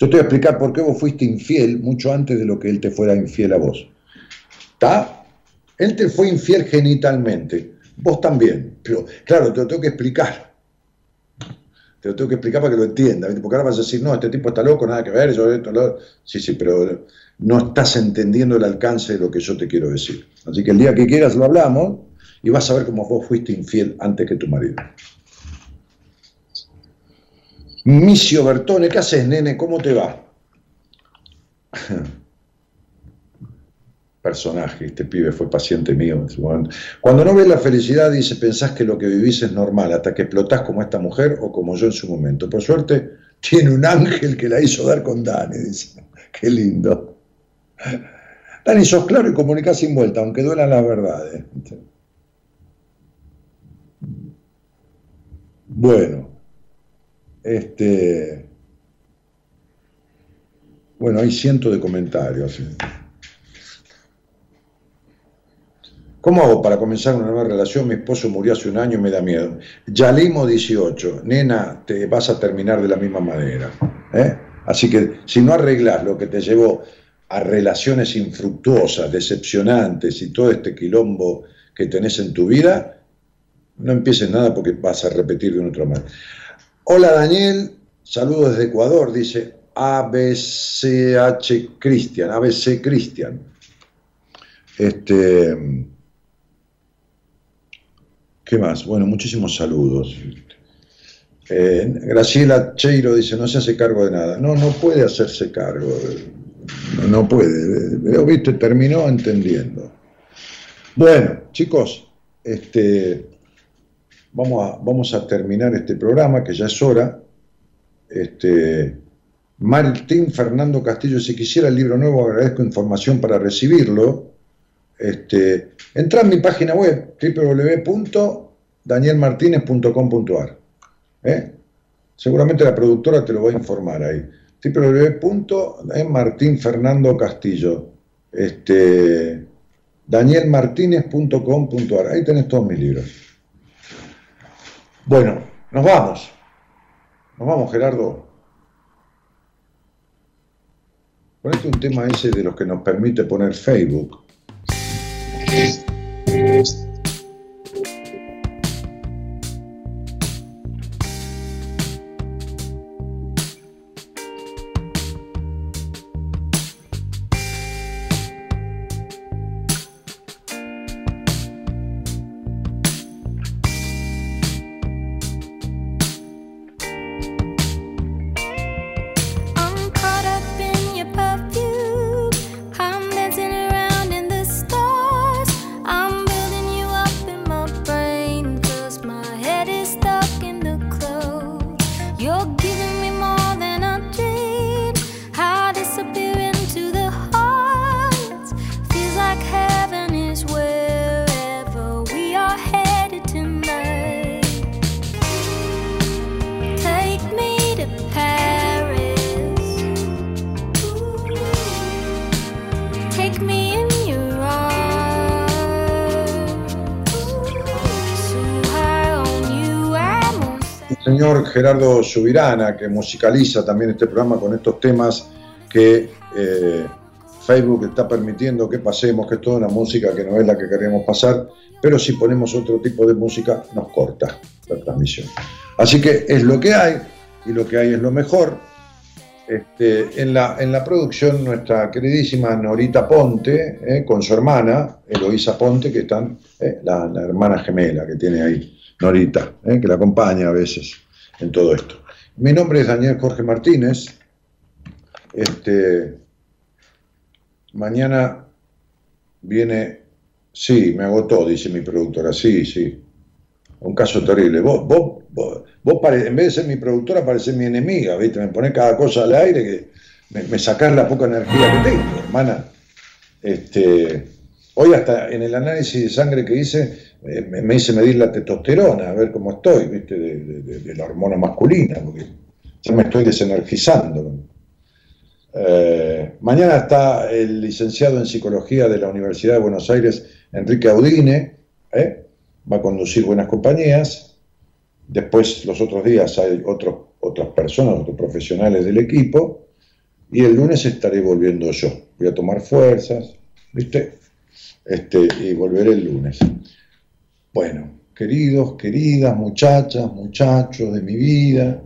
Yo te voy a explicar por qué vos fuiste infiel mucho antes de lo que él te fuera infiel a vos. ¿Está? Él te fue infiel genitalmente, vos también. Pero claro, te lo tengo que explicar. Te lo tengo que explicar para que lo entienda. ¿viste? Porque ahora vas a decir, no, este tipo está loco, nada que ver, yo esto, lo. Sí, sí, pero no estás entendiendo el alcance de lo que yo te quiero decir. Así que el día que quieras lo hablamos y vas a ver cómo vos fuiste infiel antes que tu marido. Micio Bertone, ¿qué haces, nene? ¿Cómo te va? <laughs> Personaje, este pibe fue paciente mío. en su momento. Cuando no ves la felicidad, dice, pensás que lo que vivís es normal, hasta que explotás como esta mujer o como yo en su momento. Por suerte, tiene un ángel que la hizo dar con Dani, dice. <laughs> Qué lindo. Dani, sos claro y comunicás sin vuelta, aunque duelan las verdades. Bueno, este. Bueno, hay cientos de comentarios. ¿Cómo hago para comenzar una nueva relación? Mi esposo murió hace un año y me da miedo. Yalimo 18, nena, te vas a terminar de la misma manera. ¿eh? Así que si no arreglas lo que te llevó a relaciones infructuosas, decepcionantes y todo este quilombo que tenés en tu vida, no empieces nada porque vas a repetir de una otra manera. Hola Daniel, saludos desde Ecuador, dice ABCH Cristian, ABC Cristian. Este, ¿Qué más? Bueno, muchísimos saludos. Eh, Graciela Cheiro dice, no se hace cargo de nada. No, no puede hacerse cargo. No, puede. Viste, terminó entendiendo. Bueno, chicos, este, vamos, a, vamos a terminar este programa, que ya es hora. Este, Martín Fernando Castillo, si quisiera el libro nuevo, agradezco información para recibirlo. Este, entra en mi página web www.danielmartinez.com.ar. ¿eh? Seguramente la productora te lo va a informar ahí. www.martinfernando Castillo. Este, danielmartinez.com.ar. Ahí tenés todos mis libros. Bueno, nos vamos. Nos vamos, Gerardo. Ponete un tema ese de los que nos permite poner Facebook. Gerardo Subirana, que musicaliza también este programa con estos temas que eh, Facebook está permitiendo que pasemos, que es toda una música que no es la que queremos pasar, pero si ponemos otro tipo de música nos corta la transmisión. Así que es lo que hay y lo que hay es lo mejor. Este, en, la, en la producción nuestra queridísima Norita Ponte, eh, con su hermana, Eloísa Ponte, que están, eh, la, hermana gemela que tiene ahí, Norita, que la acompaña a veces en todo esto. Mi nombre es Daniel Jorge Martínez. Este, mañana viene, sí, me agotó, dice mi productora, sí, sí. Un caso terrible. Vos, vos, vos, vos en vez de ser mi productora, parecés mi enemiga, ¿viste? Me ponés cada cosa al aire que me, me sacás la poca energía que tengo, hermana. Este, hoy hasta en el análisis de sangre que hice, eh, me, hice medir la testosterona, a ver cómo estoy, ¿viste? De, la hormona masculina, porque ya me estoy desenergizando. Eh, mañana está el licenciado en psicología de la Universidad de Buenos Aires, Enrique Audine, ¿eh? va a conducir buenas compañías. Después, los otros días, hay otras personas, otros profesionales del equipo. Y el lunes estaré volviendo yo. Voy a tomar fuerzas, ¿viste? Este, y volveré el lunes. Bueno, queridos, queridas, muchachas, muchachos de mi vida,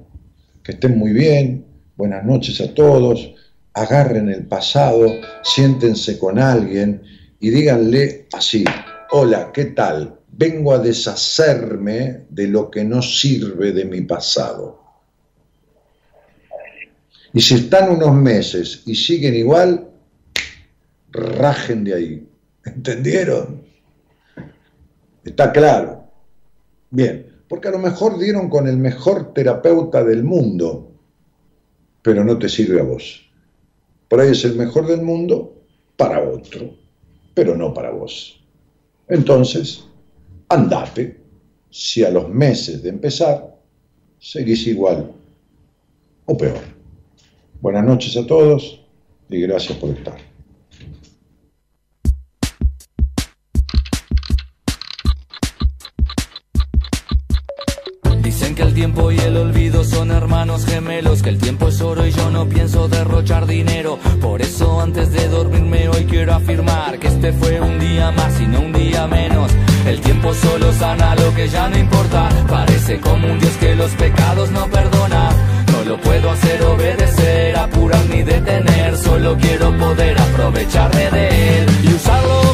que estén muy bien. Buenas noches a todos. Agarren el pasado, siéntense con alguien y díganle así, hola, ¿qué tal? Vengo a deshacerme de lo que no sirve de mi pasado. Y si están unos meses y siguen igual, rajen de ahí. ¿Entendieron? Está claro. Bien, porque a lo mejor dieron con el mejor terapeuta del mundo, pero no te sirve a vos. Por ahí es el mejor del mundo para otro, pero no para vos. Entonces, andate si a los meses de empezar seguís igual o peor. Buenas noches a todos y gracias por estar. Que el tiempo y el olvido son hermanos gemelos, que el tiempo es oro y yo no pienso derrochar dinero. Por eso antes de dormirme hoy quiero afirmar que este fue un día más y no un día menos. El tiempo solo sana lo que ya no importa. Parece como un Dios que los pecados no perdona. No lo puedo hacer obedecer, apurar ni detener. Solo quiero poder aprovecharme de él y usarlo